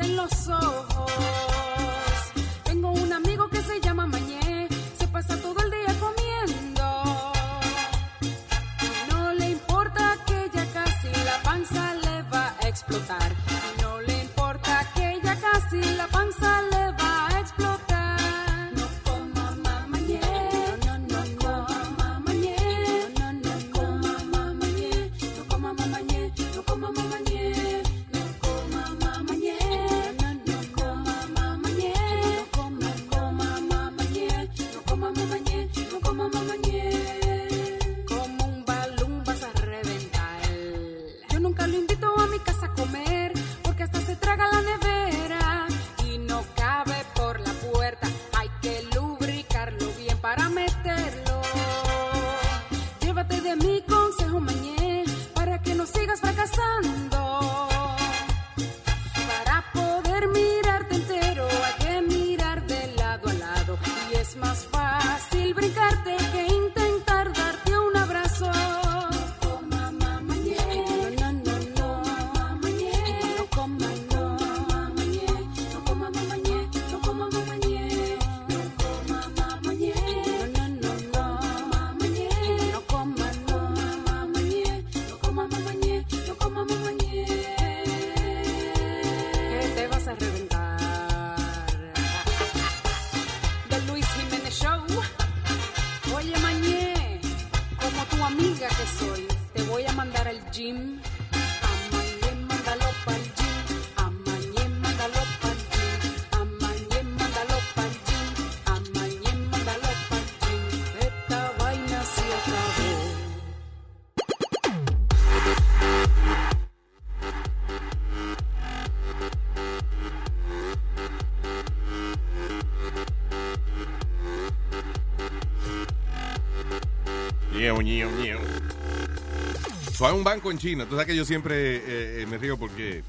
En los ojos. So, hay un banco en China. Tú sabes que yo siempre eh, eh, me río porque.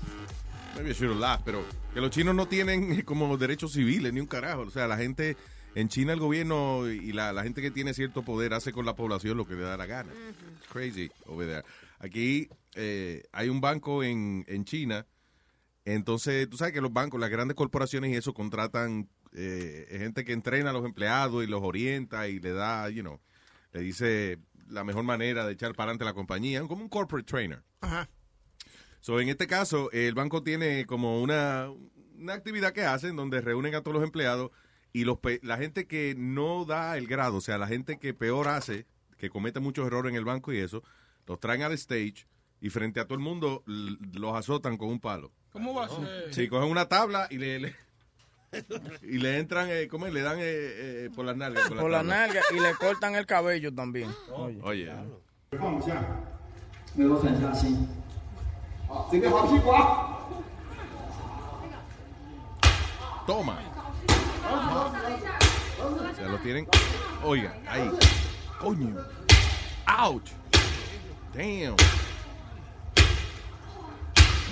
Maybe I should laugh, pero que los chinos no tienen como derechos civiles ni un carajo. O sea, la gente. En China el gobierno y la, la gente que tiene cierto poder hace con la población lo que le da la gana. It's crazy over there. Aquí eh, hay un banco en, en China. Entonces, tú sabes que los bancos, las grandes corporaciones y eso contratan eh, gente que entrena a los empleados y los orienta y le da, you know, le dice la mejor manera de echar para adelante la compañía, como un corporate trainer. Ajá. So, en este caso, el banco tiene como una, una actividad que hacen donde reúnen a todos los empleados y los pe- la gente que no da el grado, o sea, la gente que peor hace, que comete muchos errores en el banco y eso, los traen al stage y frente a todo el mundo los azotan con un palo. ¿Cómo va a ser? Sí, cogen una tabla y le, le- y le entran, eh, ¿cómo Le dan eh, eh, por las nalgas. Por, por las nalgas y le cortan el cabello también. Oh. Oye. Oye. Vamos ya. Me lo pensé así. Ah. Toma. O sea, lo tienen. Oiga, ahí. Coño. Ouch. Damn.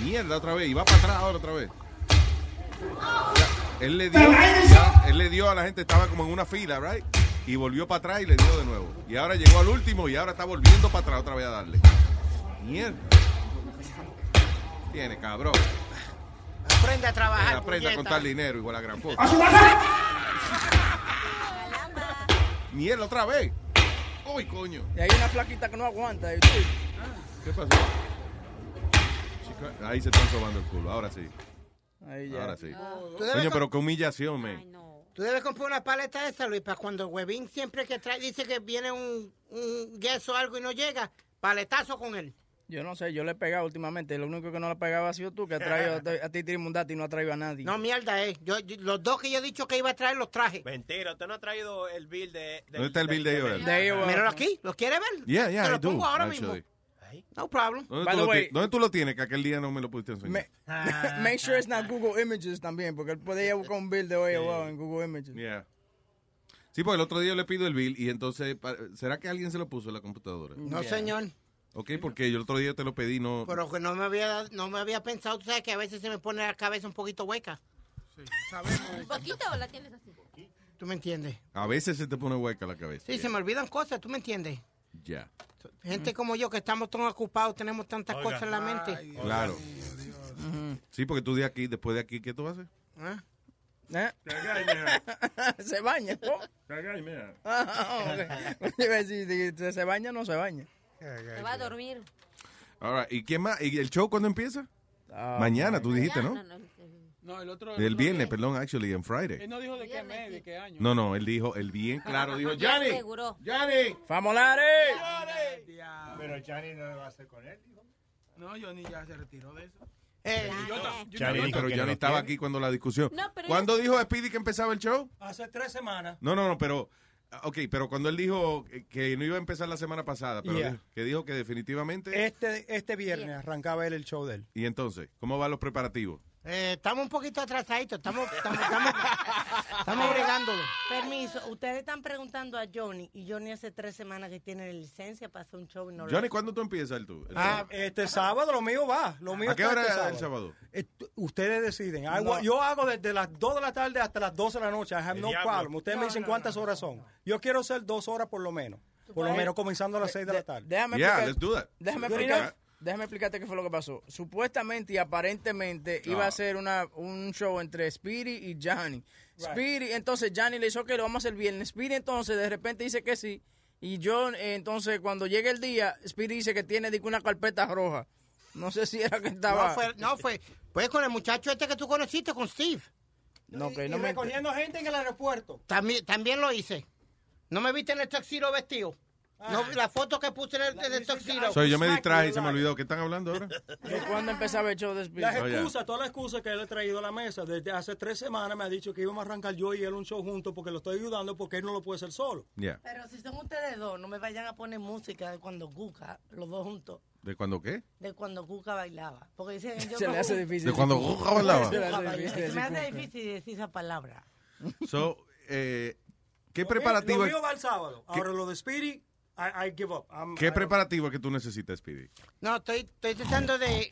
Mierda otra vez. Y va para atrás ahora otra vez. Ya él le dio. él le dio a la gente, estaba como en una fila, right? Y volvió para atrás y le dio de nuevo. Y ahora llegó al último y ahora está volviendo para atrás otra vez a darle. Mierda. Tiene, cabrón. Aprende a trabajar. Aprende a contar dinero igual a gran puta. Mierda, otra vez. Uy, coño. Y hay una flaquita que no aguanta. y- ¿Qué pasó? Chica, ahí se están sobando el culo. Ahora sí. Ahí ya. Ahora sí. Debes Coño, pero qué humillación, man. Tú debes comprar una paleta de esa, Luis, para cuando Huevín siempre que trae, dice que viene un, un guest o algo y no llega, paletazo con él. Yo no sé, yo le he pegado últimamente. Lo único que no le pegaba ha sido tú, que has traído a ti Trimundati y no ha traído a nadie. No, mierda, eh. Yo, yo- los dos que yo he dicho que iba a traer, los traje. Mentira, usted no ha traído el bill de... ¿Dónde está el bill de Joel? Míralo aquí, ¿lo quiere ver? Yeah, yeah, Te I lo do, pongo ahora actually. No problem. ¿Dónde, By tú the lo way- ti- dónde tú lo tienes? Que aquel día no me lo pudiste enseñar. Me- Make sure it's not Google Images también, porque él puede ir a buscar un bill de hoy abajo en Google Images. Yeah. Sí, porque el otro día yo le pido el bill y entonces, ¿será que alguien se lo puso en la computadora? No, señor. Ok, porque yo el otro día te lo pedí, no... Pero que no me había, no me había pensado, tú sabes que a veces se me pone la cabeza un poquito hueca. ¿Un poquito o la tienes así? ¿Tú me entiendes? A veces se te pone hueca la cabeza. Sí, se me olvidan cosas, ¿tú me entiendes? Ya. Gente como yo que estamos tan ocupados, tenemos tantas Oiga. cosas en la mente. Claro. Sí, porque tú de aquí, después de aquí, ¿qué tú haces? ¿Ah? ¿Eh? se baña, ¿no? Ah, si se baña o no se baña. Se va a dormir. Right. ¿Y quién más? ¿Y el show cuándo empieza? Ah, Mañana, tú dijiste, ¿no? No, el otro. El viernes, perdón, actually, en Friday. Él no dijo de qué mes, de qué año. No, no, él dijo, el bien claro, dijo, Johnny, Seguro. Johnny. ¡Famolare! Pero Johnny no lo va a hacer con él. dijo. No, Johnny ya se retiró de eso. Eh, yo ta- yo- Johnny, yo- pero Johnny estaba aquí cuando la discusión. No, pero ¿Cuándo dijo Speedy que empezaba el show? Hace tres semanas. No, no, no, pero, ok, pero cuando él dijo que- no iba a empezar la semana pasada, pero Yeah. que dijo que definitivamente... Este, este viernes arrancaba él el show de él. Y entonces, ¿cómo van los preparativos? Eh, estamos un poquito atrasaditos, estamos, estamos, estamos, estamos bregándolo. Permiso, ustedes están preguntando a Johnny y Johnny hace tres semanas que tiene licencia para hacer un show y no lo Johnny, hace. ¿cuándo tú empiezas el tú? el Ah, show? este sábado lo mío va. Lo mío ¿A qué hora este es el sábado? Eh, ustedes deciden. No. Yo hago desde las 2 de la tarde hasta las 12 de la noche. I have El no problem. Ustedes me dicen cuántas horas son. Yo quiero hacer dos horas por lo menos. Por lo menos comenzando a las 6 de la tarde. Déjame Yeah, explicar- let's do that. Déjame explicar. Déjame explicarte qué fue lo que pasó. Supuestamente y aparentemente iba Ah. a ser una, un show entre Speedy y Johnny. Right. Speedy, entonces Johnny le dijo que lo vamos a hacer viernes. Speedy entonces de repente dice que sí. Y John, eh, entonces cuando llegue el día, Speedy dice que tiene una carpeta roja. No sé si era que estaba... No fue, no fue, pues con el muchacho este que tú conociste, con Steve. No, que y no me- recogiendo gente en el aeropuerto. También, también lo hice. ¿No me viste en el taxiro vestido? No, la foto que puse en el, en el tuxedo. So, yo me distraje y se me olvidó. ¿Qué están hablando ahora? ¿De cuándo empezaba el show de Speedy? Las Oh, yeah. excusas, todas las excusas que él ha traído a la mesa, desde hace tres semanas me ha dicho que íbamos a arrancar yo y él un show juntos porque lo estoy ayudando porque él no lo puede hacer solo. Yeah. Pero si son ustedes dos, no me vayan a poner música de cuando Cuca, los dos juntos, ¿De cuándo qué? de cuando Cuca bailaba. Porque dicen, yo Se le hace difícil. ¿De cuando Cuca bailaba? Se me decir hace difícil decir esa palabra. So, eh, ¿qué Lo preparativo, mío va el sábado. Ahora lo de Speedy, I, I give up. I'm- I qué don't- preparativo es que tú necesitas, Speedy? No, estoy, estoy tratando de...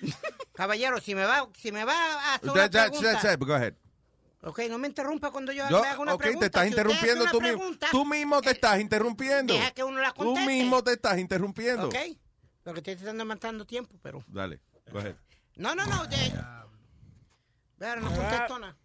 Caballero, si me va, si me va a hacer una pregunta... ya, Go ahead. Ok, no me interrumpa cuando yo, Yo- me una ok, pregunta. te estás Si interrumpiendo tú mismo. Tú mismo te estás interrumpiendo. Deja que uno la Tú conteste. mismo te estás interrumpiendo. Ok, lo que estoy tratando de matando tiempo, pero... Dale, go ahead. No, no, no, de... Pero no contesto nada.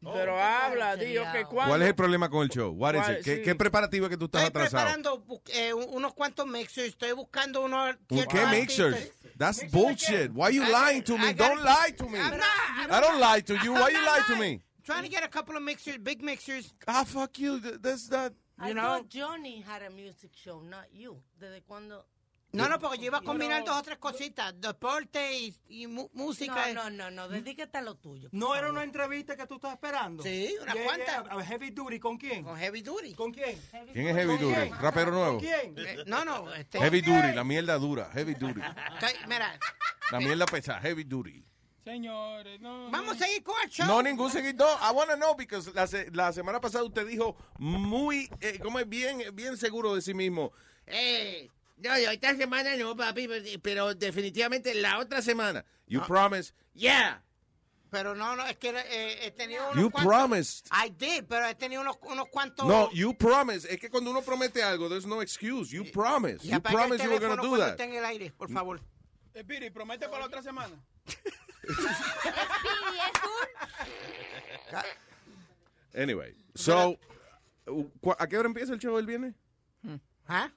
Pero habla, tío, que cuando... ¿Cuál es el problema con el show? What is it? ¿Qué, Sí. qué preparativo es que tú estás Estoy atrasado? preparando bu- eh, un- unos cuantos mixers, estoy buscando unos... ¿Un ciertos qué artistas. mixers? That's bullshit. Why you lying to me? Don't lie to me. I'm not- I don't lie to you. Why you lie to me? Trying to get a couple of mixers, big mixers. Ah, fuck you. Th- That's not... I You know? thought Johnny had a music show, not you. ¿Desde cuándo? No, no, porque yo iba a combinar dos o tres cositas, deporte y, música. No, no, no, no, dedícate a lo tuyo. ¿No era una entrevista que tú estás esperando? Sí, una Yeah, cuanta. yeah, Heavy Duty, ¿con quién? Con Heavy Duty. ¿Con quién? ¿Quién es Heavy ¿Con Duty? quién? ¿Rapero nuevo? ¿Con quién? Eh, no, no, este... Heavy Duty, la mierda dura. Heavy Duty. estoy- mira, La mierda pesada. Heavy Duty. Señores, no. vamos a seguir con el show. No, ningún seguidor. I want to know because la, se- la semana pasada usted dijo muy, eh, ¿cómo es? Bien, bien seguro de sí mismo. Eh, no, yo esta semana no, papi, pero definitivamente la otra semana. You promised. Yeah. Pero no, no, es que eh, he tenido unos You cuantos... promised. I did, pero he tenido unos, unos cuantos... No, you promised. Es que cuando uno promete algo, there's no excuse. You promised. You promised you were going to do that. en el aire, por favor. Espiri, promete para la otra semana. Anyway, so, ¿cu- ¿a qué hora empieza el show el viernes? ¿Ah?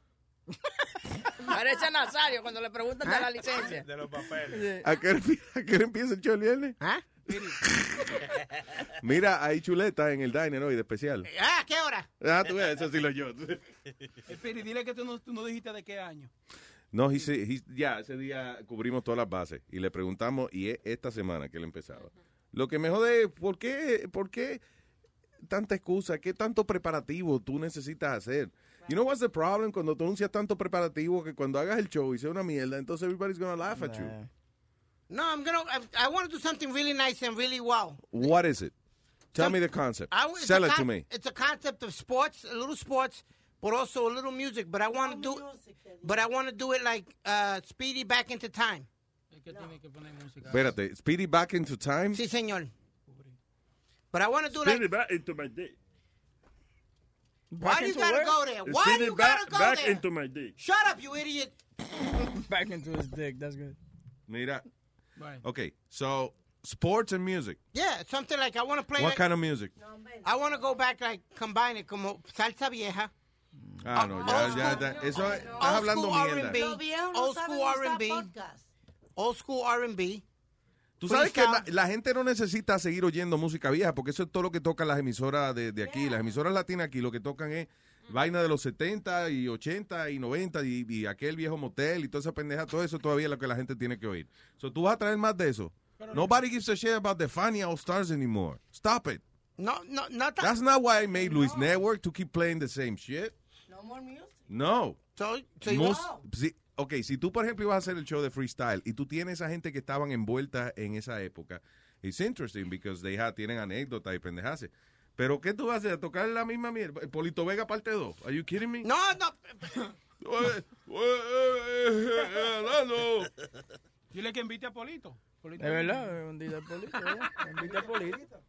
Parece a Nazario cuando le preguntan de la licencia. De los papeles. ¿A qué, a qué hora empieza el show el viernes? ¿Ah? Mira, hay chuleta en el diner hoy de especial. Ah, ¿qué hora? Ah, tú ves, eso sí lo yo. Espiri, dile que tú no, tú no dijiste de qué año. No, he- ya, ese día cubrimos todas las bases y le preguntamos, y es esta semana que él empezaba. Lo que me jode es, ¿por qué, ¿por qué tanta excusa? ¿Qué tanto preparativo tú necesitas hacer? You know what's the problem? Cuando tú anuncias tanto preparativo que cuando hagas el show y sea una mierda, entonces everybody's gonna laugh at you. No, I'm gonna, I, I want to do something really nice and really wow. What is it? Tell Some- me the concept. I- it's Sell a it to con- me. It's a concept of sports, a little sports, but also a little music. But I want to do, but I want to do it like uh, Speedy back into time. Es que tiene que poner música. Espérate, Speedy back into time? Sí, señor. But I want to do Speedy like. back into my dick. Why do you gotta where? go there? Why Speedy do you back, gotta go back there? into my dick. Shut up, you idiot. Back into his dick, that's good. Mira. Right. Okay, so sports and music. Yeah, something like I want to play. What like, kind of music? I want to go back like combine it como salsa vieja. Ah, no, ya, ya, ya. Eso es- estás hablando school mierda. R&B, Los viejos no old school R&B, old school R&B. Tú sabes que la, la gente no necesita seguir oyendo música vieja, porque eso es todo lo que tocan las emisoras de, de aquí. Las emisoras latinas aquí lo que tocan es vaina de los 70 y 80 y 90 y, y aquel viejo motel y toda esa pendeja. Todo eso todavía es lo que la gente tiene que oír. So, tú vas a traer más de eso. Nobody gives a shit about the Fania All Stars anymore. Stop it. No, no, not that. That's not why I made Luis Network to keep playing the same shit. No more music. No. So, so want- sí, ok, si tú, por ejemplo, ibas a hacer el show de freestyle y tú tienes esa gente que estaban envueltas en esa época, it's interesting because they have, tienen anécdotas y pendejas. Pero, ¿qué tú vas a hacer? ¿Tocar la misma mierda? Polito Vega parte 2. Are you kidding me? No, no. Dile que invite a Polito. Polito. Es verdad, un día Polito. Un día Polito.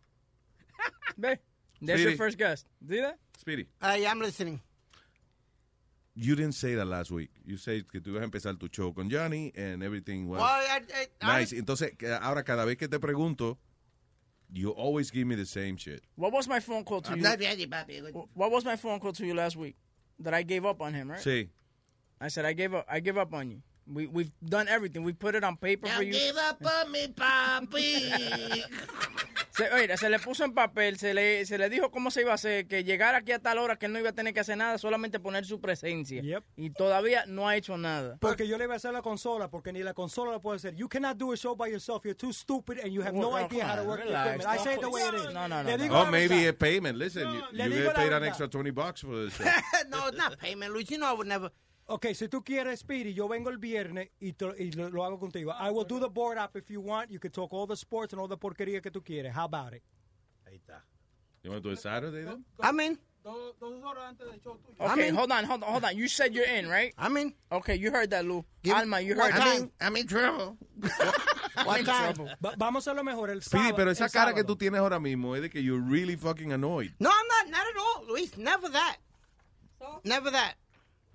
Ve, there's Speedy. your first guest. That? Speedy, I am listening. You didn't say that last week. You said que tú ibas a empezar tu show con Johnny and everything was Well, I, I, I, nice. Entonces, que ahora cada vez que te pregunto, you always give me the same shit. What was my phone call to I'm you? not ready, papi. What was my phone call to you last week? That I gave up on him, right? Sí. I said I gave up. I give up on you. We we've done everything. We put it on paper Now for you. give up on me, papi. Se, oiga, se le puso en papel, se le, se le dijo cómo se iba a hacer, que llegara aquí a tal hora que él no iba a tener que hacer nada, solamente poner su presencia. Y todavía no ha hecho nada. Porque yo le iba a hacer la consola, porque ni la consola la puede hacer. You cannot do a show by yourself. You're too stupid and you have no idea how to work the relax. equipment. I say it the way it is. No, no, no, no. digo Oh, maybe a payment. Listen, you, get paid an extra 20 bucks for this show. no, it's not payment, Luis. You know I would never. Ok, si tú quieres, Speedy, yo vengo el viernes y, te- y lo, lo hago contigo. I will do the board up if you want. You can talk all the sports and all the porquería que tú quieres. How about it? You want to do it Saturday then? I'm in. Dos, dos horas antes del show tuyo. Okay, hold on, hold on, hold on. You said you're in, right? I'm in. Okay, you heard that, Lou. Alma, you heard time? that. I'm in trouble. I'm in time? trouble. Va- vamos a lo mejor el Speedy, sábado. pero esa el cara que tú tienes ahora mismo es de que you're really fucking annoyed. No, I'm not. Not at all, Luis. Never that. Never that.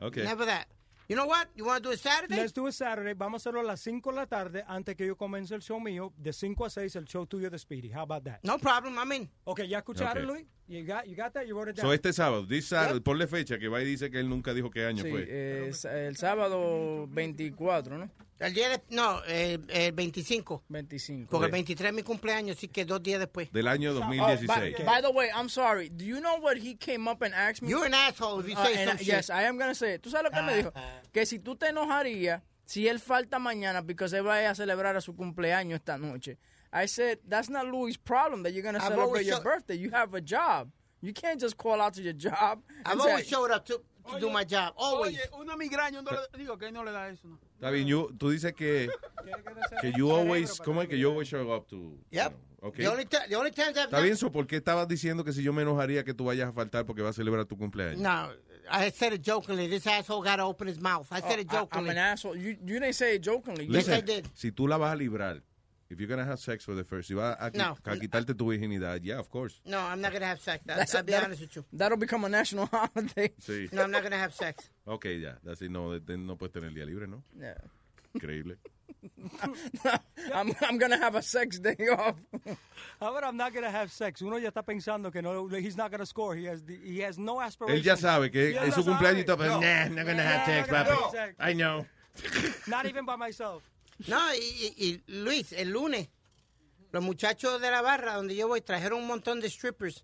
Okay. Never that. You know what? You want to do it Saturday? Let's do it Saturday. Vamos a hacerlo a las 5 de la tarde antes que yo comience el show mío. De 5 a 6 el show tuyo de Speedy. How about that? No problem. I'm in. Okay, ¿ya escucharon, Okay. Luis? You got, you got that? You wrote it down? So este sábado, this Saturday, ponle fecha que va y dice que él nunca dijo qué año Sí, fue. eh, el sábado 24, ¿no? El día de, no, eh, el 25. 25. Porque el Ok. 23 es mi cumpleaños, así que dos días después. Del año Oh, 2016. by, by the way, I'm sorry. Do you know what he came up and asked me? You're an asshole if you Uh, say and some I- shit. Yes, I am gonna say it. ¿Tú sabes lo que me dijo? Que si tú te enojarías si él falta mañana porque se vaya a celebrar a su cumpleaños esta noche. I said, that's not Louis' problem that you're gonna I've celebrate your show- birthday. You have a job. You can't just call out to your job. I've say- always showed up to, to do my job. Always. Oye, una migraña, no le, digo que no le da eso, ¿no? Está bien, you- tú dices que, que you always, ¿cómo es que you always show up to? Yep. Okay. The only, the only times I've Está bien, so, ¿por qué estabas diciendo que si yo me enojaría que tú vayas a faltar porque vas a celebrar tu cumpleaños? No, I said it jokingly. This asshole got to open his mouth. I said it Oh, I- I'm jokingly. an asshole. You, you didn't say it jokingly. Yes, I Listen, did. si tú la vas a librar, if you're gonna have sex for the first, si vas a, No. a quitarte tu virginidad, yeah, of course. No, I'm not going to have sex. I'll, That's- I'll be that- honest with you. That'll become a national holiday. Sí. No, I'm not going to have sex. Ok, ya. Así no, no puedes tener día libre, ¿no? Yeah. Increíble. I'm, I'm gonna have a sex day off. Ahora I'm not going to have sex. Uno ya está pensando que no, he's not going to score. He has, the- he has no aspirations. Él ya sabe que es su cumpleaños y sabe. pero, nah, not gonna have sex, gonna papi. have sex. I know. Not even by myself. No, y, y- y Luis, el lunes, los muchachos de la barra donde yo voy trajeron un montón de strippers.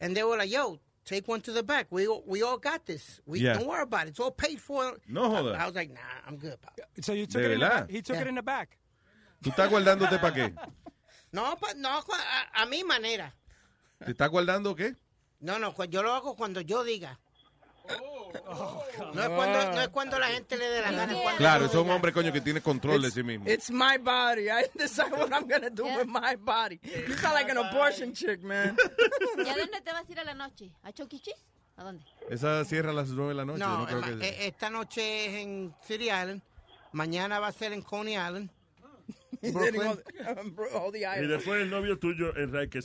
And they were like, yo, take one to the back. We, all- we all got this. We, Yeah. Don't worry about it. It's all paid for. No. I, I was like, nah, I'm good. So you took ¿De it in the back. He took Yeah. it in the back. ¿Tú estás guardándote para qué? No, pa- no, a, a mi manera. ¿Te estás guardando qué? No, no, yo lo hago cuando yo diga. Oh, No es cuando, no es cuando la gente le dé la gana. es cuando Claro, es un hombre, coño, que tiene control de sí mismo. It's my body. I decide what I'm gonna do with my body. You sound like an abortion chick, man. ¿Y a dónde te vas a ir a la noche? ¿A Choquichis? ¿A dónde? Esa cierra a las 9 de la noche. No, No, creo que... eh, esta noche es en City Island. Mañana va a ser en Coney Island. Brooklyn. All the Y después el novio tuyo, Enrique.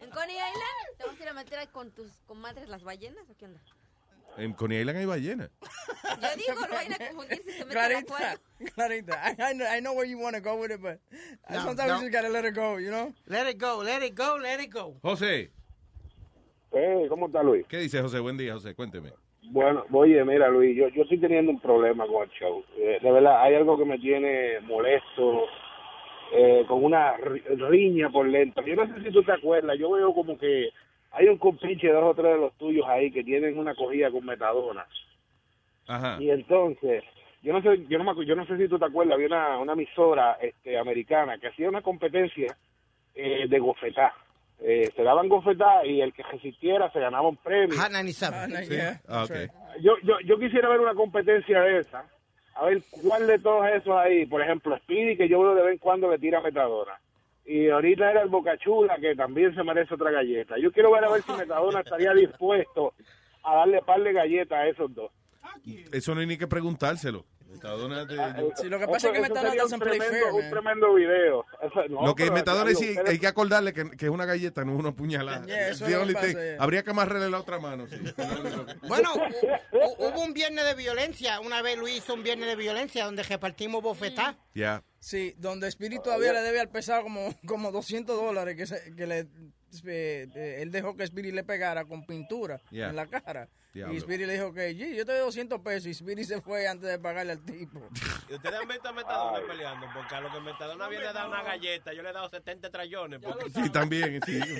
¿En Coney Island? ¿Te vas a ir a meter ahí con tus comadres las ballenas o qué onda? En Coney Island hay ballena. Yo digo, no vayan a confundir si se Clarita. Clarita, I, I, know, I know where you want to go with it, but No, sometimes no. you just gotta let it go, you know? Let it go, let it go, let it go. José. Hey, ¿cómo está Luis? ¿Qué dice José? Buen día, José. Cuénteme. Bueno, oye, mira Luis, yo, yo estoy teniendo un problema con el show. Eh, de verdad, hay algo que me tiene molesto, eh, con una ri- riña por lento. Yo no sé si tú te acuerdas, yo veo como que hay un compinche de dos o tres de los tuyos ahí que tienen una cogida con metadona. Ajá. Y entonces, yo no sé, yo no, me yo no sé si tú te acuerdas, había una, una emisora este, americana que hacía una competencia eh, de gofetá. Eh, se daban gofetá y el que resistiera se ganaba un premio. Hot 97. Yeah. Ah. Yo, yo, yo quisiera ver una competencia de esa. A ver cuál de todos esos ahí, por ejemplo, Speedy, que yo veo de vez en cuando le tira metadona. Y ahorita era el Bocachula, que también se merece otra galleta. Yo quiero ver a ver si Metadona estaría dispuesto a darle par de galletas a esos dos. Eso no hay ni que preguntárselo. Metadona te- Sí, lo que pasa es que Metadona sería un play tremendo, fair, un man. tremendo video. Eso- no, Lo que Metadona sí, ustedes- hay que acordarle que, que es una galleta, no es una puñalada. Yeah, eso es yeah. Habría que amarrarle la otra mano, sí. Bueno, hu- hu- hubo un viernes de violencia. Una vez Luis hizo un viernes de violencia donde repartimos bofetá. Ya. Sí, donde Spirit todavía le debe al pesado como, como 200 dólares que, se- que le eh, eh, él dejó que Spirit le pegara con pintura Yeah. en la cara. Diablo. Y Spirit le dijo que, "Gee, yo te doy 200 pesos. Y Spirit se fue antes de pagarle al tipo. Y ustedes han visto a Metadona peleando, porque a lo que Metadona viene a dar una galleta, yo le he dado 70 trayones. Porque... Sí, también, sí.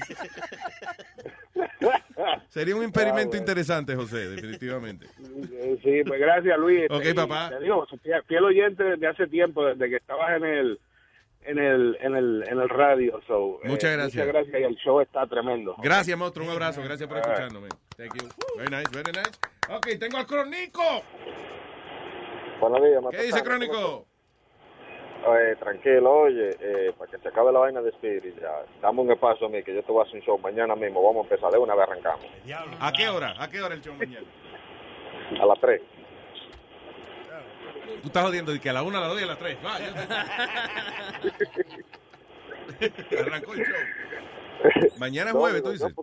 Sería un experimento interesante, José, definitivamente. Sí, pues gracias Luis. Ok, Este, y papá. Te digo, fiel, fiel oyente desde hace tiempo, desde que estabas en el en el en el en el radio. So, eh, Muchas gracias. Muchas gracias y el show está tremendo. Gracias, monstruo. Un abrazo. Gracias por escucharnos. Thank you. Very nice, very nice. Ok, tengo al Crónico. Buenos días, ¿Qué dice Crónico? Eh, tranquilo, oye, eh, para que se acabe la vaina de Spirit, ya, dame un espacio a mí, que yo te voy a hacer un show mañana mismo, vamos a empezar de una vez arrancamos. ¿A qué hora? ¿A qué hora el show mañana? A las 3. Tú estás jodiendo de que a la una, a las dos y a las tres. Va, yo- Arrancó el show. Mañana es No, jueves, no, tú dices.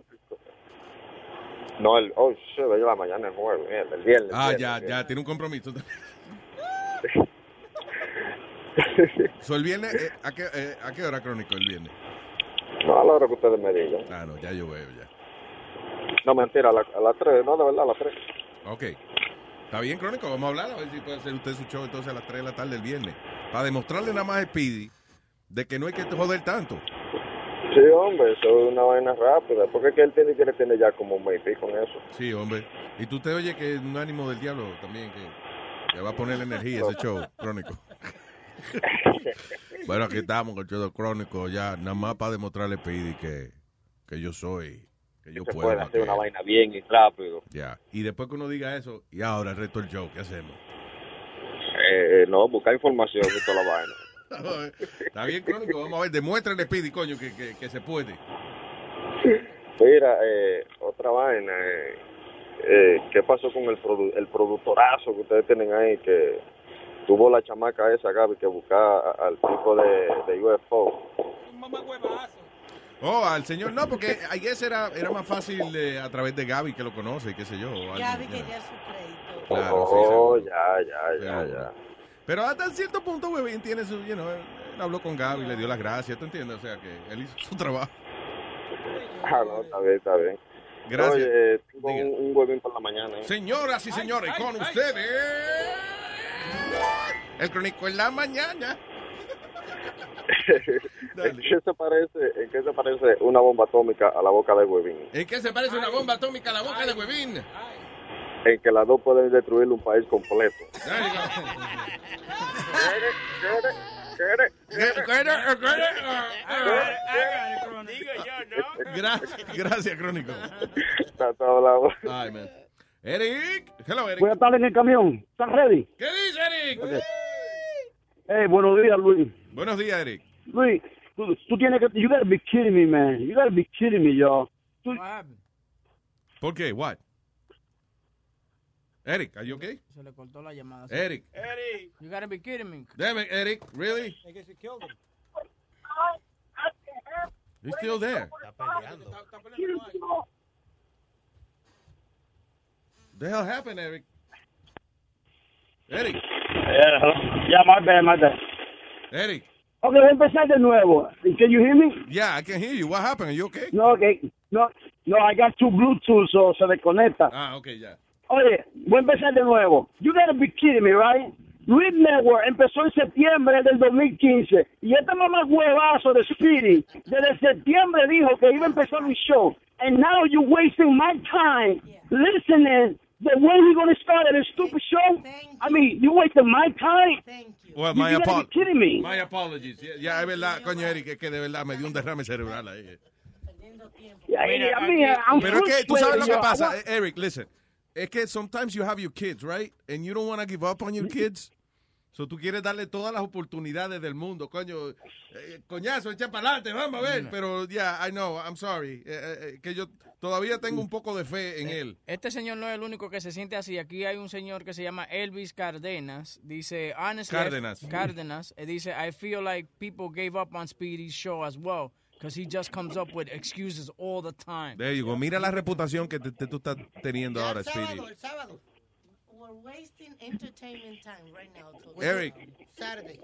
No, el, oh, shit, la mañana es jueves, el, el viernes. Ah, ya, viernes. ya, tiene un compromiso. So, el viernes, eh, ¿a, qué, eh, ¿a qué hora crónico el viernes? No, a la hora que ustedes me digan. Ah, no, ya yo veo, ya. No, mentira, a, la- a las 3, no, de verdad, a las 3. Ok. Está bien, crónico, vamos a hablar, a ver si puede hacer usted su show entonces a las 3 de la tarde del viernes. Para demostrarle nada más a Speedy de que no hay que joder tanto. Sí, hombre, eso es una vaina rápida, porque es que él tiene que le tiene ya como un mes con eso. Sí, hombre. Y tú te oyes que es un ánimo del diablo también, que le va a poner energía ese show crónico. bueno, aquí estamos con el show de crónico, ya nada más para demostrarle a Speedy que, que yo soy, que yo Se puedo. puede hacer que una vaina bien y rápido. Ya. Y después que uno diga eso, y ahora el resto del show, ¿qué hacemos? Eh, no, buscar información y toda la vaina. Está bien, crónico, vamos a ver, demuéstrale Speedy, coño, que, que, que se puede. Mira, eh, otra vaina. Eh, eh, ¿Qué pasó con el, produ- el productorazo que ustedes tienen ahí? Que tuvo la chamaca esa, Gaby, que buscar a- al tipo de, de UFO. Oh, al señor, no, porque ayer era, era más fácil eh, a través de Gaby que lo conoce, qué sé yo. o Gaby ya. quería su crédito. Claro, sí, Oh, ya, ya, ya, Pero- ya. Pero hasta cierto punto, Webin tiene su, you know, él, él habló con Gaby, le dio las gracias, ¿tú entiendes? O sea, que él hizo su trabajo. Ah, no, está bien, está bien. Gracias. Oye, eh, tengo un, un huevín por la mañana. ¿eh? Señoras y señores, con ustedes, el crónico en la mañana. ¿En qué se parece, en qué se parece una bomba atómica a la boca de huevín? ¿En qué se parece una bomba atómica a la boca de Webin? En que las dos pueden destruir un país completo. Gracias, gracias, crónico. Está todo lado. Ay, man. Eric, hello, Eric. Voy a estar en el camión. ¿Estás ready? ¿Qué dice Eric? Hey, buenos días, Luis. Buenos días, Eric. Luis, tú, tú tienes que... You gotta be kidding me, man. You gotta be kidding me, yo. Tú- ¿Por qué? What? Eric, are you okay? Se le cortó la llamada. Eric. Eric. You gotta be kidding me. Damn it, Eric, really? I guess you killed him. He's still there. The hell happened, Eric? Eric, Ya, my bad, my bad. Eric. Ok, voy a empezar de nuevo. Can you hear me? Yeah, I can hear you. What happened? Are you okay? No, okay. No, no, I got two Bluetooth, so se desconecta. Ah, okay, ya. Oye, voy a empezar de nuevo. You gotta be kidding me, right? Luis Network empezó en septiembre del 2015 y este mamá huevazo de Speedy desde septiembre dijo que iba a empezar un show. And now you're wasting my time listening the way we're going to start at a stupid show. I mean, you wasting my time. Well, You my, gotta be kidding me. my apologies. Ya, ya, es verdad, coño, Eric, es que de verdad me dio un derrame cerebral ahí. Yeah, yeah, I mean, I'm Pero es que tú sabes lo que pasa, eh, Eric, listen. Es que sometimes you have your kids, right? And you don't want to give up on your kids. So tú quieres darle todas las oportunidades del mundo, coño. Eh, coñazo, echa para adelante, vamos a ver. Pero, yeah, I know, I'm sorry. Eh, eh, eh, que yo todavía tengo un poco de fe en él. Este señor no es el único que se siente así. Aquí hay un señor que se llama Elvis Cardenas. Dice, honestly, I- Cárdenas. Cárdenas. Dice, I feel like people gave up on Speedy's show as well. Because he just comes up with excuses all the time. There you go. Mira la reputación que te- te- tú estás teniendo ahora, Speedy. el sábado. We're wasting entertainment time right now. talking Eric. Saturday.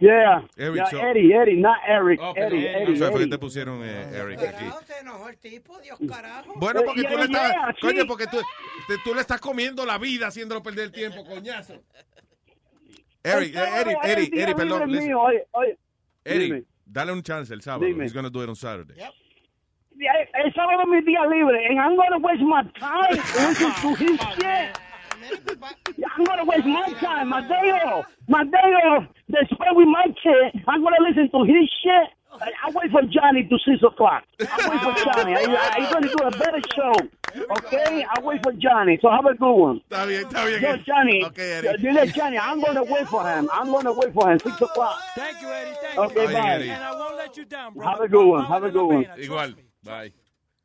Yeah. Eric, yeah, so- Eddie, Eddie, not Eric. Oh. Eddie, Eddie, Eddie. te pusieron eh, Eric aquí. Se enojó el tipo, Dios carajo. Bueno, porque tú le Yeah, estás, yeah, coño, sí. porque tú, te- tú le estás comiendo la vida haciéndolo perder el tiempo, coñazo. Eric, Eric, Eric, Eric, perdón. mío, oye, oye. Eric, Dime. dale un chance el sábado. Dime. He's gonna do it on Saturday. Yeah, El sábado es mi día libre, and I'm gonna waste my time listening to his shit. Yeah, I'm gonna waste my time, my day off, my day off. To spend with my kid, I'm gonna listen to his shit. I, I wait for Johnny to six o'clock. I wait for Johnny. I, I, he's gonna do a better show. Okay, I wait for Johnny. So have a good one. Está bien, está bien. Yo, Johnny. Okay, Eddie. Yo, dile, Johnny, I'm gonna wait for him. I'm gonna wait for him six o'clock. Thank you, Eddie. Thank Okay, you. bye. And I won't let you down, bro. Have a good one. Have a good one. Igual. Bye.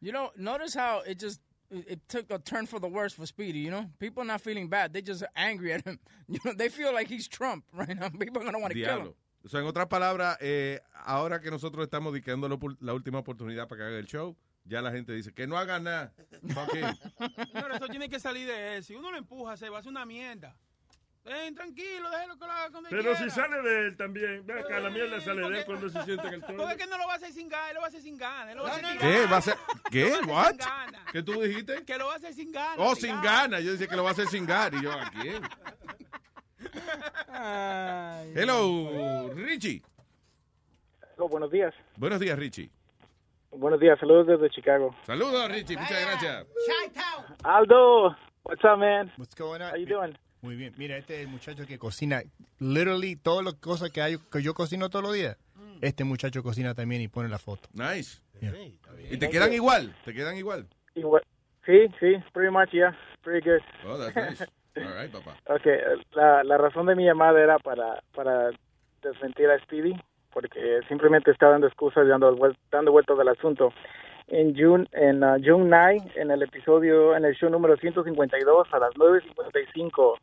You know, notice how it just it took a turn for the worse for Speedy. You know, people are not feeling bad; they just angry at him. You know, they feel like he's Trump right now. People are gonna want to kill him. O sea, en otras palabras, eh, ahora que nosotros estamos dedicando la, última oportunidad para que haga el show, ya la gente dice que no haga nada. Señor, eso tiene que salir de él. Si uno lo empuja, se va a hacer una mierda. Ven, tranquilo, déjelo que lo haga cuando Pero quiera. si sale de él también, ve acá, la mierda sale de él cuando se siente en el trono. Porque es que no lo va a hacer sin ganas, él lo va a hacer sin ganas. a hacer sin ¿Qué? ¿Va a ser? ¿Qué? Lo va a hacer What? ¿Qué tú dijiste? Que lo va a hacer sin ganas. Oh, sin ganas. Yo decía que lo va a hacer sin ganas. Y yo, ¿a quién? Hello, Richie. buenos días. Buenos días, Richie. Buenos días, saludos desde Chicago. Saludos, Richie. Muchas gracias. Aldo, what's up, man? What's going on? How you doing? Muy bien. Mira, este es el muchacho que cocina, literally, todas las cosas que, hay, que yo cocino todos los días. Este muchacho cocina también y pone la foto. Nice. Yeah. ¿Y te quedan igual? ¿Te quedan igual? Igual- Sí, sí, pretty much, yeah, pretty good. Oh, that's nice. All right, papá. Okay, la, la razón de mi llamada era para, para desmentir a Speedy, porque simplemente está dando excusas y dando, dando vueltas al asunto. En June, en uh, June 9, en el episodio, en el show número 152, a las 9.55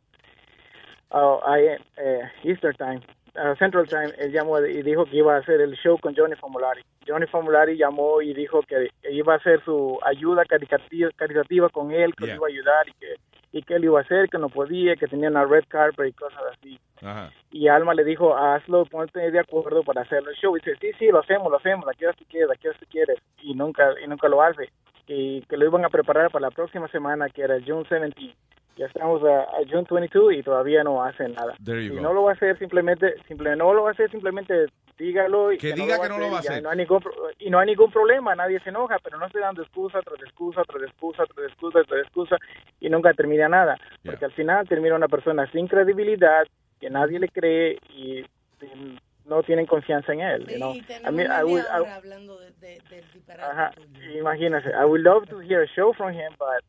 uh, I- eh, Eastern Time, uh, Central Time, él llamó y dijo que iba a hacer el show con Johnny Formulari. Johnny Formulari llamó y dijo que iba a hacer su ayuda caritativa, caritativa con él, que Yeah. lo iba a ayudar y que, y que él iba a hacer, que no podía, que tenía una red carpet y cosas así. Ajá. Y Alma le dijo, hazlo, ponte de acuerdo para hacer el show. Y dice, sí, sí, lo hacemos, lo hacemos, la quieras si quieres, la quieras si quieres. Y nunca, y nunca lo hace. Y que lo iban a preparar para la próxima semana, que era June 17. Ya estamos a, a June 22 y todavía no hace nada. There you y go. no lo va a hacer simplemente, simple, no lo va a hacer simplemente dígalo y Que diga que no lo va a y hacer. no hay ningún y no hay ningún problema, nadie se enoja, pero no estoy dando excusa tras excusa, tras excusa, tras excusa, tras excusa y nunca termina nada, porque al final termina una persona sin credibilidad, que nadie le cree y, y no tienen confianza en él. you know. Sí, I tenemos mean, I would- I- hablando de, de, del disparate. ajá, imagínese, I would love to hear a show from him, but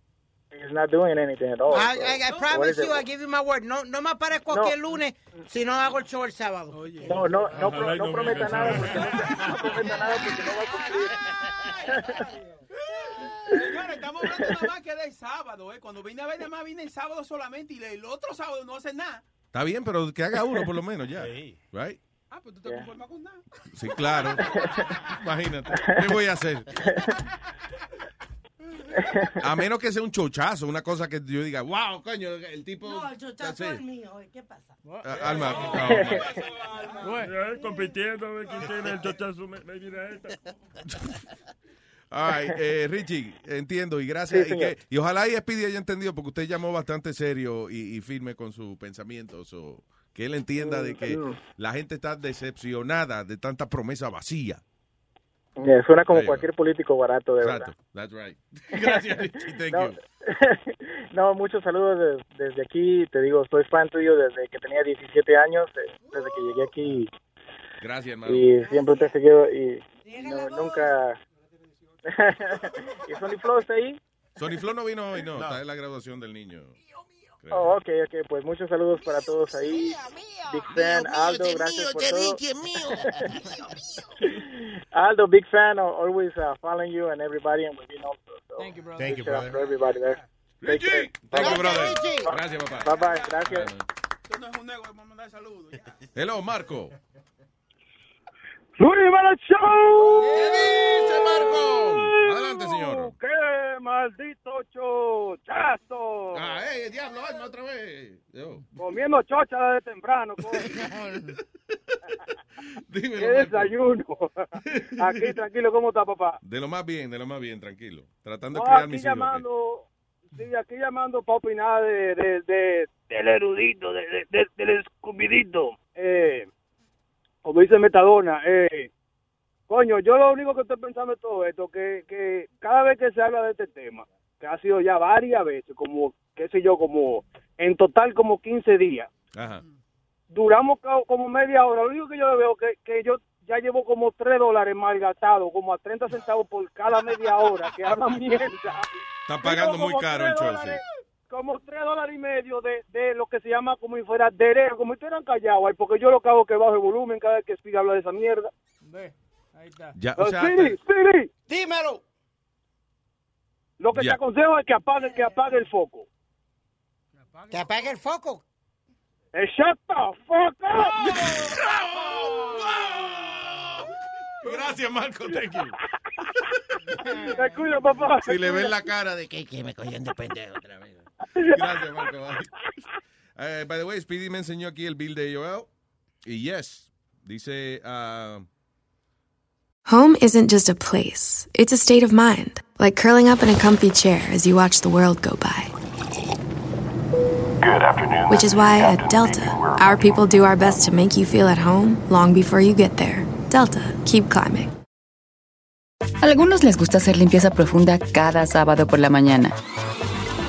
he's not doing anything at all. I, I, I promise you, I give you my word. No, no me aparezco aquí el lunes si no hago el show el sábado. No, no, no, pro- no no prometa nada porque no, no prometa nada porque no va a cumplir. Señores, estamos hablando nada más que del sábado, ¿eh? Cuando vine a ver, nada más vine el sábado solamente y el otro sábado no hace nada. Está bien, pero que haga uno por lo menos ya. Right? Ah, pues tú te conformas con nada. Sí, claro. Imagínate. ¿Qué voy a hacer? A menos que sea un chochazo, una cosa que yo diga, wow, coño, el tipo. No, el chochazo es mío. ¿Qué pasa? Ah, Alma, Ya, compitiendo a ver quién tiene el chochazo. Me, me mira esta. Ay, eh, Richie, entiendo y gracias. Sí, y, que- y ojalá y Speedy haya entendido, porque usted llamó bastante serio y, y firme con sus pensamientos. o que él entienda de que Mm. la gente está decepcionada de tanta promesa vacía. Yeah, suena como Ahí va. cualquier político barato, de Exacto, verdad. that's right. Gracias, Richie, thank no, you. no, muchos saludos des- desde aquí. Te digo, soy fan tuyo desde que tenía 17 años, desde que llegué aquí. Gracias, hermano. Y siempre te he seguido y no- nunca... ¿Y Sony Flow está ahí? Sony Flo no vino hoy, no, está en la graduación del niño. Creo. Oh, ok, ok, pues muchos saludos para todos ahí. Big fan, Aldo, gracias por todo. Aldo, big fan, al- always uh, following you and everybody and within also. So Thank you, brother. Thank you, brother. For everybody there. Thank you, brother. Gracias, papá. Bye bye, gracias. Esto no es un negocio para mandar saludos. Hello, Marco. Luis Jiménez Show. ¿Qué dice Marco? Adelante, señor. ¡Qué maldito chochazo! Ah, eh, diablo, hazme otra vez. Yo. Comiendo chocha desde temprano. Dímelo, ¡Qué desayuno! Aquí, tranquilo, ¿cómo está, papá? De lo más bien, de lo más bien, tranquilo. Tratando No, de crear mis llamando, sí, aquí llamando para opinar de, de, de- del erudito, de, de- de- del escupidito. Eh, como dice Metadona, eh, coño, yo lo único que estoy pensando es todo esto, que, que cada vez que se habla de este tema, que ha sido ya varias veces, como, qué sé yo, como, en total como 15 días, Ajá. duramos como media hora. Lo único que yo veo que, que yo ya llevo como 3 dólares malgastados, como a 30 centavos por cada media hora, que hablan mierda. Está pagando muy caro sí. dólares- Como 3 dólares y medio de, de lo que se llama como si fuera derecho, como si estuvieran callados ahí, porque yo lo que hago es que bajo el volumen cada vez que Speedy habla de esa mierda. Ve, ahí está. Ya, o sea, Speedy, Speedy, Dímelo. lo que Ya. te aconsejo es que apague, que apague el foco. Que apague el foco. Eh, Shut the fuck up. Gracias, Marco, thank you. Te cuido, papá. Si le ven la cara de que, que me cogían de pendejo otra vez. Gracias, Marco. Eh, by the way, Speedy me enseñó aquí el bill de Joel. Y yes, dice... ah, Home isn't just a place, it's a state of mind, like curling up in a comfy chair as you watch the world go by. Good afternoon. Which is why at Delta, our people do our best to make you feel at home long before you get there. Delta, keep climbing. Algunos les gusta hacer limpieza profunda cada sábado por la mañana.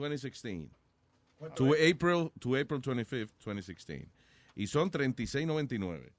2016. To April, to April 25th, 2016. Y son 36.99.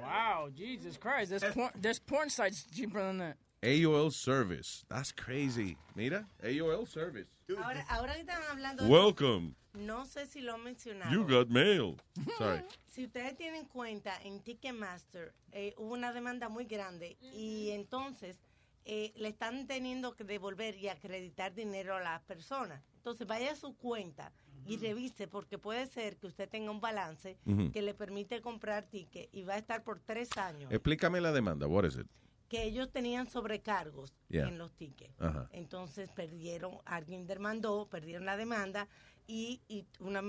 Wow, Jesus Christ. There's porn, there's porn sites cheaper than that. AOL service. That's crazy. Mira, AOL service. Ahora, ahora que están hablando de Welcome. no sé si lo han mencionado. You got mail. Sorry. Si ustedes tienen cuenta en Ticketmaster, eh, hubo una demanda muy grande y entonces eh, le están teniendo que devolver y acreditar dinero a las personas. Entonces vaya a su cuenta y revise porque puede ser que usted tenga un balance que le permite comprar ticket y va a estar por tres años. Explícame la demanda. What is it? que ellos tenían sobrecargos Yeah. en los tickets. Entonces perdieron, alguien demandó, perdieron la demanda y, y una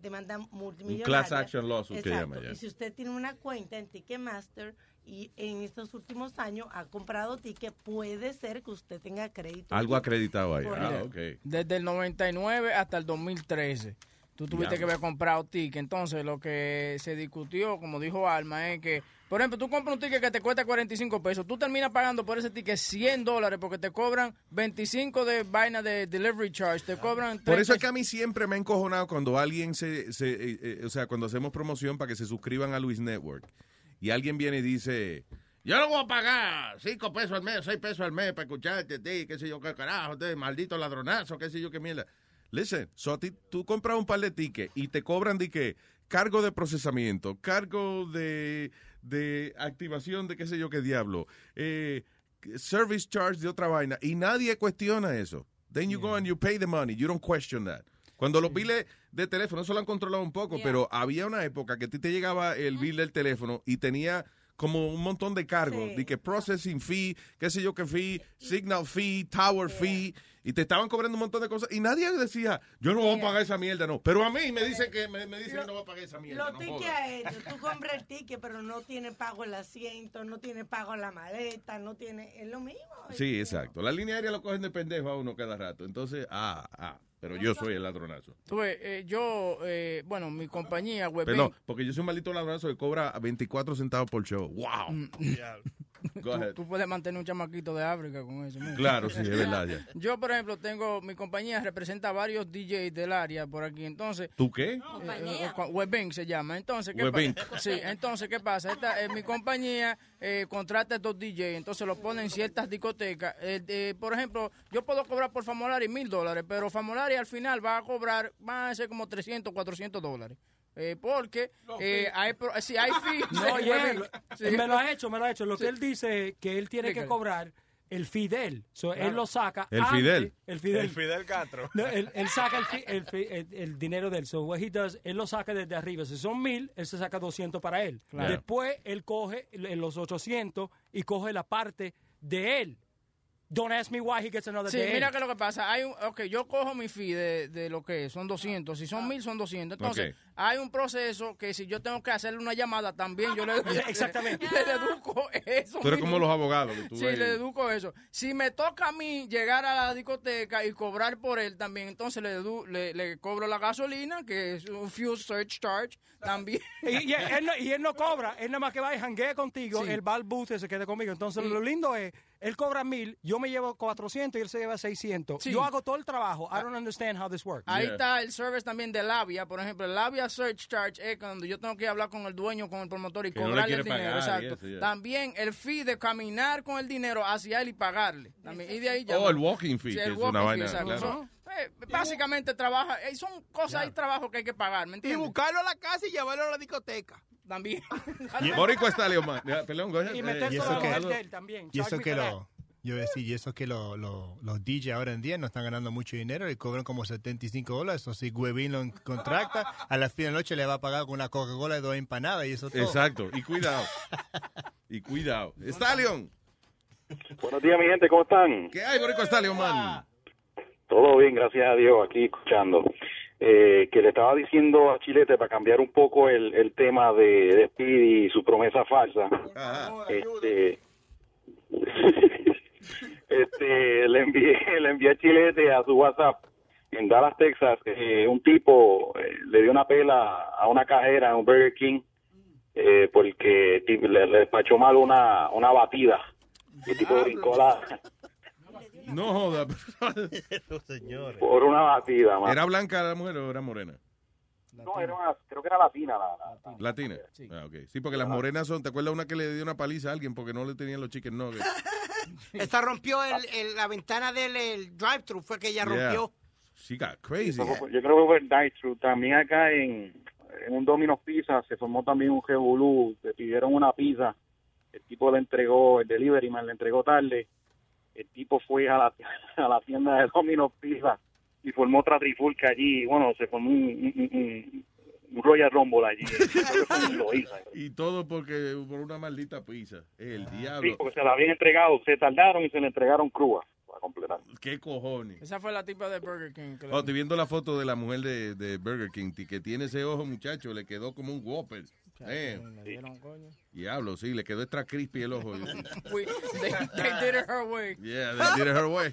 demanda multimillonaria. class action lawsuit que Exacto. llama ya. Y si usted tiene una cuenta en Ticketmaster y en estos últimos años ha comprado ticket, puede ser que usted tenga crédito. Algo acreditado ahí. Ah, ok. Desde el 99 hasta el 2013. Tú tuviste que haber comprado ticket. Entonces, lo que se discutió, como dijo Alma, es que, por ejemplo, tú compras un ticket que te cuesta 45 pesos. Tú terminas pagando por ese ticket 100 dólares porque te cobran 25 de vaina de delivery charge. Te cobran. Por eso 30. es que a mí siempre me ha encojonado cuando alguien se, se eh, eh, o sea, cuando hacemos promoción para que se suscriban a Luis Network y alguien viene y dice, yo no voy a pagar 5 pesos al mes, 6 pesos al mes para escucharte, ti, qué sé yo, qué carajo, te, maldito ladronazo, qué sé yo, qué mierda. Listen, so ti, tú compras un par de tickets y te cobran de que cargo de procesamiento, cargo de, de activación de qué sé yo qué diablo, eh, service charge de otra vaina y nadie cuestiona eso. Then you go and you pay the money, you don't question that. Cuando los biles de teléfono, eso lo han controlado un poco, pero había una época que a ti te llegaba el bill del teléfono y tenía como un montón de cargos, Sí. de que processing fee, qué sé yo qué fee, signal fee, tower fee, y te estaban cobrando un montón de cosas y nadie decía, yo no voy a pagar esa mierda, no. Pero a mí me dicen que me, me dicen que no voy a pagar esa mierda. Los no tickets jodas. aéreos, tú compras el ticket, pero no tiene pago el asiento, no tiene pago la maleta, no tiene, es lo mismo. Sí, exacto. La línea aérea lo cogen de pendejo a uno cada rato. Entonces, ah, ah, pero yo soy el ladronazo. Tú ves, eh, yo, eh, bueno, mi compañía, Webbank, Perdón, porque yo soy un maldito ladronazo que cobra 24 centavos por show. ¡Wow! Mm. tú, ahead. tú puedes mantener un chamaquito de África con eso. mira. Claro, sí, es verdad. ya. Yo, por ejemplo, tengo, mi compañía representa a varios DJs del área por aquí, entonces... ¿Tú qué? Eh, eh, Webbank se llama. Entonces, ¿qué Webbank. pasa? Sí, entonces, ¿qué pasa? Esta es mi compañía, eh, contrata a estos DJ, entonces lo ponen en ciertas discotecas. Eh, eh, por ejemplo, yo puedo cobrar por Famolari mil dólares, pero Famolari al final va a cobrar, va a ser como 300, 400 dólares. Eh, porque eh, hay, pro- si hay fees. No, Sí, yeah, sí. me lo ha hecho, me lo ha hecho. Lo que él dice es que él tiene que cobrar el Fidel. So, Claro. Él lo saca. El antes- Fidel. El Fidel. El Fidel Castro. No, él, él saca el, fi- el, fi- el- el dinero de él. So, what he does, él lo saca desde arriba. Si son mil, él se saca 200 para él. Claro. Después, él coge los 800 y coge la parte de él. Don't ask me why he gets another Sí, de mira él. que lo que pasa, hay un, ok, yo cojo mi fee de, de lo que es, son 200, si son 1000 son 200, entonces Ok. Hay un proceso que si yo tengo que hacerle una llamada también, yo le, Exactamente. le deduzco eso. Tú eres como los abogados. que tú Sí, ahí- le deduzco eso. Si me toca a mí llegar a la discoteca y cobrar por él también, entonces le, dedu- le, le cobro la gasolina, que es un fuel search charge, también. Y, y él no, y él no cobra, él nada más que va y janguea contigo, Sí. él va al booth y se queda conmigo. Entonces Sí. lo lindo es, él cobra mil, yo me llevo 400 y él se lleva 600. Sí. Yo hago todo el trabajo. I don't understand how this works. Ahí está el service también de Labia. Por ejemplo, el Labia Search Charge es cuando yo tengo que hablar con el dueño, con el promotor y Que no cobrarle el dinero. pagar y Exacto. eso, ya. También el fee de caminar con el dinero hacia él y pagarle. También. Y de ahí ya Oh, el walking fee, Sí, que el es walking una fee, vaina, exacto. claro. Son, eh, básicamente trabaja, eh, son cosas, hay trabajo que hay que pagar, ¿me Y buscarlo a la casa y llevarlo a la discoteca. También. Borico está, Leo, man. Ya, Perdón. Y Eh, meterse y a eso la que- mujer de él también. Y eso que lo, yo decía, y eso que lo- lo- los DJ ahora en día no están ganando mucho dinero y cobran como 75 dólares. O si Guevín lo contrata, a la fin de la noche le va a pagar con una Coca-Cola de dos empanadas y eso todo. Exacto. Y cuidado. y cuidado. Stallion. Buenos días, mi gente, ¿cómo están? ¿Qué hay, Borico Stallion, man? Todo bien, gracias a Dios, aquí escuchando. Eh, que le estaba diciendo a Chilete para cambiar un poco el, el tema de, de Speedy y su promesa falsa. Este, este, le envié, le envié a Chilete a su WhatsApp en Dallas, Texas. eh, un tipo eh, le dio una pela a una cajera en un Burger King eh, porque le, le despachó mal una, una batida. El tipo brincó la, No joda. señores. por una batida, man. ¿Era blanca la mujer o era morena? No, era una- creo que era latina. La, la- Latina. Ah. Sí, porque las morenas son. ¿Te acuerdas una que le dio una paliza a alguien porque no le tenían los chicken nuggets? Esta rompió el, el- la ventana del el drive-thru, fue que ella rompió. She got crazy. Yo creo que fue el True. También acá en, en un Domino's Pizza se formó también un revolú. Le pidieron una pizza. El tipo le entregó, el delivery man le entregó tarde. El tipo fue a la, a la tienda de Domino's Pizza y formó otra trifulca allí. Bueno, se formó un, un, un- un Royal Rumble allí. Y todo porque por una maldita pizza. El Sí, diablo. porque se la habían entregado. Se tardaron y se le entregaron crúa para completar. ¿Qué cojones? Esa fue la tipa de Burger King. Oh, estoy viendo la foto de la mujer de, de Burger King que tiene ese ojo, muchacho. Le quedó como un Whopper. Eh, Le dieron coño. diablo, sí, le quedó extra crispy el ojo. We- they, they did it her way. Yeah, they did it her way.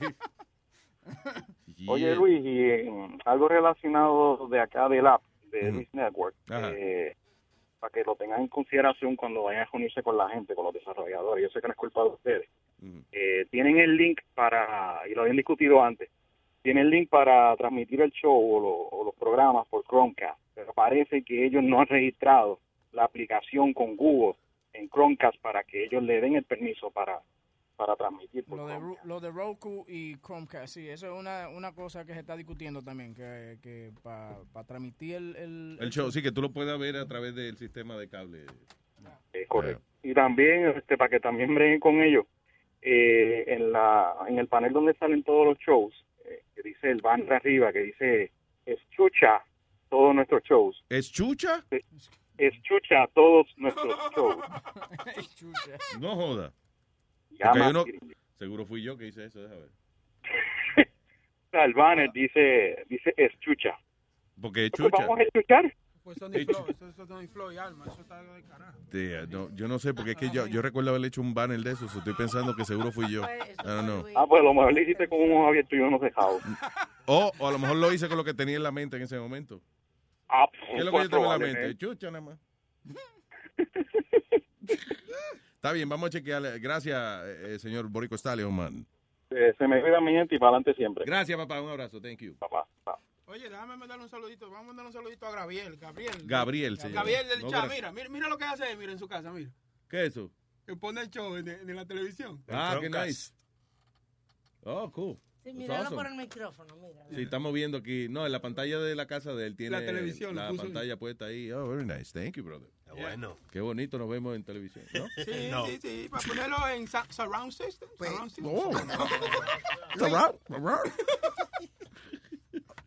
Oye. Luis, y eh, algo relacionado de acá del app de Ujú. Luis Network, eh, para que lo tengan en consideración cuando vayan a reunirse con la gente, con los desarrolladores. Yo sé que no es culpa de ustedes. Eh, tienen el link para, y lo habían discutido antes, tienen el link para transmitir el show o, lo- o los programas por Chromecast, pero parece que ellos no han registrado la aplicación con Google en Chromecast para que ellos le den el permiso para, para transmitir por Lo de, lo de Roku y Chromecast, sí, eso es una, una cosa que se está discutiendo también, que, que para transmitir el, el, El show, sí, que tú lo puedas ver a través del sistema de cable. Es correcto. Y también, este, para que también breguen con ellos, eh, en la en el panel donde salen todos los shows, eh, que dice el banner arriba, que dice escucha todos nuestros shows. ¿Es chucha? Escucha todos nuestros shows. No joda. Porque uno- seguro fui yo que hice eso, déjame ver. O sea, el banner dice, dice escucha. Porque es Pues chucha. vamos a escuchar. Pues Sony Flow, eso Flow y Alma, eso está de carajo. Tía, no, yo no sé, porque es que yo, yo recuerdo haber hecho un banner de eso, so estoy pensando que seguro fui yo. Don't know. Ah, pues a lo mejor lo hiciste con un ojo abierto y uno cerrado. O, o a lo mejor lo hice con lo que tenía en la mente en ese momento. Ah, ¿Qué es lo que pues yo tengo en la mente? Chucha nada más. Está bien, vamos a chequearle. Gracias, eh, señor Borico Stallion, man. Eh, se me cuida mi gente y para adelante siempre. Gracias, papá. Un abrazo. Thank you. Papá. Oye, déjame mandarle un saludito. Vamos a mandarle un saludito a Gabriel. Gabriel. Gabriel, se llama. Gabriel del No, chat. Mira, mira, mira lo que hace, mira en su casa, mira. ¿Qué es eso? que pone el show en, en la televisión. Ah, qué nice. Oh, cool. Sí, míralo awesome. por el micrófono, mira. Sí, estamos viendo aquí. No, en la pantalla de la casa de él tiene La televisión, la puso pantalla puesta ahí. Oh, very nice. Thank you, brother. Bueno. Qué bonito nos vemos en televisión, ¿no? Sí, sí, sí, para ponerlo en surround system. surround system. Oh.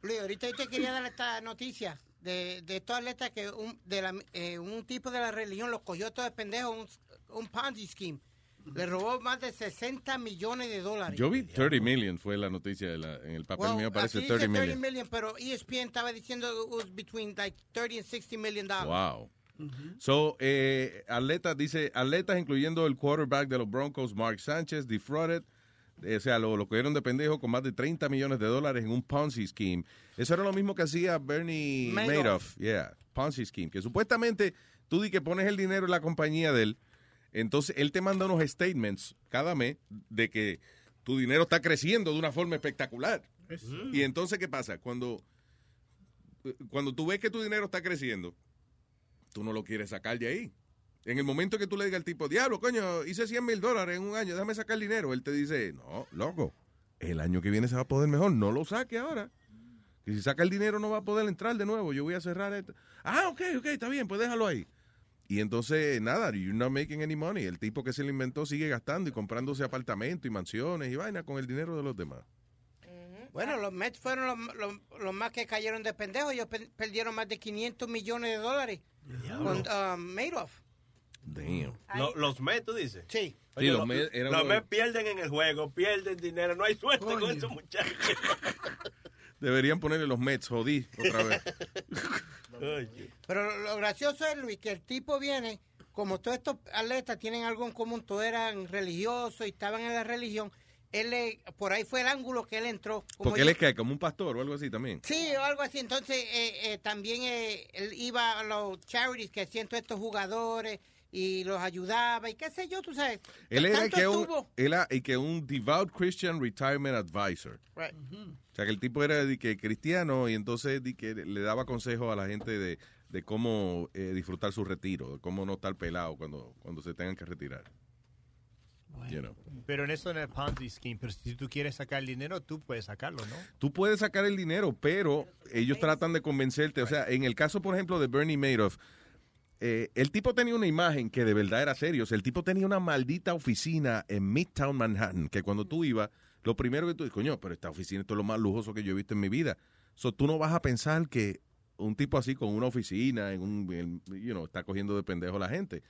Luis, ahorita yo te quería dar esta noticia de, de estos atletas que un, de la, eh, un tipo de la religión los cogió todo de pendejo, un, un Ponzi scheme. Le robó más de 60 millones de dólares. Yo vi 30 million, fue la noticia de la- en el papel Well, mío aparece aquí dice 30 million. million, pero ESPN estaba diciendo it was between like 30 and 60 million dollars. Wow. So, eh, atletas, dice, atletas incluyendo el quarterback de los Broncos, Mark Sánchez, defrauded, eh, o sea, lo, lo cogieron de pendejo con más de 30 millones de dólares en un Ponzi scheme. Eso era lo mismo que hacía Bernie Madoff. Madoff. Yeah, Ponzi scheme. Que supuestamente tú di que pones el dinero en la compañía de él, entonces él te manda unos statements cada mes de que tu dinero está creciendo de una forma espectacular. Y entonces, ¿qué pasa? Cuando, cuando tú ves que tu dinero está creciendo, tú no lo quieres sacar de ahí. En el momento que tú le digas al tipo, diablo, coño, hice 100 mil dólares en un año, déjame sacar el dinero, él te dice, no, loco, el año que viene se va a poder mejor, no lo saque ahora. Que si saca el dinero no va a poder entrar de nuevo, yo voy a cerrar esto. Ah, ok, ok, está bien, pues déjalo ahí. Y entonces, nada, you're not making any money. El tipo que se lo inventó sigue gastando y comprándose apartamentos y mansiones y vaina con el dinero de los demás. Bueno, los Mets fueron los, los- los más que cayeron de pendejo. Ellos pe- perdieron más de 500 millones de dólares con um, Madoff. Damn. Lo- los Mets, tú dices. Sí. Sí, los los los- Mets pierden en el juego, pierden dinero, no hay suerte con esos muchachos. Deberían ponerle los Mets, jodí, otra vez. Pero lo, lo gracioso es, Luis, que el tipo viene, como todos estos atletas tienen algo en común, todos eran religiosos y estaban en la religión, él le- por ahí fue el ángulo que él entró. Como Porque él es que como un pastor o algo así también. Sí, o algo así. Entonces, eh, eh, también eh, él iba a los charities que hacían todos estos jugadores y los ayudaba y qué sé yo, tú sabes. Él era que un, él era- y que un devout Christian retirement advisor. Right. O sea, que el tipo era de que cristiano y entonces de que le daba consejos a la gente de, de cómo eh, disfrutar su retiro, de cómo no estar pelado cuando, cuando se tengan que retirar. You know. Pero en eso en el Ponzi scheme, pero si tú quieres sacar el dinero, tú puedes sacarlo, ¿no? Tú puedes sacar el dinero, pero ellos tratan de convencerte. O sea, en el caso, por ejemplo, de Bernie Madoff, eh, el tipo tenía una imagen que de verdad era serio. O sea, el tipo tenía una maldita oficina en Midtown Manhattan, que cuando tú ibas, lo primero que tú dices, coño, pero esta oficina esto es lo más lujoso que yo he visto en mi vida. So, tú no vas a pensar que un tipo así con una oficina, en un, en- you know, está cogiendo de pendejo a la gente.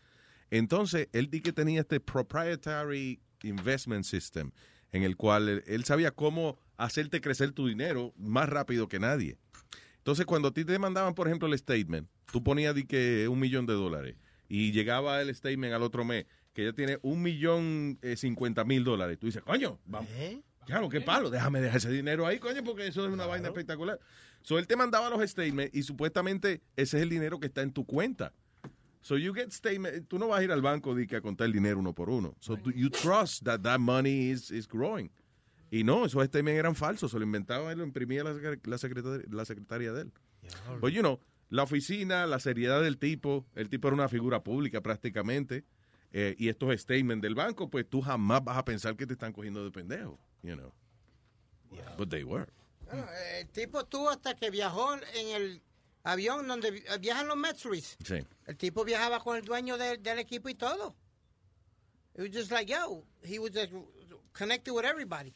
Entonces, él di que tenía este proprietary investment system, en el cual él, él sabía cómo hacerte crecer tu dinero más rápido que nadie. Entonces, cuando a ti te mandaban, por ejemplo, el statement, tú ponías di que un millón de dólares y llegaba el statement al otro mes que ya tiene un millón eh, cincuenta mil dólares. Tú dices, coño, vamos. Claro, qué palo, déjame dejar ese dinero ahí, coño, porque eso es una vaina espectacular. So, él te mandaba los statements y supuestamente ese es el dinero que está en tu cuenta. So you get statement, tú no vas a ir al banco de que a contar el dinero uno por uno. So tú- you trust that that money is, is growing. Y no, esos statements eran falsos, se lo inventaba y lo imprimía la, secre- la, secretaria, la secretaria de él. Pues, you know, la oficina, la seriedad del tipo, el tipo era una figura pública prácticamente, eh, y estos statements del banco, pues tú jamás vas a pensar que te están cogiendo de pendejo, you know. But they were. Bueno, el tipo estuvo hasta que viajó en el avión donde eh, viajan los Mets, Luis. Sí. El tipo viajaba con el dueño del- del equipo y todo. It was just like, yo, he was just connected with everybody.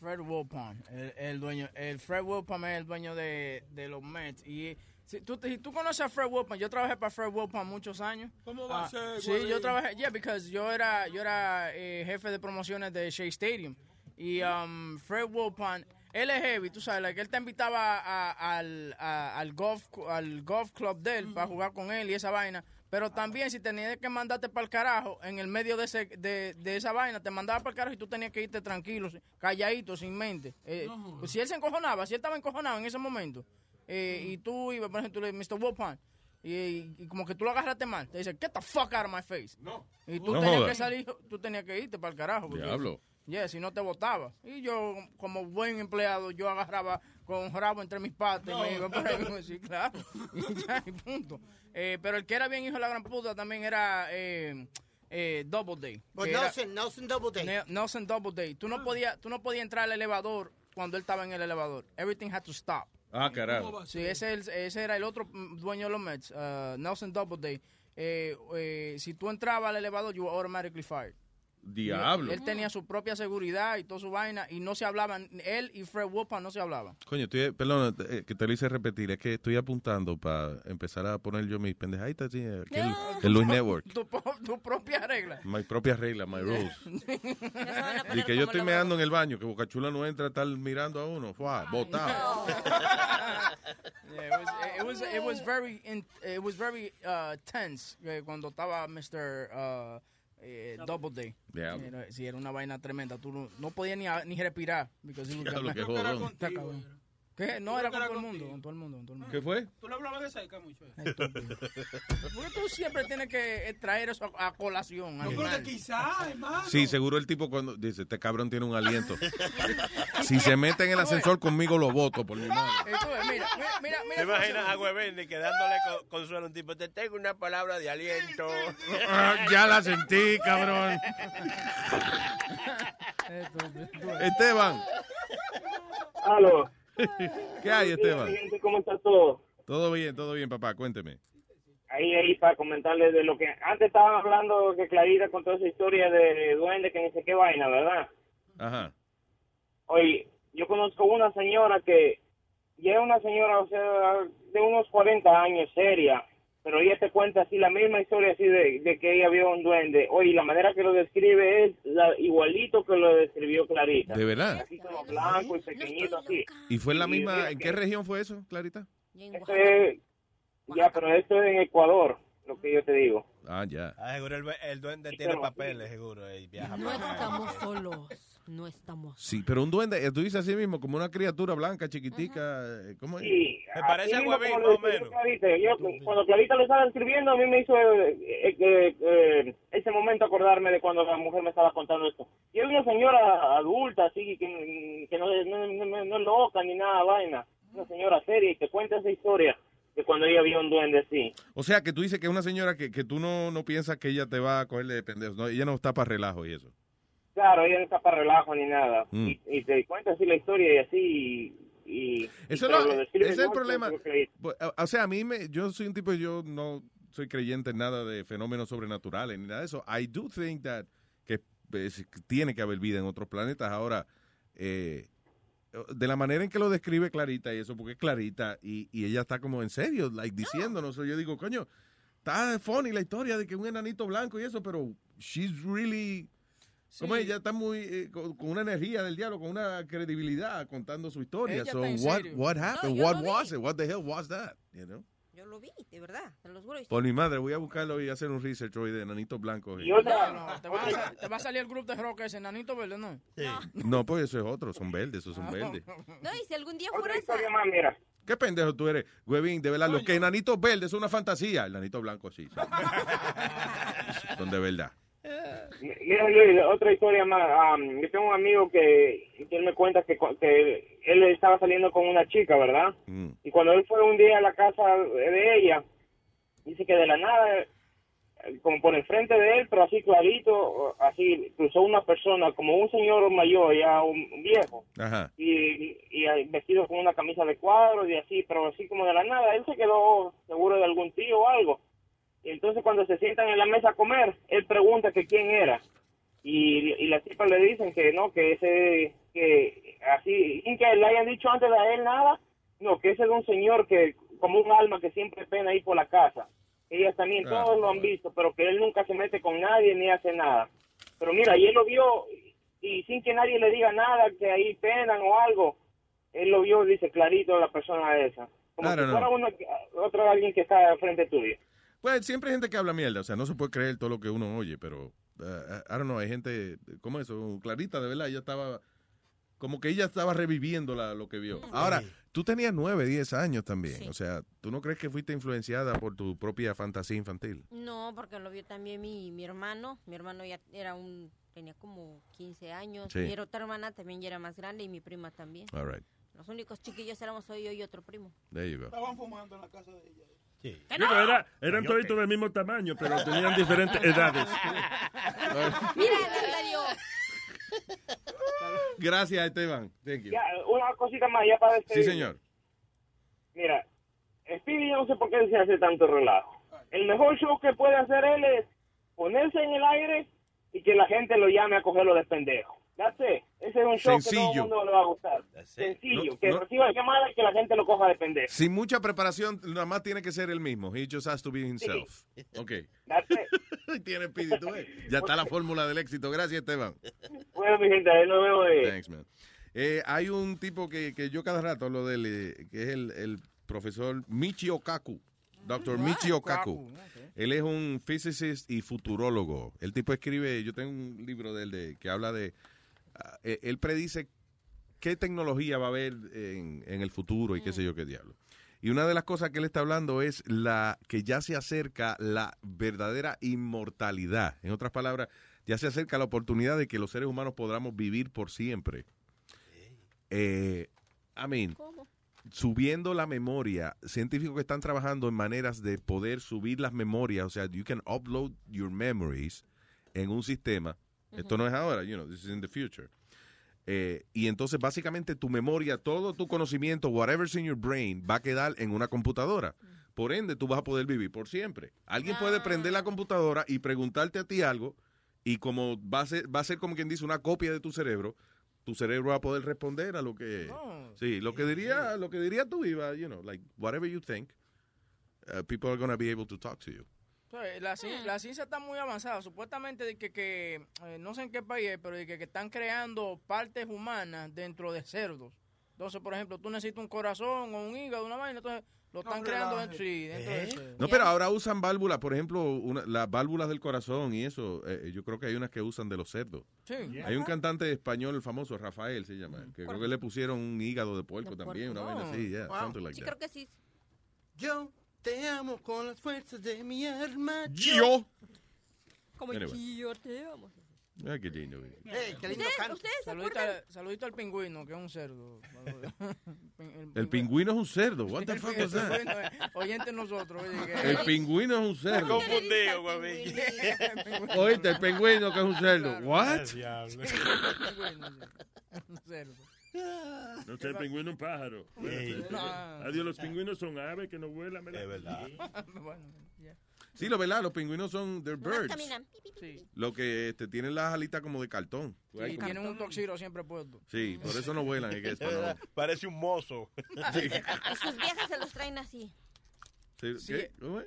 Fred Wilpon, el, el dueño, el Fred Wilpon es el dueño de, de los Mets. Y si tú, si tú conoces a Fred Wilpon, yo trabajé para Fred Wilpon muchos años. ¿Cómo va a Ah, ser, Sí, yo trabajé, yeah, because yo era, yo era eh, jefe de promociones de Shea Stadium. Y um, Fred Wilpon, él es heavy, tú sabes, like, él te invitaba a- al, a- al, golf, al golf club de él para jugar con él y esa vaina. Pero también si tenías que mandarte para el carajo, en el medio de, ese, de, de esa vaina, te mandaba para el carajo y tú tenías que irte tranquilo, calladito, sin mente. Eh, pues si él se encojonaba, si él estaba encojonado en ese momento, eh, y tú ibas, por ejemplo, tú le Mr. Wilpon, y, y- y como que tú lo agarraste mal, te dice, get the fuck out of my face. No. Y tú No tenías que salir, tú tenías que irte para el carajo. Diablo. Yeah, si no te votaba. Y yo, como buen empleado, yo agarraba con un rabo entre mis patas y me iba por ahí sí, claro. Y ya, y punto. Eh, pero el que era bien hijo de la gran puta también era eh, eh, Double Day. Pues Nelson, Nelson Doubleday. Ne- Nelson Doubleday. Tú no podías tú no podías entrar al elevador cuando él estaba en el elevador. Everything had to stop. Ah, carajo. Sí, ese, ese era el otro dueño de los Mets, uh, Nelson Doubleday. Eh, eh, si tú entrabas al elevador, you were automatically fired. Diablo. Él tenía su propia seguridad y toda su vaina y no se hablaban. Él y Fred Wopa no se hablaban. Coño, estoy, perdón, eh, que te lo hice repetir, es que estoy apuntando para empezar a poner yo mis pendejaditas que el, el Luis Network. Tu, tu propia regla. My propia regla, my rules. Y que yo estoy meando en el baño, que Bocachula no entra a estar mirando a uno. Fua, botado. Yeah, it was, it was, it was very, in- it was very uh, tense eh, cuando estaba Mr. Uh, eh, Doubleday. Diablo. Era- sí, era una vaina tremenda. Tú no, no podías ni, ni respirar. because was Diablo, gonna- qué jodón. ¿Qué? No, era con todo el mundo, con todo el mundo, con todo el mundo. ¿Qué fue? Tú le hablabas de cerca mucho. Porque tú siempre tienes que traer eso a, a colación. Yo creo que quizá, hermano. Sí, seguro el tipo cuando dice, este cabrón tiene un aliento. si se mete en el ascensor conmigo, lo voto por mi madre. Tú ves, mira, mira, ¿Te imaginas a Huevendi que dándole co- consuelo a un tipo? Te tengo una palabra de aliento. Ah, ya la sentí, cabrón. Esteban. Aló. ¿Qué hay, Esteban? ¿Cómo está todo? Todo bien, todo bien, papá, cuénteme. Ahí, ahí, para comentarles de lo que antes estaban hablando que Clarita con toda esa historia de duende, que no sé qué vaina, ¿verdad? Ajá. Oye, yo conozco una señora que ya es una señora, o sea, de unos 40 años, seria, pero ella te cuenta así la misma historia así de, de que ella vio un duende. Oye, la manera que lo describe es la, igualito que lo describió Clarita. ¿De verdad? Así como blanco y pequeñito así. ¿Y fue en la misma, en que- qué región fue eso, Clarita? Esto es- ya, pero esto es en Ecuador, lo que yo te digo. Ah, ya. Ah, seguro el, el duende tiene papeles, seguro. Y viaja No estamos solos. No estamos Sí, pero un duende, eh, tú dices así mismo, como una criatura blanca, chiquitica, eh, ¿cómo es? Sí, Me parece como más o menos. Clarita. Yo, cuando Clarita lo estaba escribiendo, a mí me hizo eh, eh, eh, eh, ese momento acordarme de cuando la mujer me estaba contando esto. Y es una señora adulta, así, que, que no, no, no- no es loca ni nada, vaina. Una señora seria y te cuenta esa historia de cuando ella vio un duende así. O sea, que tú dices que es una señora que, que tú no, no piensas que ella te va a cogerle de pendejo. No, ella no está para relajo y eso. Claro, ella no está para relajo ni nada. Mm. Y, y te cuenta así la historia y así. Y, y- Eso pero no- lo ese es el problema. O sea, a mí, me, yo soy un tipo, yo no soy creyente en nada de fenómenos sobrenaturales ni nada de eso. I do think that que pues, tiene que haber vida en otros planetas. Ahora, eh, de la manera en que lo describe Clarita y eso, porque es Clarita y, y ella está como en serio, like, diciéndonos. Yo digo, coño, está funny la historia de que un enanito blanco y eso, pero she's really... Como Sí. ella está muy eh, con, con una energía del diablo, con una credibilidad contando su historia. Ella so está en what serio. what No, happened? yo what lo vi. was it? What the hell was that? You know? Yo lo vi, de verdad, te los juro. Por mi madre, voy a buscarlo y hacer un research hoy de enanitos blancos. Y otra- No, te, va a, te va a salir el grupo de rock ese enanito verde, ¿no? No, pues eso es otro, son verdes, esos son verdes. No, y si algún día historia más, mira. ¿Qué pendejo tú eres, huevín? De verdad, los que enanitos verdes son una fantasía. El enanito blanco sí. Son, son de verdad. Mira, Luis, otra historia más. Am, yo tengo un amigo que, que él me cuenta que, que él estaba saliendo con una chica, ¿verdad? Mm. Y cuando él fue un día a la casa de ella, dice que de la nada, como por enfrente de él, pero así clarito, así cruzó una persona, como un señor mayor, ya un un viejo, Ajá. y, y vestido con una camisa de cuadros y así, pero así como de la nada, él se quedó seguro de algún tío o algo. Y entonces cuando se sientan en la mesa a comer, él pregunta que quién era. Y, y las tipas le dicen que no, que ese, que así, sin que le hayan dicho antes de él nada, no, que ese es un señor que, como un alma que siempre pena ahí por la casa. Ellas también, Ah. todos lo han visto, pero que él nunca se mete con nadie ni hace nada. Pero mira, y él lo vio, y sin que nadie le diga nada, que ahí penan o algo, él lo vio, dice clarito, la persona esa. Como Claro, si no. fuera uno, otro alguien que está frente tuyo. Pues siempre hay gente que habla mierda, o sea, no se puede creer todo lo que uno oye, pero, eh, I don't know, hay gente, ¿cómo eso? Clarita, de verdad, ella estaba, como que ella estaba reviviendo la- lo que vio. Ahora, tú tenías nueve, diez años también, o sea, ¿tú no crees que fuiste influenciada por tu propia fantasía infantil? No, porque lo vio también mi, mi hermano. Mi hermano ya era un, tenía como 15 años. Sí. Mi otra hermana también ya era más grande y mi prima también. All right, Los únicos chiquillos éramos hoy yo y otro primo. there you go. Estaban fumando en la casa de ella. Digo, era, eran toditos del mismo tamaño, pero tenían diferentes edades. Mira, la radio. Gracias, Esteban. Thank you. Ya, una cosita más ya para Sí, despedir. señor. Mira, Speedy yo no sé por qué se hace tanto relajo. El mejor show que puede hacer él es ponerse en el aire y que la gente lo llame a cogerlo de pendejo. That's it. Ese es un show que todo el Sencillo. mundo le va a gustar. Sencillo, No, que no. reciba llamada y que la gente lo coja de pendejo. Sin mucha preparación, nada más tiene que ser el mismo. He just has to be himself. Ok. That's it. tiene espíritu, ¿eh? Ya está la fórmula del éxito. Gracias, Esteban. Bueno, mi gente, ahí nos vemos. eh. Thanks, man. Eh, hay un tipo que, que yo cada rato hablo de él, eh, que es el, el profesor Michi Okaku. Dr. Michi Okaku. Él es un physicist y futurólogo. El tipo escribe, yo tengo un libro de él de, que habla de, él predice qué tecnología va a haber en, en el futuro y qué sé yo qué diablo. Y una de las cosas que él está hablando es la que ya se acerca la verdadera inmortalidad. En otras palabras, ya se acerca la oportunidad de que los seres humanos podamos vivir por siempre. Eh, I mean, subiendo la memoria, científicos que están trabajando en maneras de poder subir las memorias, o sea, you can upload your memories en un sistema. Esto no es ahora, you know, this is in the future. Eh, y entonces básicamente tu memoria, todo tu conocimiento, whatever's in your brain, va a quedar en una computadora. Por ende, tú vas a poder vivir por siempre. Alguien puede prender la computadora y preguntarte a ti algo y como va a ser, va a ser como quien dice una copia de tu cerebro, tu cerebro va a poder responder a lo que, sí, lo que diría, lo que diría tú iba, you know, like whatever you think, uh, people are going to be able to talk to you. Entonces, La, ci- la ciencia está muy avanzada. Supuestamente de que, que eh, no sé en qué país es, pero de que, que están creando partes humanas dentro de cerdos. Entonces, por ejemplo, tú necesitas un corazón o un hígado, una vaina, entonces lo están creando dentro, sí, dentro de cerdos. No, pero ahora usan válvulas, por ejemplo, una- las válvulas del corazón y eso, eh, yo creo que hay unas que usan de los cerdos. Sí. Hay un cantante español famoso, Rafael se llama, que creo que le pusieron un hígado de puerco también, una vaina así, yeah, Wow. something like Sí, that. creo que sí. Yo te amo con las fuerzas de mi alma. Yo. Como Anyway. yo te amo. Ah, qué lindo. Hey, qué lindo ¿Ustedes, canto. ustedes se Saludito, acuerdan? al- saludito al pingüino, que es un cerdo. El pingüino es un cerdo, what the fuck El is that? pingüino, eh, Oyente nosotros. oye, que- El pingüino es un cerdo. confundido, güey. Oíste, el pingüino que es un cerdo. What? Un cerdo. No sé, el pingüino es un pájaro. No. Adiós, los pingüinos son aves que no vuelan, ¿verdad? Es verdad. Bueno, ya. Sí, lo verdad, los pingüinos son they're birds. Sí. Lo que este, tienen las alitas como de cartón. Y tienen un toxiro siempre puesto. Sí, por eso no vuelan. es que es Es para no- verdad, Parece un mozo. Sí. Y sus viejas se los traen así. Sí,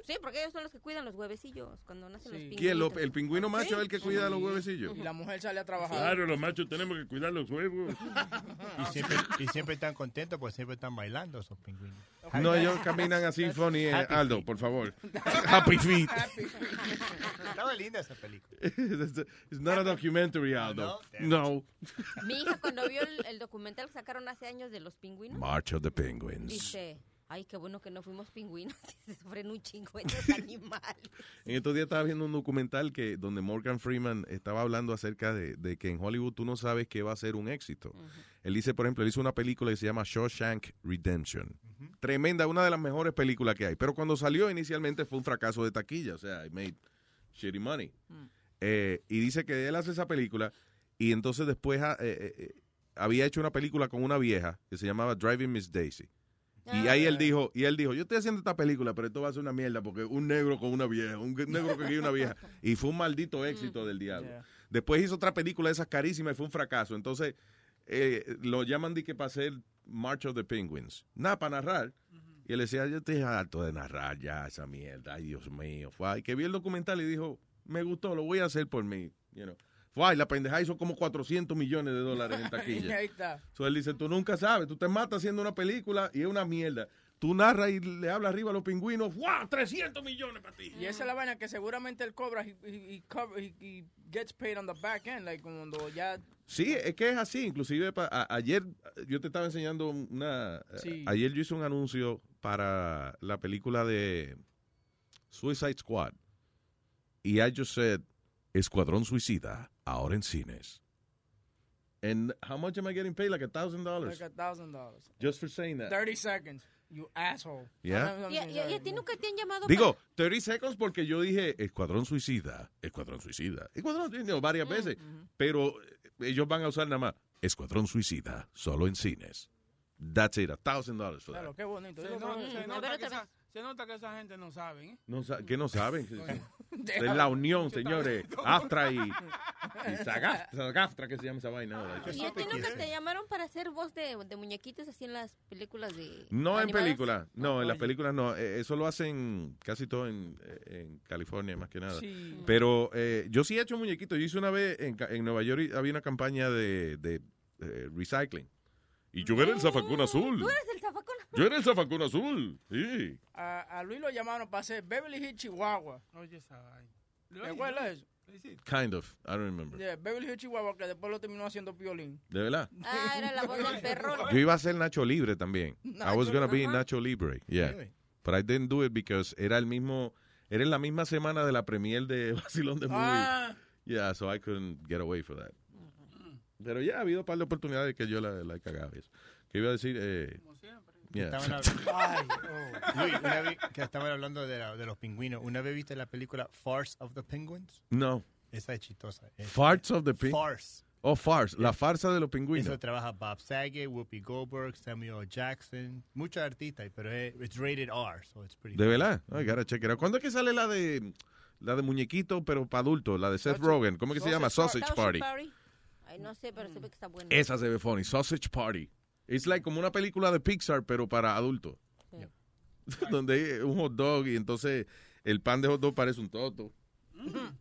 Sí. porque ellos son los que cuidan los huevecillos cuando nacen los pingüinos. ¿Quién? Lo- ¿El pingüino macho es el que cuida los huevecillos? Y la mujer sale a trabajar. Claro, los machos tenemos que cuidar los huevos. Y siempre, y siempre están contentos porque siempre están bailando esos pingüinos. No, ellos caminan así, funny, eh, Aldo, feet. por favor. Happy feet. Estaba linda esa película. It's not a documentary, Aldo. No. Mi hija cuando vio el, el documental que sacaron hace años de los pingüinos, March of the Penguins. dice, ay, qué bueno que no fuimos pingüinos, y se sufren un chingo estos animales. En estos días estaba viendo un documental que donde Morgan Freeman estaba hablando acerca de, de que en Hollywood tú no sabes qué va a ser un éxito. Él dice, por ejemplo, él hizo una película que se llama Shawshank Redemption. Tremenda, una de las mejores películas que hay. Pero cuando salió inicialmente fue un fracaso de taquilla. O sea, it made shitty money. Eh, y dice que él hace esa película y entonces después ah, eh, eh, eh, había hecho una película con una vieja que se llamaba Driving Miss Daisy. Y ahí él dijo, y él dijo, yo estoy haciendo esta película, pero esto va a ser una mierda porque un negro con una vieja, un negro que guía una vieja. Y fue un maldito éxito del diablo. Después hizo otra película de esas carísimas y fue un fracaso. Entonces eh, lo llaman de que para hacer March of the Penguins. Nada, para narrar. Y él decía, yo estoy harto de narrar ya esa mierda. Ay, Dios mío. Fue, que vi el documental y dijo, me gustó, lo voy a hacer por mí. You know. Fue, y la pendeja hizo como 400 millones de dólares en Y taquilla. ahí está. So, él dice, tú nunca sabes, tú te matas haciendo una película y es una mierda. Tú narras y le hablas arriba a los pingüinos, ¡wow! 300 millones para ti. Y esa es la vaina que seguramente él cobra, he gets paid on the back end, like cuando ya... Sí, es que es así. Inclusive pa- a- ayer yo te estaba enseñando una... Sí. Ayer yo hice un anuncio para la película de Suicide Squad. Y I just said, Escuadrón Suicida, ahora en cines. And how much am I getting paid? Like a thousand dollars. Like a thousand dollars. Just for saying that. 30 seconds. You asshole. Yeah. ¿Y, a ti nunca te han llamado Digo, 30 seconds porque yo dije Escuadrón Suicida, Escuadrón Suicida, Escuadrón Suicida varias veces, pero eh, ellos van a usar nada más Escuadrón Suicida, solo en cines. That's it, a thousand dollars for that. Claro, qué bonito. Se, no- se nota que esa, se nota que esa gente no sabe, ¿eh? No, ¿Qué no saben? Es la unión, señores. Astra y, y Sagaf- Sagaftra, que se llama esa vaina ahora. para... ¿Y a ti nunca te llamaron para hacer voz de, de muñequitos así en las películas de No en películas, no, en las películas no. Eh, Eso lo hacen casi todo en, en California, más que nada. Sí. Pero eh, yo sí he hecho muñequitos. Yo hice una vez en, en Nueva York, y había una campaña de, de, eh, recycling. Y yo era el zafacón azul. ¿Tú eres el zafacón? Yo era el zafacón azul. Sí. A, a Luis lo llamaron para hacer Beverly Hills Chihuahua. Oye, esa vaina. ¿Te acuerdas eso? Kind of. I don't remember. Yeah, Beverly Hills Chihuahua, que después lo terminó haciendo Piolín. De verdad. Ah, era la voz del perro. Yo iba a ser Nacho Libre también. I was gonna be. Nacho Libre. Yeah. But I didn't do it because era el mismo, era en la misma semana de la premier de Vacilón de Movie. Ah. Yeah, so I couldn't get away for that. Pero ya ha habido un par de oportunidades que yo la, la he cagado. y eso. Que iba a decir, eh, yeah. Estaban hablando, Luis, una vez que estaban hablando de, la- de los pingüinos. ¿Una vez viste la película Farce of the Penguins? No. Esa es chistosa. Es- Farts of the Pig. Farce. Oh, farce. La farsa de los pingüinos. Eso trabaja Bob Saget, Whoopi Goldberg, Samuel. Jackson, muchos artistas, pero es it's rated R, so it's pretty De verdad. I gotta check it out. ¿Cuándo es que sale la de la de muñequito, pero para adultos? La de Seth Rogen. ¿Cómo es que se llama? Sausage Party. Ay, no sé, pero supe que está bueno. Esa se ve funny. Sausage Party. Es like como una película de Pixar, pero para adultos. Donde hay un hot dog y entonces el pan de hot dog parece un toto.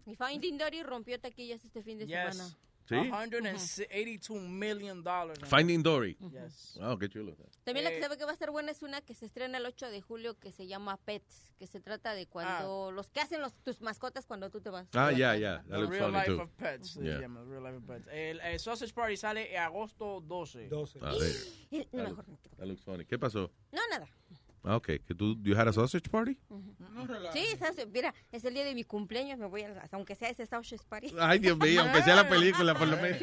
Y Finding Dory rompió taquillas este fin de Yes. semana. ¿Sí? 182 million dollars. Finding Dory. Yes. Wow, qué chulo. También la que Eh, sabe que va a estar buena es una que se estrena el 8 de julio que se llama Pets, que se trata de cuando los que hacen los, tus mascotas cuando tú te vas. Ah, ya, ya. That The Real Life too. of Pets. se Yeah. llama, Real Life of Pets. El, el Sausage Party sale en agosto 12. 12. A ver. Eh, That mejor. looks- that looks funny. ¿Qué pasó? No, nada. Ah, ok. ¿Que tú, you had a sausage party? Sí, ¿sabes? mira, es el día de mi cumpleaños, me voy a, aunque sea ese Sausage Party. Ay, Dios mío, aunque sea la película, por lo menos.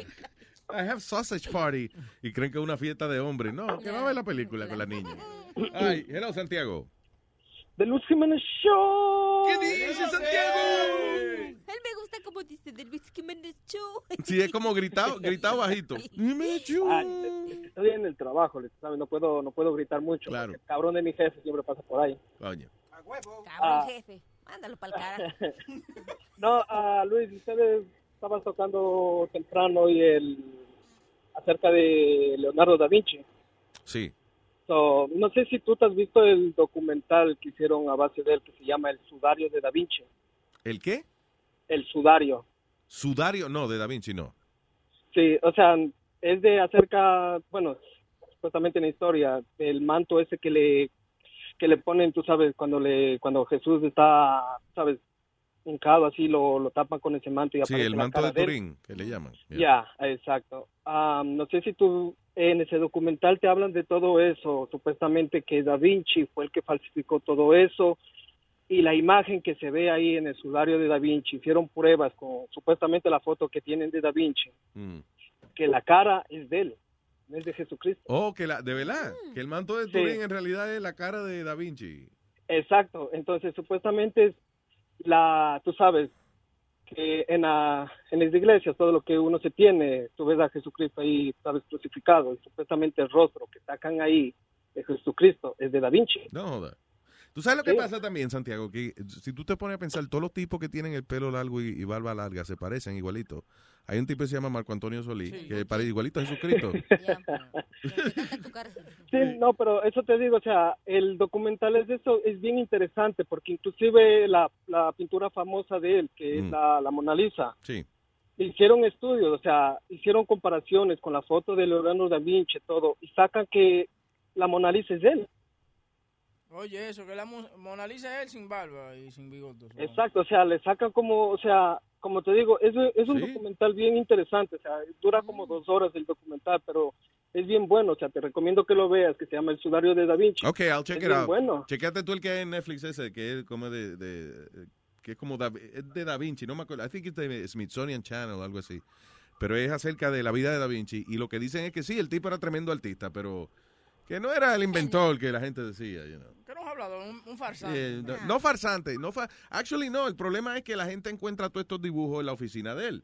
I have sausage party. Y creen que es una fiesta de hombres. No, que va a ver la película con la niña. Ay, hello, Santiago. The Luis Jiménez Show. ¿Qué dice Santiago? Él me gusta como dice del Luis Jiménez Show. Sí, es como gritado, gritado bajito. Ah, estoy en el trabajo, ¿sabes? No puedo, no puedo gritar mucho. Claro. el cabrón de mi jefe siempre pasa por ahí. Coño. Cabrón Ah. jefe, mándalo para el cara. No, ah, Luis, ustedes estaban tocando temprano y el acerca de Leonardo da Vinci. Sí. No sé si tú te has visto el documental que hicieron a base de él que se llama El Sudario de Da Vinci. ¿El qué? El Sudario. Sudario, no, de Da Vinci no. Sí, o sea, es de acerca, bueno, supuestamente en la historia, el manto ese que le que le ponen, tú sabes, cuando le cuando Jesús está, sabes, hincado así, lo, lo tapan con ese manto y Sí, aparece el la manto cara de. Turín, que le llaman. Ya, exacto. Ah, no sé si tú en ese documental te hablan de todo eso, supuestamente que Da Vinci fue el que falsificó todo eso y la imagen que se ve ahí en el sudario de Da Vinci, hicieron pruebas con supuestamente la foto que tienen de Da Vinci, Mm. que la cara es de él, no es de Jesucristo. Oh, que la, de verdad, Mm. que el manto de Sí. Turín en realidad es la cara de Da Vinci. Exacto, entonces supuestamente es la, tú sabes, que en, la, en las iglesias todo lo que uno se tiene, tú ves a Jesucristo ahí, sabes, crucificado, y supuestamente el rostro que sacan ahí de Jesucristo es de Da Vinci. No joda. ¿Tú sabes lo que Sí. pasa también, Santiago? Que si tú te pones a pensar, todos los tipos que tienen el pelo largo y, y barba larga se parecen igualito. Hay un tipo que se llama Marco Antonio Solís, que parece igualito a Jesucristo. Sí, no, pero eso te digo, o sea, el documental es de eso, es bien interesante porque inclusive la, la pintura famosa de él, que es Mm. la, la Mona Lisa, Sí. hicieron estudios, o sea, hicieron comparaciones con la foto de Leonardo da Vinci, todo, y sacan que la Mona Lisa es de él. Oye, eso, que la Mo- Mona Lisa es él sin barba y sin bigotes. Exacto, o sea, le sacan como, o sea, como te digo, es, es un Sí. documental bien interesante, o sea, dura como dos horas el documental, pero es bien bueno, o sea, te recomiendo que lo veas, que se llama El Sudario de Da Vinci. Ok, I'll check Es it bien out. bueno. Chequeate tú el que hay en Netflix ese, que es como de, de- que es como da, es de Da Vinci, no me acuerdo. I think it's de Smithsonian Channel o algo así. Pero es acerca de la vida de Da Vinci y lo que dicen es que sí, el tipo era tremendo artista, pero Que no era el inventor que la gente decía, you know. ¿Qué nos ha hablado? Un, un farsante. Eh, no, no farsante, no fa- actually no, el problema es que la gente encuentra todos estos dibujos en la oficina de él.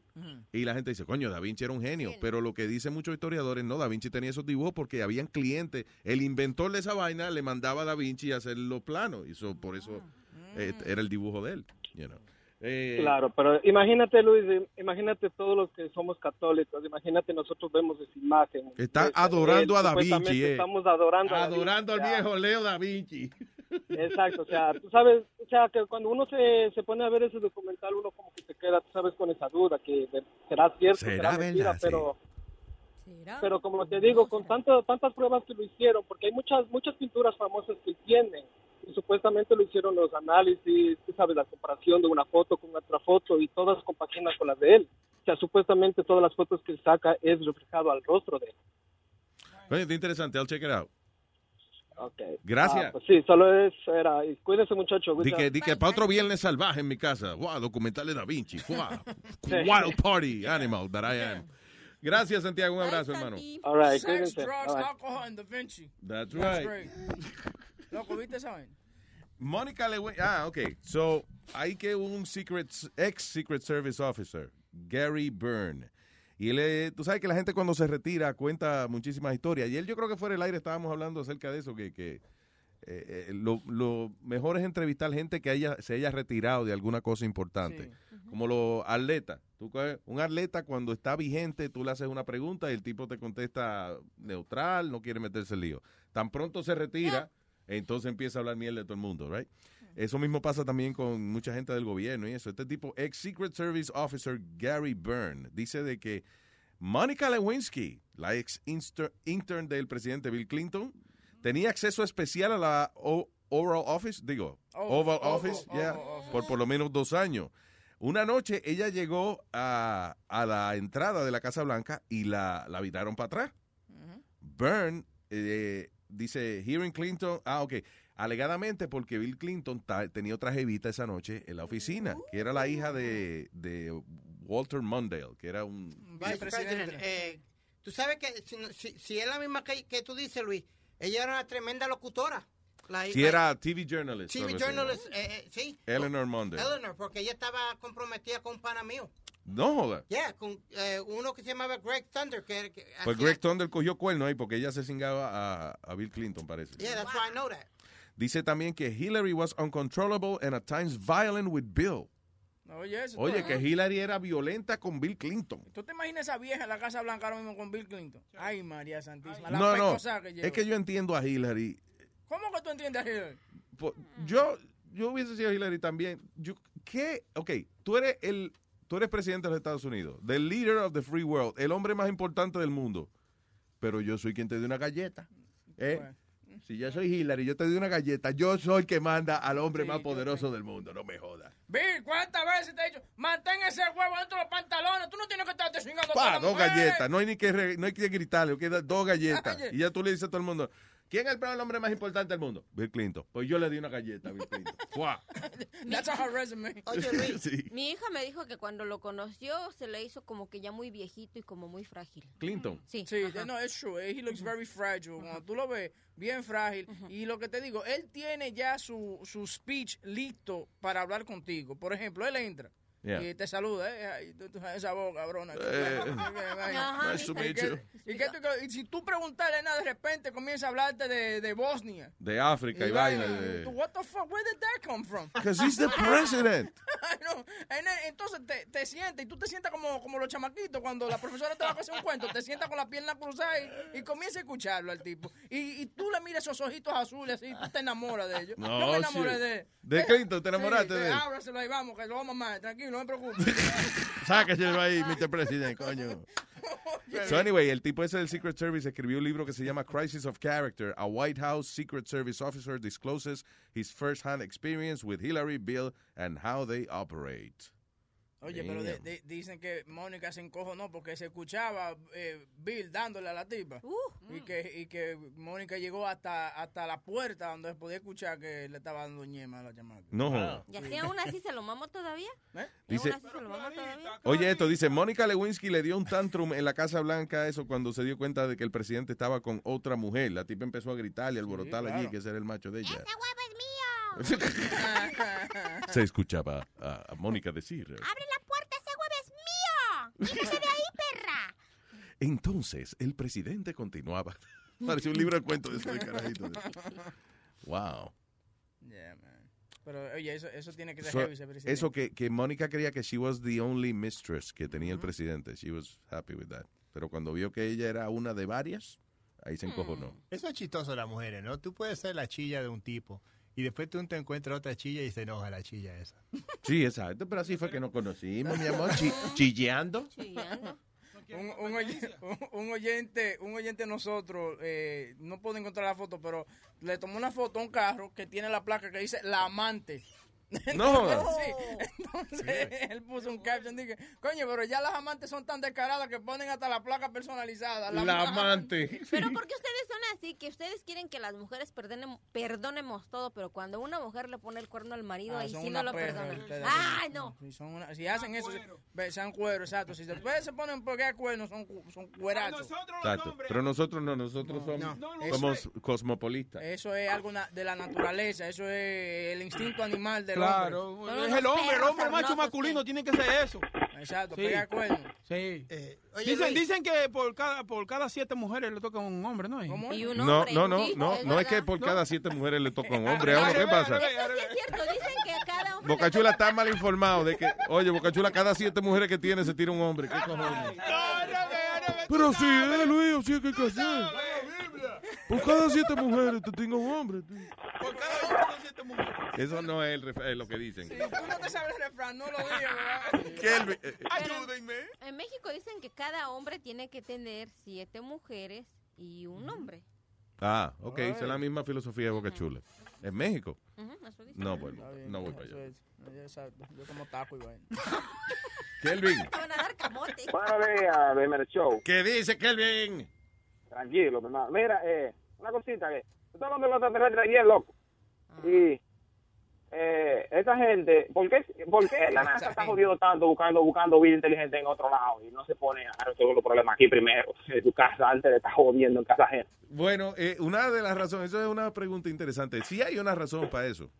Y la gente dice, coño, Da Vinci era un genio. Pero lo que dicen muchos historiadores, no, Da Vinci tenía esos dibujos porque habían clientes. El inventor de esa vaina le mandaba a Da Vinci a hacer los planos. Y eso, por eso eh, era el dibujo de él. you know. Eh, Claro, pero imagínate, Luis, im- imagínate todos los que somos católicos, imagínate nosotros vemos esa imagen. Está Él, adorando a Da Vinci, eh. Estamos adorando a Da Adorando al viejo Leo Da Vinci. Exacto, o sea, tú sabes, o sea, que cuando uno se, se pone a ver ese documental, uno como que se queda, tú sabes, con esa duda, que será cierto, Será será, mentira, verdad, sí. pero... Pero como te digo, con tanto, tantas pruebas que lo hicieron, porque hay muchas muchas pinturas famosas que tienen, y supuestamente lo hicieron los análisis, tú sabes, la comparación de una foto con otra foto, y todas compaginan con las de él. O sea, supuestamente todas las fotos que saca es reflejado al rostro de él. Oye, está interesante, I'll check it out. Okay. Gracias. Ah, pues sí, solo es, era, y cuídese muchacho. Di que, di que para otro viernes salvaje en mi casa. Wow, documental de Da Vinci. Wow. Wild party animal that I am. Gracias, Santiago. Un abrazo, hermano. All right, Sex, cuídense. drugs, All right. alcohol, and Da Vinci. That's That's right. great. Loco, ¿viste esa vaina? Mónica Lewinsky. Ah, ok. So, hay que un secret, ex Secret Service officer, Gary Byrne. Y él, tú sabes que la gente cuando se retira cuenta muchísimas historias. Y él, yo creo que fuera del aire estábamos hablando acerca de eso, que, que eh, eh, lo, lo mejor es entrevistar gente que haya, se haya retirado de alguna cosa importante. Como los atletas. Tú un atleta cuando está vigente, tú le haces una pregunta y el tipo te contesta neutral, no quiere meterse en lío. Tan pronto se retira, entonces empieza a hablar miel de todo el mundo, right? Eso mismo pasa también con mucha gente del gobierno y eso. Este tipo, ex Secret Service Officer Gary Byrne, dice de que Monica Lewinsky, la ex intern del presidente Bill Clinton, tenía acceso especial a la O- Oral Office, digo, Oval, Oval, Office, yeah, Office. por por lo menos dos años. Una noche ella llegó a, a la entrada de la Casa Blanca y la, la viraron para atrás. Byrne eh, dice, Hearing Clinton, ah, ok, alegadamente porque Bill Clinton ta- tenía otra jevita esa noche en la oficina, que era la hija de, de Walter Mondale, que era un... Vice President, eh, tú sabes que si, no- si, si es la misma que, que tú dices, Luis, ella era una tremenda locutora. La, la- era TV journalist. TV journalist, eh, eh, sí. Eleanor Mondale. Eleanor, porque ella estaba comprometida con un pana mío. No joda. Yeah, con eh, uno que se llamaba Greg Thunder. Que, que Pues hacía- Greg Thunder cogió cuerno ahí porque ella se cingaba a, a Bill Clinton, parece. Yeah, that's why I know that. Dice también que Hillary was uncontrollable and at times violent with Bill. Oye, eso. Oye, que. Hillary era violenta con Bill Clinton. ¿Tú te imaginas esa vieja en la Casa Blanca ahora mismo con Bill Clinton? Ay, María Santísima. La No, no, que es que yo entiendo a Hillary. ¿Cómo que tú entiendes a Hillary? Yo, yo hubiese sido Hillary también. Yo, ¿Qué? Ok, tú eres el, tú eres presidente de los Estados Unidos, the leader of the free world, el hombre más importante del mundo. Pero yo soy quien te dio una galleta. ¿eh? Si yo soy Hillary, yo te doy una galleta. Yo soy el que manda al hombre más poderoso del mundo. No me jodas. Bill, ¿cuántas veces te he dicho? Mantén ese huevo dentro de los pantalones. Tú no tienes que estarte chingando Pa, dos mujer. galletas. No hay ni que, re- no hay que gritarle. que dar dos galletas. Y ya tú le dices a todo el mundo, ¿quién es el peor hombre más importante del mundo? Bill Clinton. Pues yo le di una galleta a Bill Clinton. ¡Fua! That's her resume. Oye, Luis, Sí. Mi hija me dijo que cuando lo conoció se le hizo como que ya muy viejito y como muy frágil. Clinton. Sí. Sí, ajá. no, es true. He looks very fragile. Cuando tú lo ves, bien frágil. Y lo que te digo, él tiene ya su, su speech listo para hablar contigo. Por ejemplo, él entra. Yeah. Y te saluda, ¿eh? Ay, tú- tú- esa boca, cabrona. Eh, Ajá, nice to ¿Y meet you. y tú- y si tú preguntarle nada, de repente comienza a hablarte de, de Bosnia. De África y vaina. de- What the fuck? Where did that come from? Because he's the president. Ay, no. En- Entonces te, te sientas y tú te sientas como, como los chamaquitos cuando la profesora te va a hacer un cuento, te sientas con la pierna cruzada y, y comienza a escucharlo al tipo. Y, y tú le miras esos ojitos azules así y tú te enamoras de ellos. No, Yo me enamoré de ¿De Clinton? ¿Te enamoraste Sí, de él? Ábraselo ahí, vamos, que lo vamos a mamar. Tranquilo, no me preocupes. Sáqueselo ahí, Mr. President, coño. So anyway, el tipo ese del Secret Service escribió un libro que se llama Crisis of Character. A White House Secret Service officer discloses his first-hand experience with Hillary, Bill, and how they operate. Oye, pero de- de- dicen que Mónica se encojonó porque se escuchaba eh, Bill dándole a la tipa. y, que, y que Mónica llegó hasta, hasta la puerta donde podía escuchar que le estaba dando ñema a la chamaca. No. ¿Y así aún así se lo mamo todavía? ¿Y Dice- aún así se lo mamo todavía? Oye, esto dice, Mónica Lewinsky le dio un tantrum en la Casa Blanca eso cuando se dio cuenta de que el presidente estaba con otra mujer. La tipa empezó a gritar y alborotar allí, claro. que ese era el macho de ella. se escuchaba a, a Mónica decir. ¡Abre la puerta! ¡Ese huevo es mío! ¡Quítate de ahí, perra! Entonces, el presidente continuaba. Parecía un libro de cuentos de ese carajito. Wow. Yeah, man. Pero, oye, eso, eso tiene que ser So, heavy, ese presidente. eso que, que Mónica creía que she was the only mistress que tenía el presidente. She was happy with that. Pero cuando vio que ella era una de varias, ahí se encojonó. Eso es chistoso las mujeres, ¿no? Tú puedes ser la chilla de un tipo y después tú te encuentras otra chilla y se enoja la chilla esa. Sí, exacto, pero así fue que nos conocimos, mi amor, chi- chilleando. un, un oy- un- un oyente, un oyente de nosotros, eh, no puedo encontrar la foto, pero le tomó una foto a un carro que tiene la placa que dice la amante. No. Sí, entonces él puso un caption dije, coño, pero ya las amantes son tan descaradas que ponen hasta la placa personalizada. La amante. Pero porque ustedes son así, que ustedes quieren que las mujeres perdonen, perdonemos todo, pero cuando una mujer le pone el cuerno al marido, Ah, ahí sí no lo perdonan. ¡Ay, no! Si, son una- si hacen eso, sean cuero, exacto. Si después se ponen por qué cuernos, son, son cuerazos. Exacto. Pero nosotros no, nosotros somos, somos cosmopolistas. Eso es algo de la naturaleza, eso es el instinto animal del Claro, hombre. es el hombre, el hombre macho masculino tiene que ser eso. Exacto, Sí. pegar cuernos. Sí. oye, dicen, Luis. dicen que por cada, por cada siete mujeres le toca un hombre, ¿no? Y un No, hombre. no, no, sí, no, es no es que por cada siete mujeres le toca un hombre. ¿A uno qué pasa? Eso sí es cierto, dicen que cada hombre... Bocachula está mal informado de que, oye, Bocachula, cada siete mujeres que tiene se tira un hombre. ¿Qué cojones? Pero sí, eh, Luis, así es que hay que hacer. Por cada siete mujeres te tengo un hombre. tú. Por cada hombre son siete mujeres. Eso no es, el ref- es lo que dicen. Si tú no te sabes el refrán, no lo digas, ¿verdad? Kelvin, eh, Ayúdenme. En México dicen que cada hombre tiene que tener siete mujeres y un hombre. Ah, ok, esa es la misma filosofía de Boca Chula. ¿En México? Ujú, eso dice. No, Está bien, no voy para eso allá. es. Exacto, yo como taco y vaina. Kelvin, Te van a dar camote. Buenos días, Show. ¿qué dice Kelvin? Tranquilo, mi hermano. Mira, eh, una cosita que... Tú estás hablando de los extraterrestres ayer, loco. Y... Eh, esa gente, ¿por qué, por qué la NASA está jodiendo tanto buscando buscando vida inteligente en otro lado y no se pone a resolver los problemas aquí primero en tu casa antes de estar jodiendo en casa ajena? Bueno, eh, una de las razones, eso es una pregunta interesante. Sí hay una razón para eso.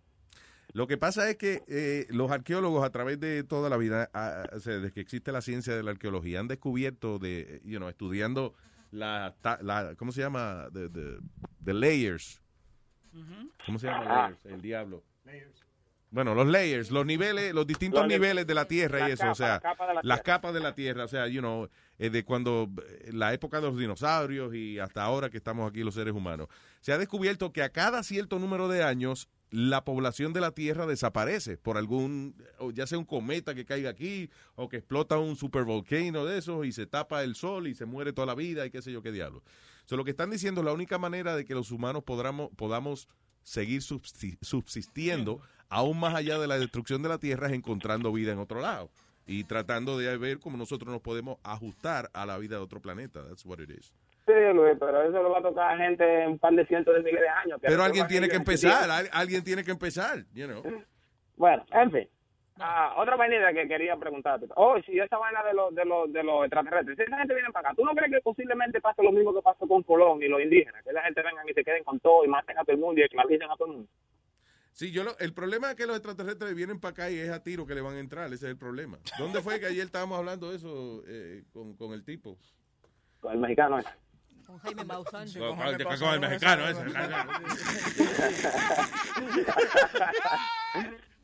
Lo que pasa es que eh, los arqueólogos a través de toda la vida, ah, o sea, desde que existe la ciencia de la arqueología, han descubierto de, you know, estudiando la, ta- la ¿cómo se llama? The, the- the layers. ¿Cómo se llama Ah. layers? El diablo. Bueno, los layers, los niveles, los distintos Los niveles de la Tierra y eso, capa, o sea, la capa de la las capas de la Tierra, o sea, you know, eh, de cuando eh, la época de los dinosaurios y hasta ahora que estamos aquí los seres humanos, se ha descubierto que a cada cierto número de años la población de la Tierra desaparece por algún, ya sea un cometa que caiga aquí o que explota un supervolcano de esos y se tapa el sol y se muere toda la vida y qué sé yo qué diablo. So, lo que están diciendo, la única manera de que los humanos podamos, podamos seguir subsi- subsistiendo aún más allá de la destrucción de la Tierra es encontrando vida en otro lado y tratando de ver cómo nosotros nos podemos ajustar a la vida de otro planeta. That's what it is. Sí, Luis, pero eso lo va a tocar a gente en un par de cientos de miles de años. Pero alguien tiene que empezar, al- alguien tiene que empezar, you know. Bueno, en fin. Ah, otra vaina que quería preguntarte. Oh, si esa vaina de los de los de los extraterrestres, si esa gente viene para acá, ¿tú no crees que posiblemente pase lo mismo que pasó con Colón y los indígenas? Que la gente vengan y se queden con todo y maten a todo el mundo y esclavicen a todo el mundo. Sí, yo lo- el problema es que los extraterrestres vienen para acá y es a tiro que le van a entrar, ese es el problema. ¿Dónde fue que ayer estábamos hablando de eso eh, con, con el tipo? Con el mexicano ese. Con Jaime Maussan. Con- con el- con el mexicano ese.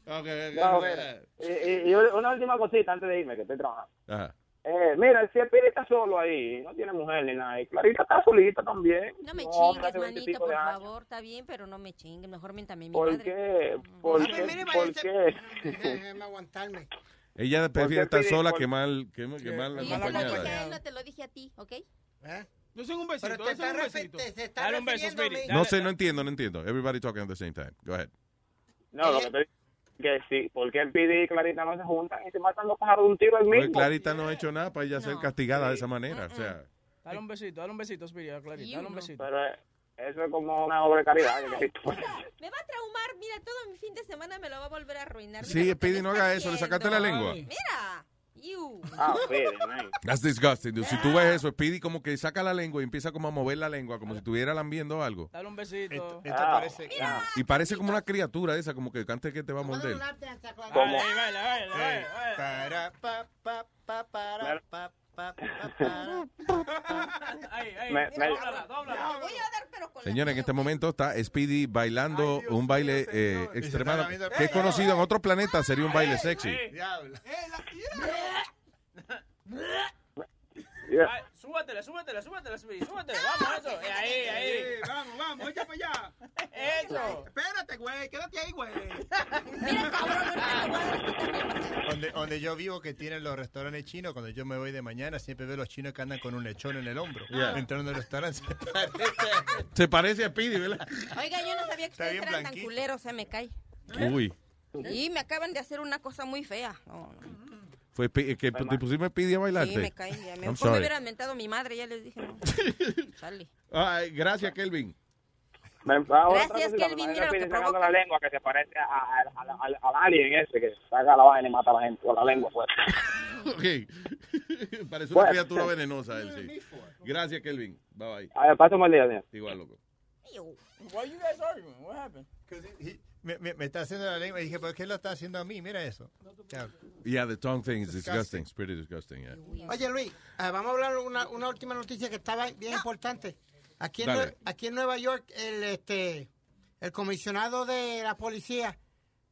No, mira, y, una última cosita antes de irme, que estoy trabajando. Ajá. Eh, mira, si el Piri está solo ahí, no tiene mujer ni nada, y Clarita está solita también. No me No, chingues, manito, por favor. Está bien, pero no me chingues. Mejor miéntame mi ¿Por madre. qué? ¿Por qué? mire, ¿Por qué? Déjeme aguantarme. Ella prefiere estar sola por- que mal, que, que mal Y yo se lo dije a acompañada. él, no te lo dije a ti, ¿ok? Yo soy un besito, Pero te yo soy está, un refe- besito. te, te está Dale un beso, refiriendo a Speedy. mí. No sé, no entiendo, no entiendo. Everybody talking at the same time. Go ahead. No, lo que te que sí, porque el PD y Clarita no se juntan y se matan los pájaros de un tiro al Pues mismo. Clarita no ha hecho nada para ella ser castigada de esa manera. O sea, Dale un besito, dale un besito, Speedy, a Clarita, dale un besito. Pero eh, eso es como una obra de caridad. creo. Me va a traumar, mira, todo mi fin de semana me lo va a volver a arruinar. Mira sí, que me no haga eso, le sacaste la lengua. Mira, you. Ah, Speedy, man. That's disgusting. dude. Si tú ves eso, Speedy como que saca la lengua y empieza como a mover la lengua, como si estuviera lambiendo algo. Dale un besito. Esto parece. Y parece como una criatura esa, como que antes que te va a morder. Como- Baila, baila, baila, baila. Para, pa, pa, pa, para, pa, pa, pa, Ay, ay, Me- me- dóblala, dóblala. Voy a dar, pero con Señores, en este momento está Speedy bailando un baile eh, extremadamente que es conocido en otros planetas, sería un baile sexy. Súbatela, súbatela, súbatela, Speedy, súbatela. Vamos, eso. Eh, Ahí, ahí. Vamos, vamos, echa para allá. Eso. Espérate, güey, quédate ahí, güey. Donde, donde yo vivo, que tienen los restaurantes chinos, cuando yo me voy de mañana, siempre veo los chinos que andan con un lechón en el hombro. Yeah. Entrando al restaurante. se parece Se parece a Speedy, ¿verdad? Oiga, yo no sabía que ustedes eran tan blanquito. culeros, se me cae. Uy. Y me acaban de hacer una cosa muy fea. No, no. Fue Spe- que te pusimos Speedy a bailarte. Sí, me cae. Ya. Me sorry. hubieran mentado a mi madre, ya les dije. No. Sale. Ay, gracias, Kelvin. Gracias, Kelvin, me mira lo que provoca. la lengua que se parece a- a- al- al al alien ese que saca la vaina y mata a la gente con la lengua. Pues. Ok. Parece una Bueno. criatura venenosa él, sí. Gracias, Kelvin. Bye bye. A ver, pásame el día, señor. Igual, loco. Why you guys arguing? What happened? Me, me, me está haciendo la lengua y dije, ¿por qué lo está haciendo a mí? Mira eso. Yeah, the tongue thing is disgusting. It's pretty disgusting, yeah. Oye, Luis, eh, vamos a hablar una, una última noticia que estaba bien importante. Aquí en, aquí en Nueva York, el, este, el comisionado de la policía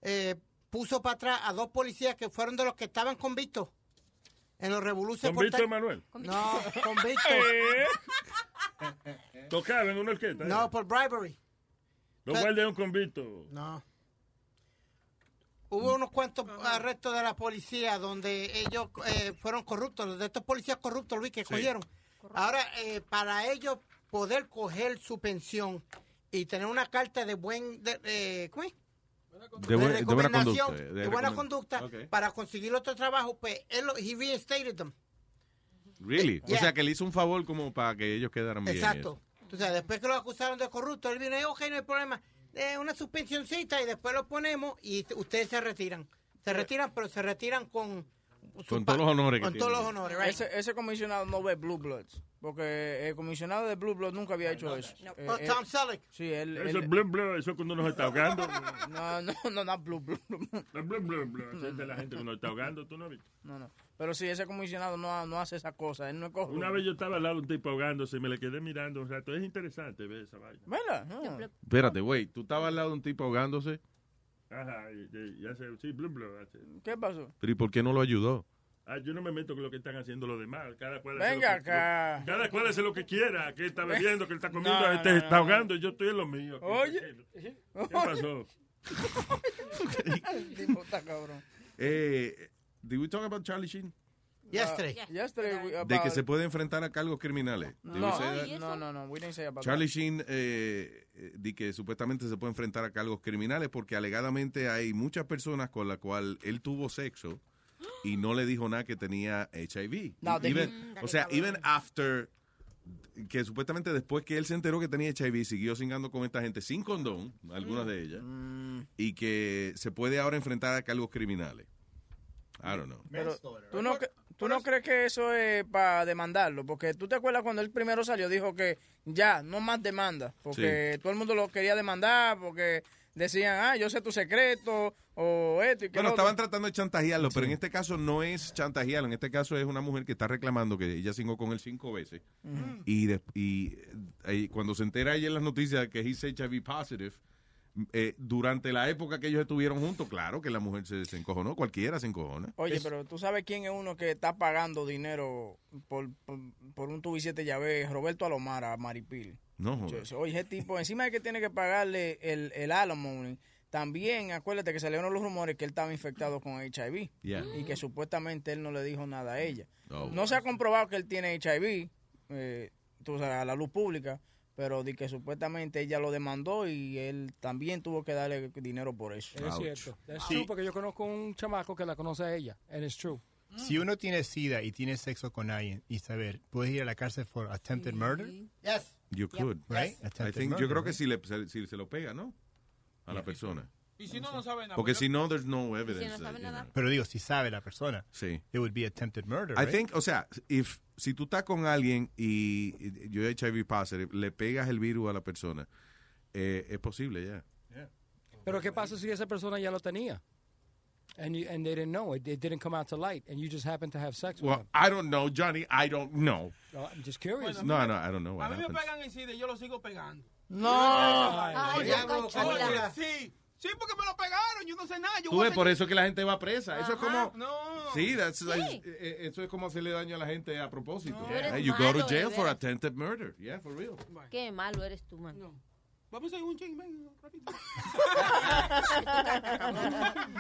eh, puso para atrás a dos policías que fueron de los que estaban convictos en los revoluciones. ¿Convicto, Emanuel? No, convictos. Tocaba en una orquesta. ¿eh? no, por bribery. Los guardias de un convicto. No. Hubo unos cuantos arrestos de la policía donde ellos eh, fueron corruptos, de estos policías corruptos, Luis, que cogieron. Ahora, eh, para ellos poder coger su pensión y tener una carta de buen... De, eh, ¿cómo es? De, buen- de buena recomendación, conducta. de buena conducta, para conseguir otro trabajo, pues él lo, he reinstated them. Really? Yeah. O sea, que le hizo un favor como para que ellos quedaran bien. Exacto. Entonces, después que lo acusaron de corrupto, él vino y dijo, ok, no hay problema, eh, una suspensioncita y después lo ponemos y ustedes se retiran. Se retiran, pero se retiran con... Con todos los honores que Con todos los honores, right. Ese, ese comisionado no ve Blue Bloods. Porque el comisionado de Blue Bloods nunca había hecho eso. Eh, Oh, eh, Tom Selleck. Sí, él. Eso él- es blum, blum, eso es cuando uno se está ahogando. no, no, no, no, Blue Blue. Blue. Esa es de la gente que uno está ahogando, ¿tú no viste? No, no. Pero sí, ese comisionado no, no hace esa cosa. Él no es. Una vez yo estaba al lado de un tipo ahogándose y me le quedé mirando un rato. Es interesante ver esa vaina. ¿Verdad? No. Espérate, güey. Tú estabas al lado de un tipo ahogándose, Ajá, y, hace, sí, blum, blum. hace. ¿Qué pasó? pero ¿y por qué no lo ayudó? Ah, yo no me meto con lo que están haciendo los demás. Cada cual Venga hace lo que, acá. cada cual hace lo que quiera. Que él está bebiendo, que él está comiendo, No, este no, está ahogando y yo estoy en lo mío. aquí, Oye. ¿Qué pasó? El tipo está cabrón. Eh, did we talk about Charlie Sheen? Yesterday. Yesterday we- De about- que se puede enfrentar a cargos criminales. No, no, no, no. We didn't say about Charlie that. Sheen eh, eh, di que supuestamente se puede enfrentar a cargos criminales porque alegadamente hay muchas personas con las cuales él tuvo sexo y no le dijo nada que tenía HIV. No, de- Even- Mm, o sea, even after que supuestamente después que él se enteró que tenía HIV siguió cingando con esta gente sin condón, algunas de ellas, Mm. y que se puede ahora enfrentar a cargos criminales. I don't know. Pero, ¿tú no, ¿Tú no crees que eso es para demandarlo? Porque tú te acuerdas cuando él primero salió, dijo que ya, no más demanda. Porque todo el mundo lo quería demandar, porque decían, ah, yo sé tu secreto, o esto y que Bueno, otro. estaban tratando de chantajearlo, pero en este caso no es chantajearlo. En este caso es una mujer que está reclamando que ella cingó con él cinco veces. Y, de- y, eh, cuando se entera ella en las noticias que he's HIV positive, eh, durante la época que ellos estuvieron juntos, claro que la mujer se, se encojonó, cualquiera se encojona. Oye, pero tú sabes quién es uno que está pagando dinero por, por, por un tubo y siete llaves, Roberto Alomar a Maripil. No, joder. Oye, ese tipo, encima de que tiene que pagarle el, el también acuérdate que salieron los rumores que él estaba infectado con HIV Yeah. y que supuestamente él no le dijo nada a ella. Oh. No se ha comprobado que él tiene HIV, eh, tú sabes, a la luz pública, pero de que supuestamente ella lo demandó y él también tuvo que darle dinero por eso. Es cierto. Es true, porque yo conozco un chamaco que la conoce a ella. And it's true. Si uno tiene sida y tiene sexo con alguien y saber, puedes ir a la cárcel por attempted murder. Yes. You could. Right? I think, yo murder, creo que right? si, le, se, si se lo pega, ¿no? A la persona. Y si no, no sabe nada. Porque si no, there's no evidence. no sabe that, you nada. know. Pero digo, si sabe la persona, Sí. it would be attempted murder. I right? think, o sea, if, si tú estás con alguien y y yo HIV positive, le pegas el virus a la persona, eh, es posible ya. Pero ¿qué pasa si esa persona ya lo tenía? And, you, and they didn't know it. It didn't come out to light. And you just happened to have sex with Well, them. I don't know, Johnny. I don't know. No, I'm just curious. No, no, I don't know A what mí me pegan y yo lo sigo pegando. No. Ay, oye, Cochila. Sí. Porque me lo pegaron, yo no sé nada. Yo Tú ves, por eso que la gente va presa. Eso es Ajá, como... No. Sí, that's Sí. like- eh, eh, eso es como hacerle daño a la gente a propósito. Tú eres Hey, you go malo, to jail for attempted murder. Yeah, for real. Qué malo eres tú, man. Vamos a ir un ching, ven, rapidito.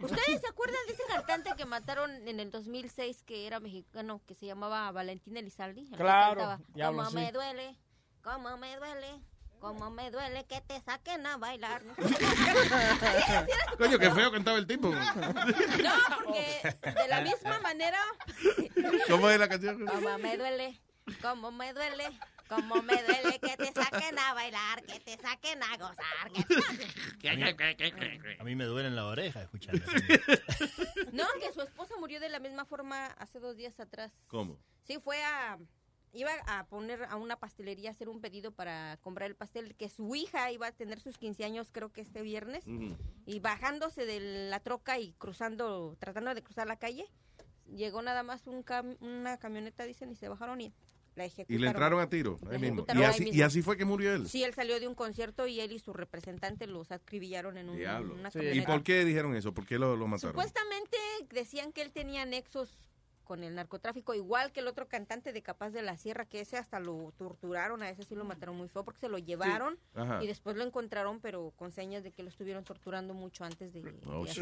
¿Ustedes se acuerdan de ese cantante que mataron en el 2006 que era mexicano, que se llamaba Valentín Elizalde? El que Claro, cantaba, diablo, Cómo sí. me duele, cómo me duele, cómo me duele que te saquen a bailar. Coño, qué feo cantaba el tipo. No, porque de la misma manera, ¿Cómo es la canción? cómo me duele, cómo me duele, cómo me duele que te saquen a bailar, que te saquen a gozar. que- A mí, a mí me duelen la oreja escuchando eso. No, que su esposa murió de la misma forma hace dos días atrás. ¿Cómo? Sí, fue a... Iba a poner a una pastelería a hacer un pedido para comprar el pastel, que su hija iba a tener sus 15 años creo que este viernes, y bajándose de la troca y cruzando, tratando de cruzar la calle, llegó nada más un cam- una camioneta, dicen, y se bajaron y la ejecutaron. Y le entraron a tiro ahí mismo. Y ahí así, mismo. y así fue que murió él. Sí, él salió de un concierto y él y su representante los acribillaron en un- Diablo. una ¿Y camioneta. por qué dijeron eso? ¿Por qué lo, lo mataron? Supuestamente decían que él tenía nexos con el narcotráfico, igual que el otro cantante de Capaz de la Sierra, que ese hasta lo torturaron, a ese sí lo mataron muy feo porque se lo llevaron y después lo encontraron, pero con señas de que lo estuvieron torturando mucho antes de, de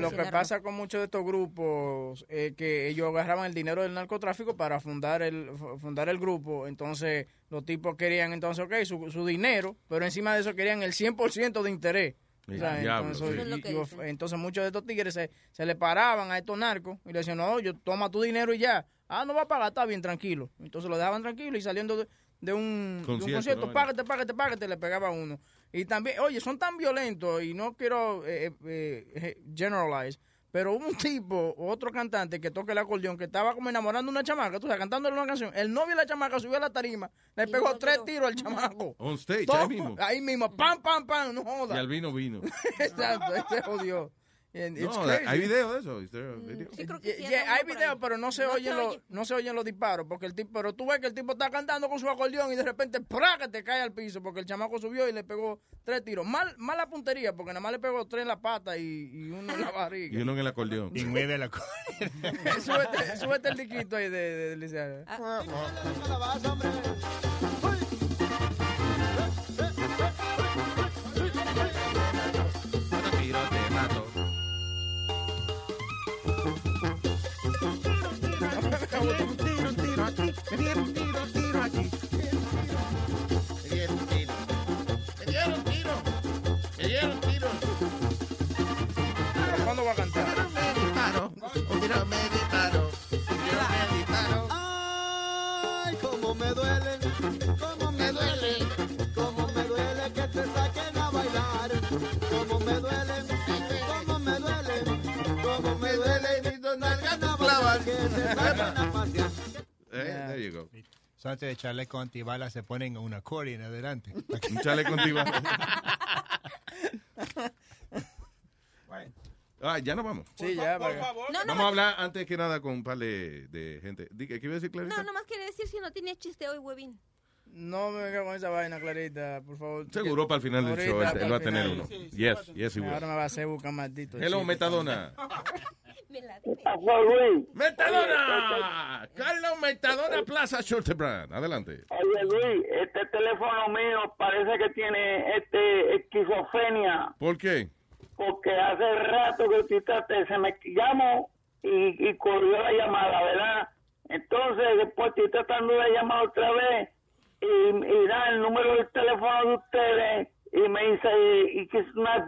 Lo que pasa con muchos de estos grupos es que ellos agarraban el dinero del narcotráfico para fundar el fu- fundar el grupo. Entonces, los tipos querían entonces, ok, su, su dinero, pero encima de eso querían el 100% de interés. El O sea, diablo, entonces, sí. Eso es lo y- que y- dicen. entonces muchos de estos tigres se, se le paraban a estos narcos y le decían, no, yo toma tu dinero y ya. Ah, no va a pagar, está bien, tranquilo. Entonces lo dejaban tranquilo y saliendo de, de un, de un Concierto, concierto, ¿no? págate, págate, págate, le pegaba a uno. Y también, oye, son tan violentos y no quiero eh, eh, eh, generalize, pero hubo un tipo, otro cantante que toca el acordeón, que estaba como enamorando a una chamaca, tú sabes, cantándole una canción. El novio de la chamaca subió a la tarima, le pegó tres tiros al chamaco. On stage, Todo- ahí mismo. Ahí mismo, pam, pam, pam, no Y joda. al vino vino. Exacto, ese jodió. And it's No, crazy. hay video de eso. There a video? Yeah, yeah, hay video, pero no se, oyen los, no se oyen los disparos, porque el tipo, pero tú ves que el tipo está cantando con su acordeón y de repente ¡pra! que te cae al piso, porque el chamaco subió y le pegó tres tiros. Mal, mala puntería, porque nada más le pegó tres en la pata y, y uno en la barriga. Y uno en el acordeón. Y mueve la súbete, súbete el liquito ahí de, de, de Luisiana. Un tiro, un tiro aquí, me dieron un tiro, aquí. Me dieron un tiro. Me dieron un tiro. Me dieron un tiro. ¿Cuándo va a cantar? Me disparo. Un tiro me disparo. Un tiro me disparo. Ay, cómo me duele, cómo me duele, cómo me duele que te saquen a bailar. Cómo me duele, cómo me duele, cómo me duele mis dos nalgas a bailar. Que te saquen a pasear. There you go. So, antes de chaleco antibalas se ponen un accordion adelante. Un chaleco antibalas. Ah, ya nos vamos. Sí, ya, por favor. No, no, Vamos a hablar antes que nada con un par de, de gente. ¿Qué iba a decir, Clarita? No, nomás quiere decir si no tiene chiste hoy, huevín. No me venga con esa vaina, Clarita, por favor. Seguro para el final del show él, va a tener uno. Yes, yes, he will. Ahora me va a hacer buscar maldito. Hello, chiste. Metadona. Luis? ¡Metadona! Carlos Metadona Plaza Schultebrand. Adelante. Oye Luis, este teléfono mío parece que tiene este esquizofrenia, ¿Por qué? porque hace rato que Tita te- se me llamó y, y corrió la llamada, ¿verdad? Entonces después estoy tratando de llamar otra vez y, y da el número de teléfono de ustedes y me dice, y que es not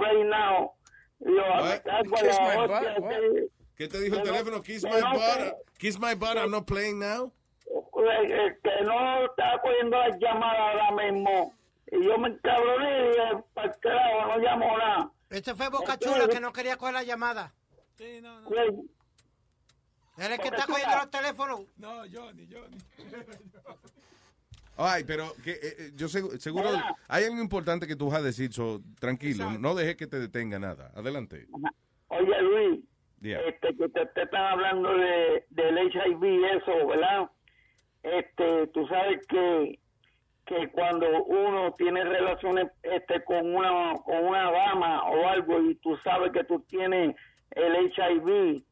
right now. Yo, What? "Ah, pues, Kiss la hostia, que- ¿Qué te dijo el que no- teléfono? Kiss que my no butt. Kiss my butt. I'm not playing now. eh, eh, que no estaba cogiendo las llamadas ahora mismo. Y yo me encabroné y dije, para el carajo, no llamo nada. Este fue Boca Chula que no quería coger la llamada. Pues, Él es que Boca está Chula. cogiendo los teléfonos. No, Johnny, Johnny. Ay, pero que, eh, eh, yo segu- seguro hay algo importante que tú vas a decir, so, tranquilo, no dejes que te detenga nada. Adelante. Oye, Luis, Yeah. este, que te, te están hablando de, del HIV eso, ¿verdad? Este, tú sabes que, que cuando uno tiene relaciones este, con, una, con una dama o algo y tú sabes que tú tienes el HIV,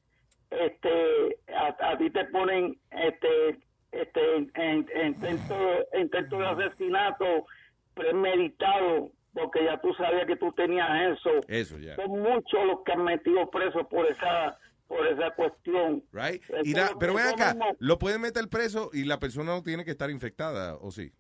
este, a, a ti te ponen este, este, en, en- intento, intento de asesinato premeditado porque ya tú sabías que tú tenías eso Eso ya. son muchos los que han metido presos por esa por esa cuestión. Right? Y la- pero ven acá, mismo- lo pueden meter preso y la persona no tiene que estar infectada, ¿o sí?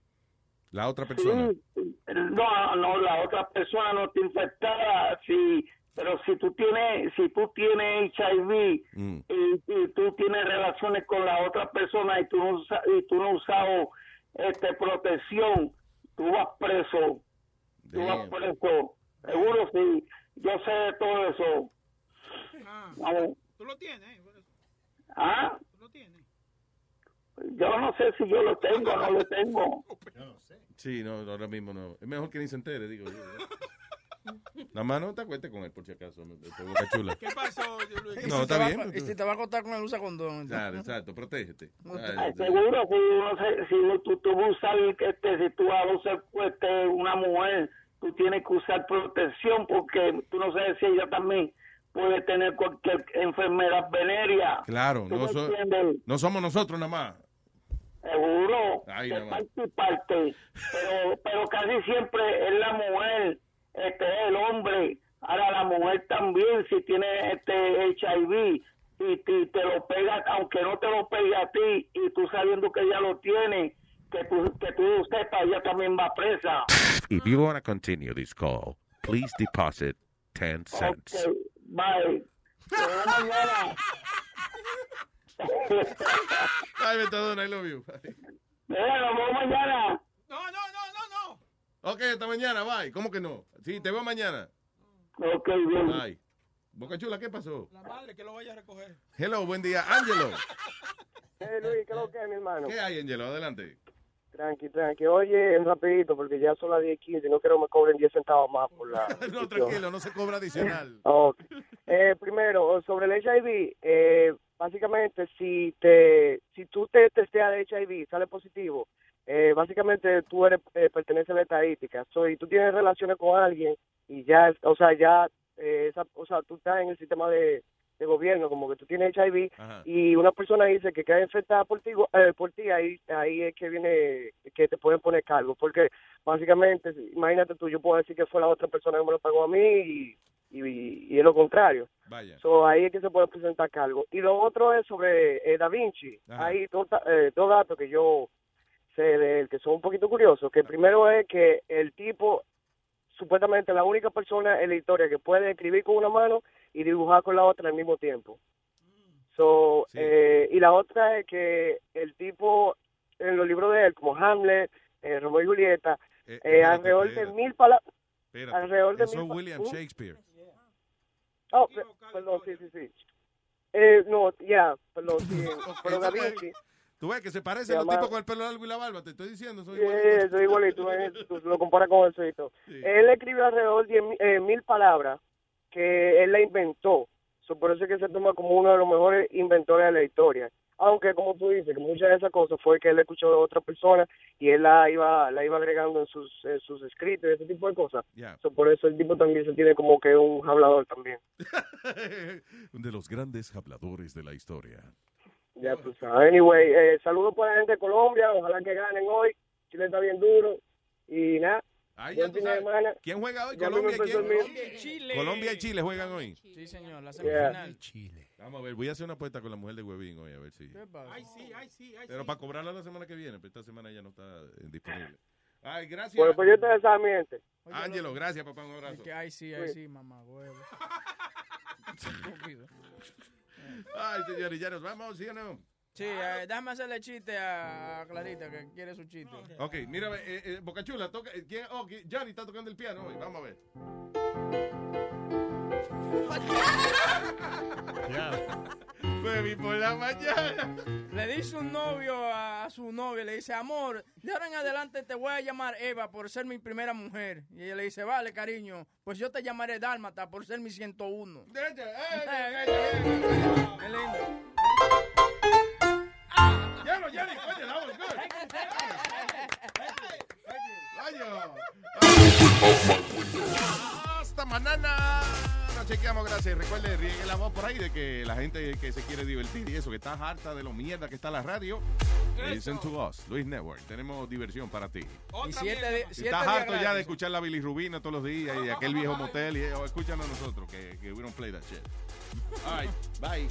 La otra persona. Sí, no, no, la otra persona no está infectada, sí, pero si tú tienes, si tú tienes HIV Mm. y, y tú tienes relaciones con la otra persona y tú no, usa- y tú no usado este, protección, tú vas preso, tú vas Damn. preso, seguro sí, yo sé de todo eso. Vamos. Tú lo tienes, ¿Ah? tú lo tienes. Yo no sé si yo lo tengo o no lo tengo. Sí, no, ahora mismo no. Es mejor que ni se entere, digo yo. Nada más no te acuestes con él, por si acaso. Boca chula. ¿Qué pasó, Luis? No, está bien. Y si te va a contar con él, usa condón. Claro, exacto, protégete. Seguro, si, uno se- si tú, tú usas, este, si tú vas a usar este, una mujer, tú tienes que usar protección porque tú no sabes si ella también puede tener cualquier enfermedad venérea. Claro, ¿Tú no, so- no somos nosotros nada más. Seguro, Ay, de nada más. parte y parte, pero, pero casi siempre es la mujer, este es el hombre. Ahora la mujer también, si tiene este HIV y, te- te lo pega, aunque no te lo pegue a ti y tú sabiendo que ella lo tiene, que tú, que tú sepas, ella también va presa. If you want to continue this call, please deposit 10 cents. Ok, bye. Nos vemos mañana. Ay, Metadona, I love you. Mira, nos vemos mañana. No, no. Ok, hasta mañana, bye. ¿Cómo que no? Sí, te veo mañana. Ok, bien. Bye. Boca Chula, ¿qué pasó? La madre que lo vaya a recoger. Hello, buen día. Ángelo. Hey Luis, ¿qué es lo que es, mi hermano? ¿Qué hay, Ángelo? Adelante. Tranqui, tranqui. Oye, rapidito, porque ya son las 10 y 15 no quiero que me cobren 10 centavos más por la... No, tranquilo, no se cobra adicional. Ok. Eh, primero, sobre el HIV, eh, básicamente, si te si tú te testeas de HIV sale positivo, eh, básicamente tú eres eh, perteneces a la estadística. So, y tú tienes relaciones con alguien y ya, o sea, ya, eh, esa, o sea, tú estás en el sistema de, de gobierno, como que tú tienes HIV Ajá. y una persona dice que queda infectada por ti, eh, por ti ahí, ahí es que viene, que te pueden poner cargo, porque básicamente, imagínate tú, yo puedo decir que fue la otra persona que me lo pagó a mí y, y, y es lo contrario. Vaya. So, ahí es que se puede presentar cargo. Y lo otro es sobre eh, Da Vinci. Ajá. Hay dos, eh, dos datos que yo sé de él que son un poquito curiosos. Que el primero es que el tipo, supuestamente la única persona en la historia que puede escribir con una mano y dibujar con la otra al mismo tiempo. So, eh, y la otra es que el tipo, en los libros de él, como Hamlet, eh, Romeo y Julieta, Eh, eh, alrededor de mil palabras. Alrededor de Eso mil William ¿Mm? Shakespeare. Oh, pe- perdón, sí, sí, sí. Eh, no, ya, perdón, sí. Pero Da Vinci, Tú ves que se parecen los tipos con el pelo largo y la barba. Te estoy diciendo, soy sí, igual. soy igualito, eh, tú lo comparas con el suito. Él escribió alrededor de mil, eh, mil palabras que él la inventó. So, por eso es que se toma como uno de los mejores inventores de la historia. Aunque, como tú dices, que muchas de esas cosas fue que él escuchó de otra persona y él la iba, la iba agregando en sus, en sus escritos y ese tipo de cosas. Ya. So, por eso el tipo también se tiene como que un hablador también. de los grandes habladores de la historia. Ya tú sabes. Anyway, eh, saludos para la gente de Colombia. Ojalá que ganen hoy. Chile está bien duro. Y nada, Ahí ya tú fin de sabes. semana. ¿Quién juega hoy? Ya Colombia y Colombia y Chile. Colombia y Chile juegan hoy. Sí, señor, la Yeah. semifinal. Chile. Vamos a ver, voy a hacer una apuesta con la mujer de Huevín hoy, a ver si. Ay, sí, ay, sí, ay, Pero sí. para cobrarla la semana que viene, pero esta semana ya no está eh, disponible. Ay, gracias. Bueno, pues yo te Sarmiento. Ángelo, gracias, papá, un abrazo. Que ay, sí, ay, sí, mamá, huevo. Ay, señores, ya nos vamos, ¿sí o no? Sí, eh, déjame hacerle chiste a Clarita, que quiere su chiste. Ok, mira, eh, eh, Bocachula, toca. eh, ¿quién? Oh, Johnny está tocando el piano hoy, vamos a ver. Baby, por la mañana. Le dice un novio a su novia, le dice, amor, de ahora en adelante te voy a llamar Eva por ser mi primera mujer. Y ella le dice, vale, cariño, pues yo te llamaré Dálmata por ser mi 101. Qué lindo. Ya no, Johnny, coño, that was good. Coño. Hasta mañana. Chequeamos, gracias. Recuerde, riegue la voz por ahí de que la gente que se quiere divertir y eso, que está harta de lo mierda que está la radio. Listen to us, Luis Network. Tenemos diversión para ti. Y siete, Si siete estás harto ya de escuchar la bilirrubina todos los días y aquel viejo motel, y, o escúchanos a nosotros, que, que we don't play that shit. All right, bye.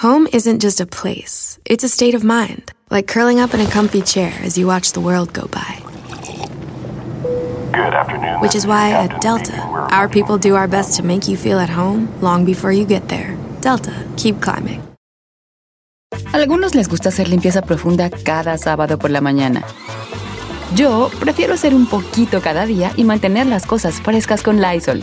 Home isn't just a place, it's a state of mind, like curling up in a comfy chair as you watch the world go by. Good afternoon. Which is why at Delta, our people do our best to make you feel at home long before you get there. Delta, keep climbing. Algunos les gusta hacer limpieza profunda cada sábado por la mañana. Yo prefiero hacer un poquito cada día y mantener las cosas frescas con Lysol.